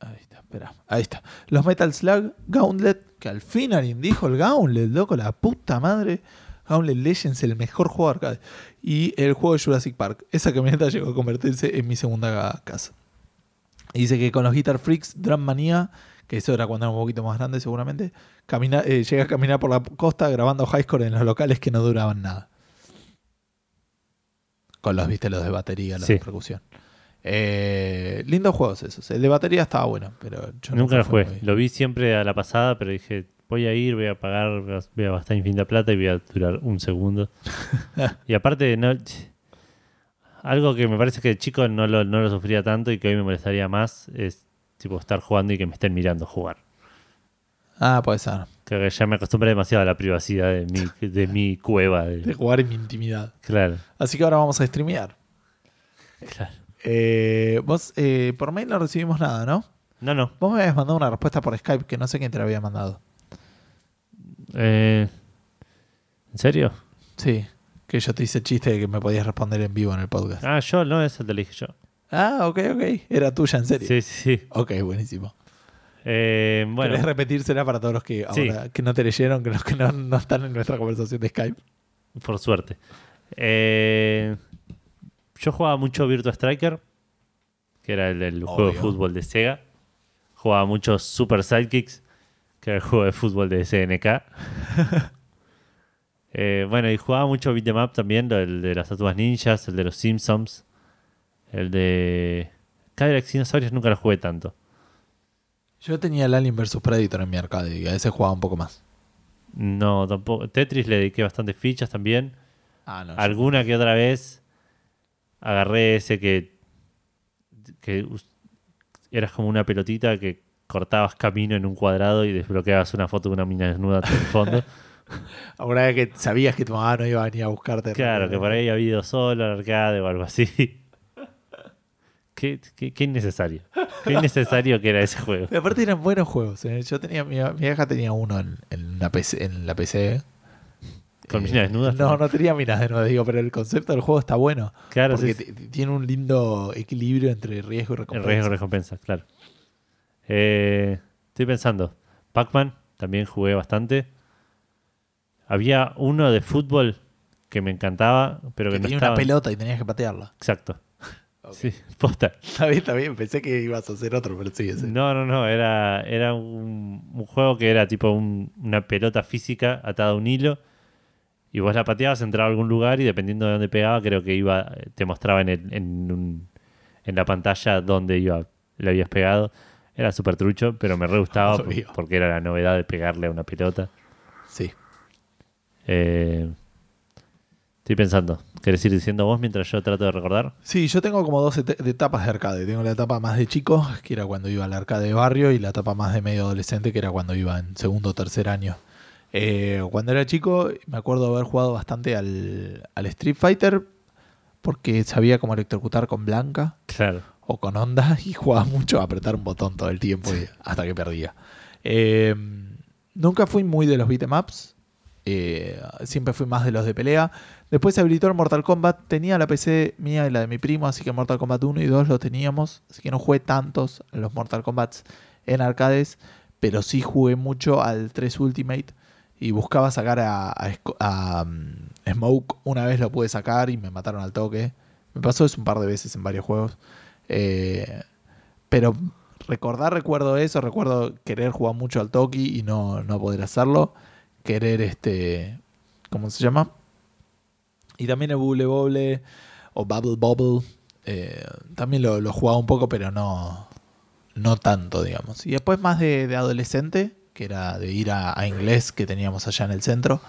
ahí está, espera. Ahí está. Los Metal Slug, Gauntlet, que al fin alguien dijo el Gauntlet, loco, la puta madre. Gauntlet Legends, el mejor juego de arcade. Y el juego de Jurassic Park. Esa camioneta llegó a convertirse en mi segunda casa. Y dice que con los Guitar Freaks, Drum Mania, que eso era cuando era un poquito más grande seguramente, camina, eh, llega a caminar por la costa grabando high score en los locales que no duraban nada. Con los, viste, los de batería, los Sí. de percusión. Eh, lindos juegos esos. El de batería estaba bueno, pero yo Nunca lo jugué. muy- Lo vi siempre a la pasada, pero dije, voy a ir, voy a pagar, voy a- gastar infinita plata y voy a durar un segundo. y aparte, no, algo que me parece que de chico no lo, no lo sufría tanto y que hoy me molestaría más es tipo estar jugando y que me estén mirando jugar. Ah, puede ser. Creo que ya me acostumbré demasiado a la privacidad de mi, de mi cueva. de- De jugar en mi intimidad. claro, Así que ahora vamos a streamear. claro. Eh, vos, eh, por mail no recibimos nada, ¿no? No, no. Vos me habías mandado una respuesta por Skype que no sé quién te la había mandado. Eh, ¿En serio? Sí, que yo te hice el chiste de que me podías responder en vivo en el podcast. Ah, yo, no, eso te lo dije yo. Ah, ok, ok. Era tuya, en serio. Sí, sí, sí. Ok, buenísimo. Eh, bueno, ¿Querés repetírsela para todos los que Sí. ahora que no te leyeron, que los que no, no están en nuestra conversación de Skype? Por suerte. Eh, yo jugaba mucho Virtua Striker, que era el, el juego de fútbol de Sega. Jugaba mucho Super Sidekicks, que era el juego de fútbol de SNK. Eh, bueno, y jugaba mucho Beat'em Up también, el de las tatuas ninjas, el de los Simpsons, el de... Cadillacs y Dinosaurios nunca lo jugué tanto. Yo tenía el Alien vs Predator en mi arcade y a ese jugaba un poco más. No, tampoco. Tetris le dediqué bastantes fichas también. Ah, no. Alguna que otra vez agarré ese que, que eras como una pelotita que cortabas camino en un cuadrado y desbloqueabas una foto de una mina desnuda en el fondo. Ahora que sabías que tu mamá no iba a venir a buscarte. claro, que por ahí había ido solo al arcade o algo así. qué, qué- qué innecesario. Qué innecesario que era ese juego. Pero aparte eran buenos juegos. ¿eh? Yo tenía, mi, mi vieja tenía uno en, en, la PC, en la PC. ¿Con Eh, minas desnudas? No, no tenía minas desnudas, digo, pero el concepto del juego está bueno. Claro, porque sí, tiene un lindo equilibrio entre riesgo y El recompensa. riesgo y recompensa, claro. Eh, estoy pensando. Pac-Man también jugué bastante. Había uno de fútbol que me encantaba, pero que, que no tenía estaba. una pelota y tenías que patearla. Exacto. Sí, posta. Está bien, está bien. Pensé que ibas a hacer otro, pero sí, ese. No, no, no. Era, era un, un juego que era tipo un- una pelota física atada a un hilo. Y vos la pateabas, entraba a algún lugar y dependiendo de dónde pegaba, creo que iba, te mostraba en, el- en, un- en la pantalla dónde iba, le habías pegado. Era súper trucho, pero me re gustaba por- porque era la novedad de pegarle a una pelota. Sí. Eh, estoy pensando. ¿Querés ir diciendo vos mientras yo trato de recordar? Sí, yo tengo como dos et- etapas de arcade. Tengo la etapa más de chico, que era cuando iba al arcade de barrio, y la etapa más de medio adolescente, que era cuando iba en segundo o tercer año. Eh, cuando era chico, me acuerdo haber jugado bastante al, al Street Fighter, porque sabía cómo electrocutar con Blanca Claro. O con onda, y jugaba mucho a apretar un botón todo el tiempo hasta que perdía. Eh, nunca fui muy de los beatemaps. Eh, siempre fui más de los de pelea. Después se habilitó el Mortal Kombat. Tenía la PC mía y la de mi primo, así que Mortal Kombat 1 y 2 lo teníamos. Así que no jugué tantos los Mortal Kombats en arcades, pero sí jugué mucho al 3 Ultimate y buscaba sacar a, mm, Smoke. Una vez lo pude sacar y me mataron al toque. Me pasó eso un par de veces en varios juegos. Eh, pero recordar, recuerdo eso, recuerdo querer jugar mucho al Toki y no, no poder hacerlo. Querer este. ¿Cómo se llama? Y también el Bubble Bobble o Bubble Bobble. eh, también lo, lo jugaba un poco, pero no. No tanto, digamos. Y después más de, adolescente, que era de ir a, inglés que teníamos allá en el centro.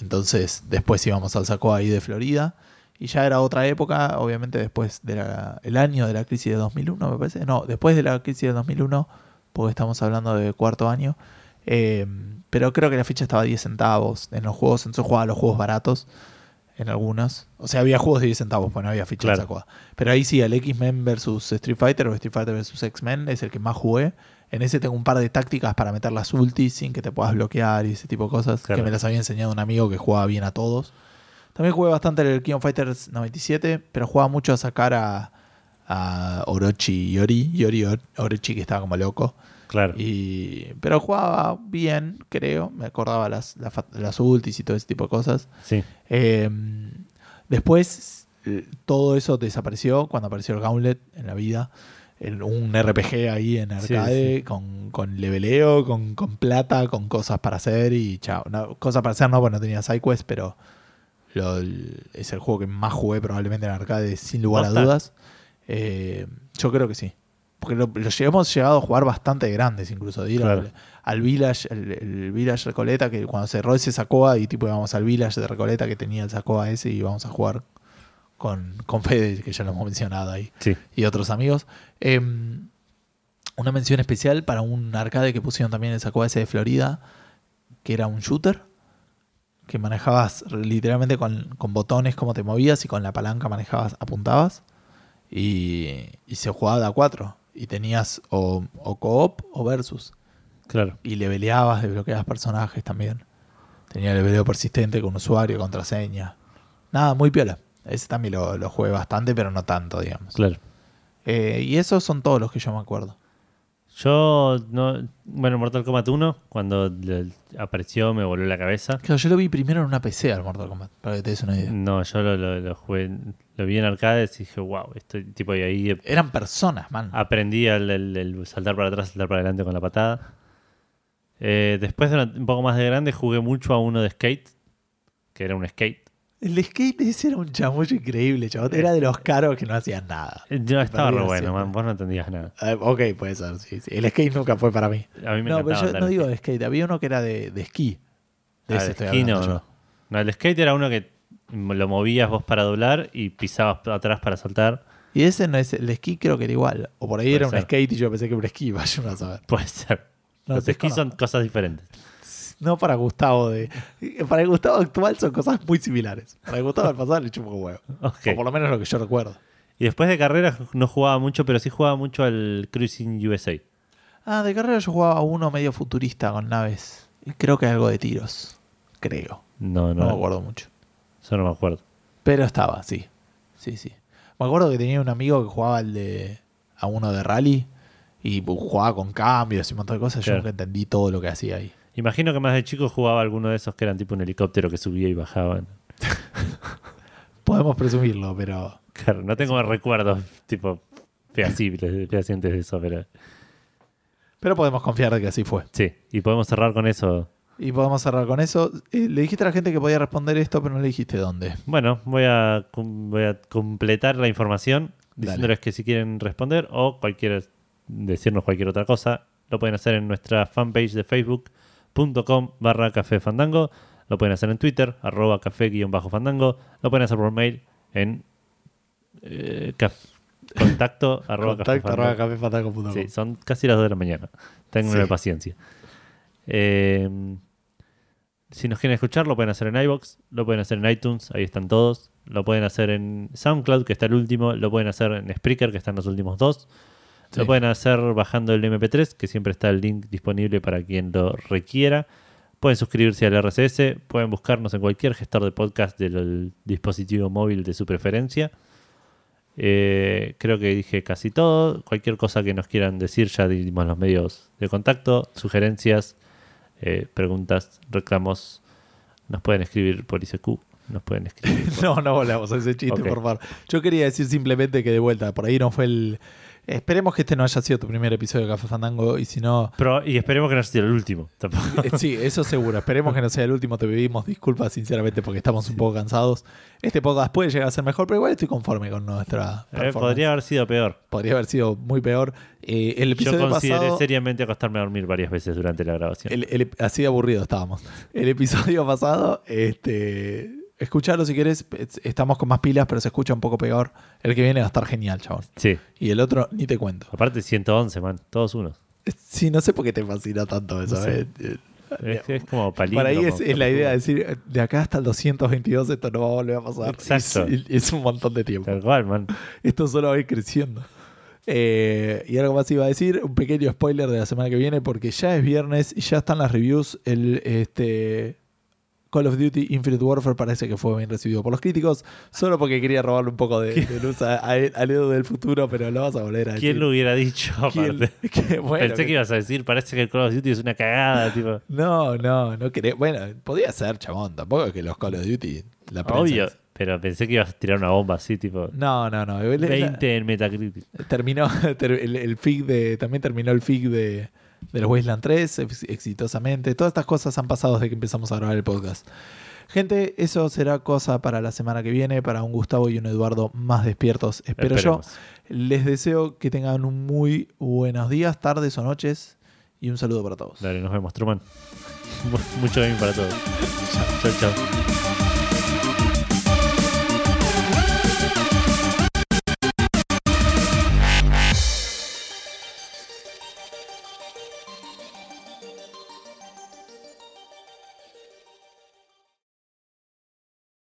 Entonces, después íbamos al Saco ahí de Florida. Y ya era otra época, obviamente después del año de la crisis de 2001, me parece. No, después de la crisis de 2001, porque estamos hablando de cuarto año. Eh, pero creo que la ficha estaba a 10 centavos en los juegos, entonces jugaba los juegos baratos en algunos. O sea, había juegos de 10 centavos, pues no había ficha Claro. en. Pero ahí sí, el X-Men versus Street Fighter o Street Fighter versus X-Men es el que más jugué. En ese tengo un par de tácticas para meter las ultis sin que te puedas bloquear y ese tipo de cosas. Claro. Que me las había enseñado un amigo que jugaba bien a todos. También jugué bastante el King of Fighters 97, pero jugaba mucho a sacar a, a Orochi y Ori. Yori Or- Orochi que estaba como loco. Claro. Y, pero jugaba bien, creo. Me acordaba las, las, ultis y todo ese tipo de cosas. Sí. Eh, después, eh, todo eso desapareció cuando apareció el Gauntlet en la vida. El- un RPG ahí en arcade sí. Con, con leveleo, con, con plata, con cosas para hacer y chao. No, cosas para hacer no, porque no tenía sidequest, pero lo- es el juego que más jugué probablemente en arcade, sin lugar a dudas. Eh, yo creo que sí. Porque lo, lo hemos llegado a jugar bastante grandes, incluso. De ir Claro. al, al Village, el, el Village Recoleta, que cuando cerró ese Sacoa y tipo íbamos al Village de Recoleta que tenía el Sacoa ese y íbamos a jugar con, con Fede, que ya lo hemos mencionado ahí, Sí. y otros amigos. Eh, una mención especial para un arcade que pusieron también en el Sacoa ese de Florida, que era un shooter, que manejabas literalmente con, con botones como te movías y con la palanca manejabas, apuntabas, y, y se jugaba de a cuatro. Y tenías o, o co-op o versus. Claro. Y leveleabas, desbloqueabas personajes también. Tenía leveleo persistente con usuario, contraseña. Nada, muy piola. Ese también lo, lo jugué bastante, pero no tanto, digamos. Claro. Eh, y esos son todos los que yo me acuerdo. Yo, no, bueno, Mortal Kombat 1, cuando apareció me voló la cabeza. Claro, yo lo vi primero en una PC al Mortal Kombat, para que te des una idea. No, yo lo, lo- lo jugué, lo vi en arcades y dije, wow, esto, tipo, y ahí Eran personas, man. aprendí el, el- el saltar para atrás, saltar para adelante con la patada. Eh, después de una- un poco más de grande jugué mucho a uno de skate, que era un skate. El skate ese era un chamullo increíble, chavos. Era de los caros que no hacían nada. Eh, Yo estaba re bueno, man, vos no entendías nada. Eh, ok, puede ser, sí, sí. El skate nunca fue para mí. A mí me No, pero yo no digo de skate. Había uno que era de, de esquí. De Ah, ese de esquí no, no. No, el skate era uno que lo movías vos para doblar y pisabas atrás para saltar. Y ese no es el esquí, creo que era igual. O por ahí Puede era un skate y yo pensé que era un esquí. Vaya uno a saber. Puede ser. No, Los esquís son cosas diferentes. No para Gustavo de. Para el Gustavo actual son cosas muy similares. Para el Gustavo del pasado le chupo un huevo. Ok. O por lo menos lo que yo recuerdo. Y después de carreras no jugaba mucho, pero sí jugaba mucho al Cruising USA. Ah, de carrera yo jugaba a uno medio futurista con naves. Y creo que algo de tiros. Creo. No, No, no, me acuerdo mucho. yo no me acuerdo. Pero estaba, sí. Sí, sí. Me acuerdo que tenía un amigo que jugaba al de, a uno de rally y jugaba con cambios y un montón de cosas. Yo nunca entendí todo lo que hacía ahí. Imagino que más de chico jugaba alguno de esos que eran tipo un helicóptero que subía y bajaba. Podemos presumirlo, pero Claro, no tengo recuerdos tipo fehacibles, fehacientes de eso, pero Pero podemos confiar de que así fue. sí. Y podemos cerrar con eso. Y podemos cerrar con eso. Eh, le dijiste a la gente que podía responder esto, pero no le dijiste dónde. Bueno, voy a, voy a completar la información Dale. diciéndoles que si quieren responder o cualquier decirnos cualquier otra cosa, lo pueden hacer en nuestra fanpage de facebook.com barra café fandango, lo pueden hacer en Twitter, arroba café guion bajo fandango, lo pueden hacer por mail en eh, contacto arroba cafefandango.com. Sí, son casi las 2 de la mañana. Tengan Sí. paciencia. Eh, si nos quieren escuchar, lo pueden hacer en iBox, lo pueden hacer en iTunes, ahí están todos. Lo pueden hacer en SoundCloud, que está el último. Lo pueden hacer en Spreaker, que están los últimos dos. Sí. Lo pueden hacer bajando el MP3, que siempre está el link disponible para quien lo requiera. Pueden suscribirse al RSS, pueden buscarnos en cualquier gestor de podcast del dispositivo móvil de su preferencia. Eh, creo que dije casi todo. Cualquier cosa que nos quieran decir, ya dimos los medios de contacto, sugerencias, eh, preguntas, reclamos. Nos pueden escribir por ICQ, nos pueden escribir. por- No, no volvamos a ese chiste, por favor. Yo quería decir simplemente que de vuelta, por ahí no fue el. Esperemos que este no haya sido tu primer episodio de Café Fandango y si no. Pero- y esperemos que no sea el último. tampoco. eh, Sí, eso seguro. Esperemos que no sea el último. Te pedimos disculpas sinceramente porque estamos un poco cansados. Este podcast puede llegar a ser mejor, pero igual estoy conforme con nuestra. Eh, podría haber sido peor. Podría haber sido muy peor. Eh, el Yo episodio consideré pasado. seriamente acostarme a dormir varias veces durante la grabación. El- el- así de aburrido estábamos. El episodio pasado, este, escuchalo si querés. es- Estamos con más pilas, pero se escucha un poco peor. El que viene va a estar genial, chabón. Sí. Y el otro, ni te cuento. Aparte 111, man. Todos unos. Sí, no sé por qué te fascina tanto eso. No sé. eh. Eh, Es, es como palíndromo. Para ahí es, es la idea de decir, de acá hasta el 222 esto no va a volver a pasar. Exacto. Es, es un montón de tiempo. Tal cual, man. Esto solo va a ir creciendo. Eh, y algo más iba a decir, un pequeño spoiler de la semana que viene, porque ya es viernes y ya están las reviews. El este, Call of Duty Infinite Warfare parece que fue bien recibido por los críticos, solo porque quería robarle un poco de, de luz a, a, al Edu del futuro, pero lo vas a volver a decir. ¿Quién lo hubiera dicho? ¿Quién- aparte? que, bueno, Pensé que ibas a decir, parece que el Call of Duty es una cagada, tipo. No, no, no quería. Bueno, podía ser, chabón. Tampoco es que los Call of Duty. La prensa Obvio. es- Pero pensé que ibas a tirar una bomba así, tipo. No, no, no. El- 20 en Metacritic. Terminó ter- el, el FIG de. También terminó el FIG de, de los Wasteland 3 ex- exitosamente. Todas estas cosas han pasado desde que empezamos a grabar el podcast. Gente, eso será cosa para la semana que viene, para un Gustavo y un Eduardo más despiertos, espero yo. Les deseo que tengan un muy buenos días, tardes o noches y un saludo para todos. Dale, nos vemos, Truman. Mucho bien para todos. Chao, chao.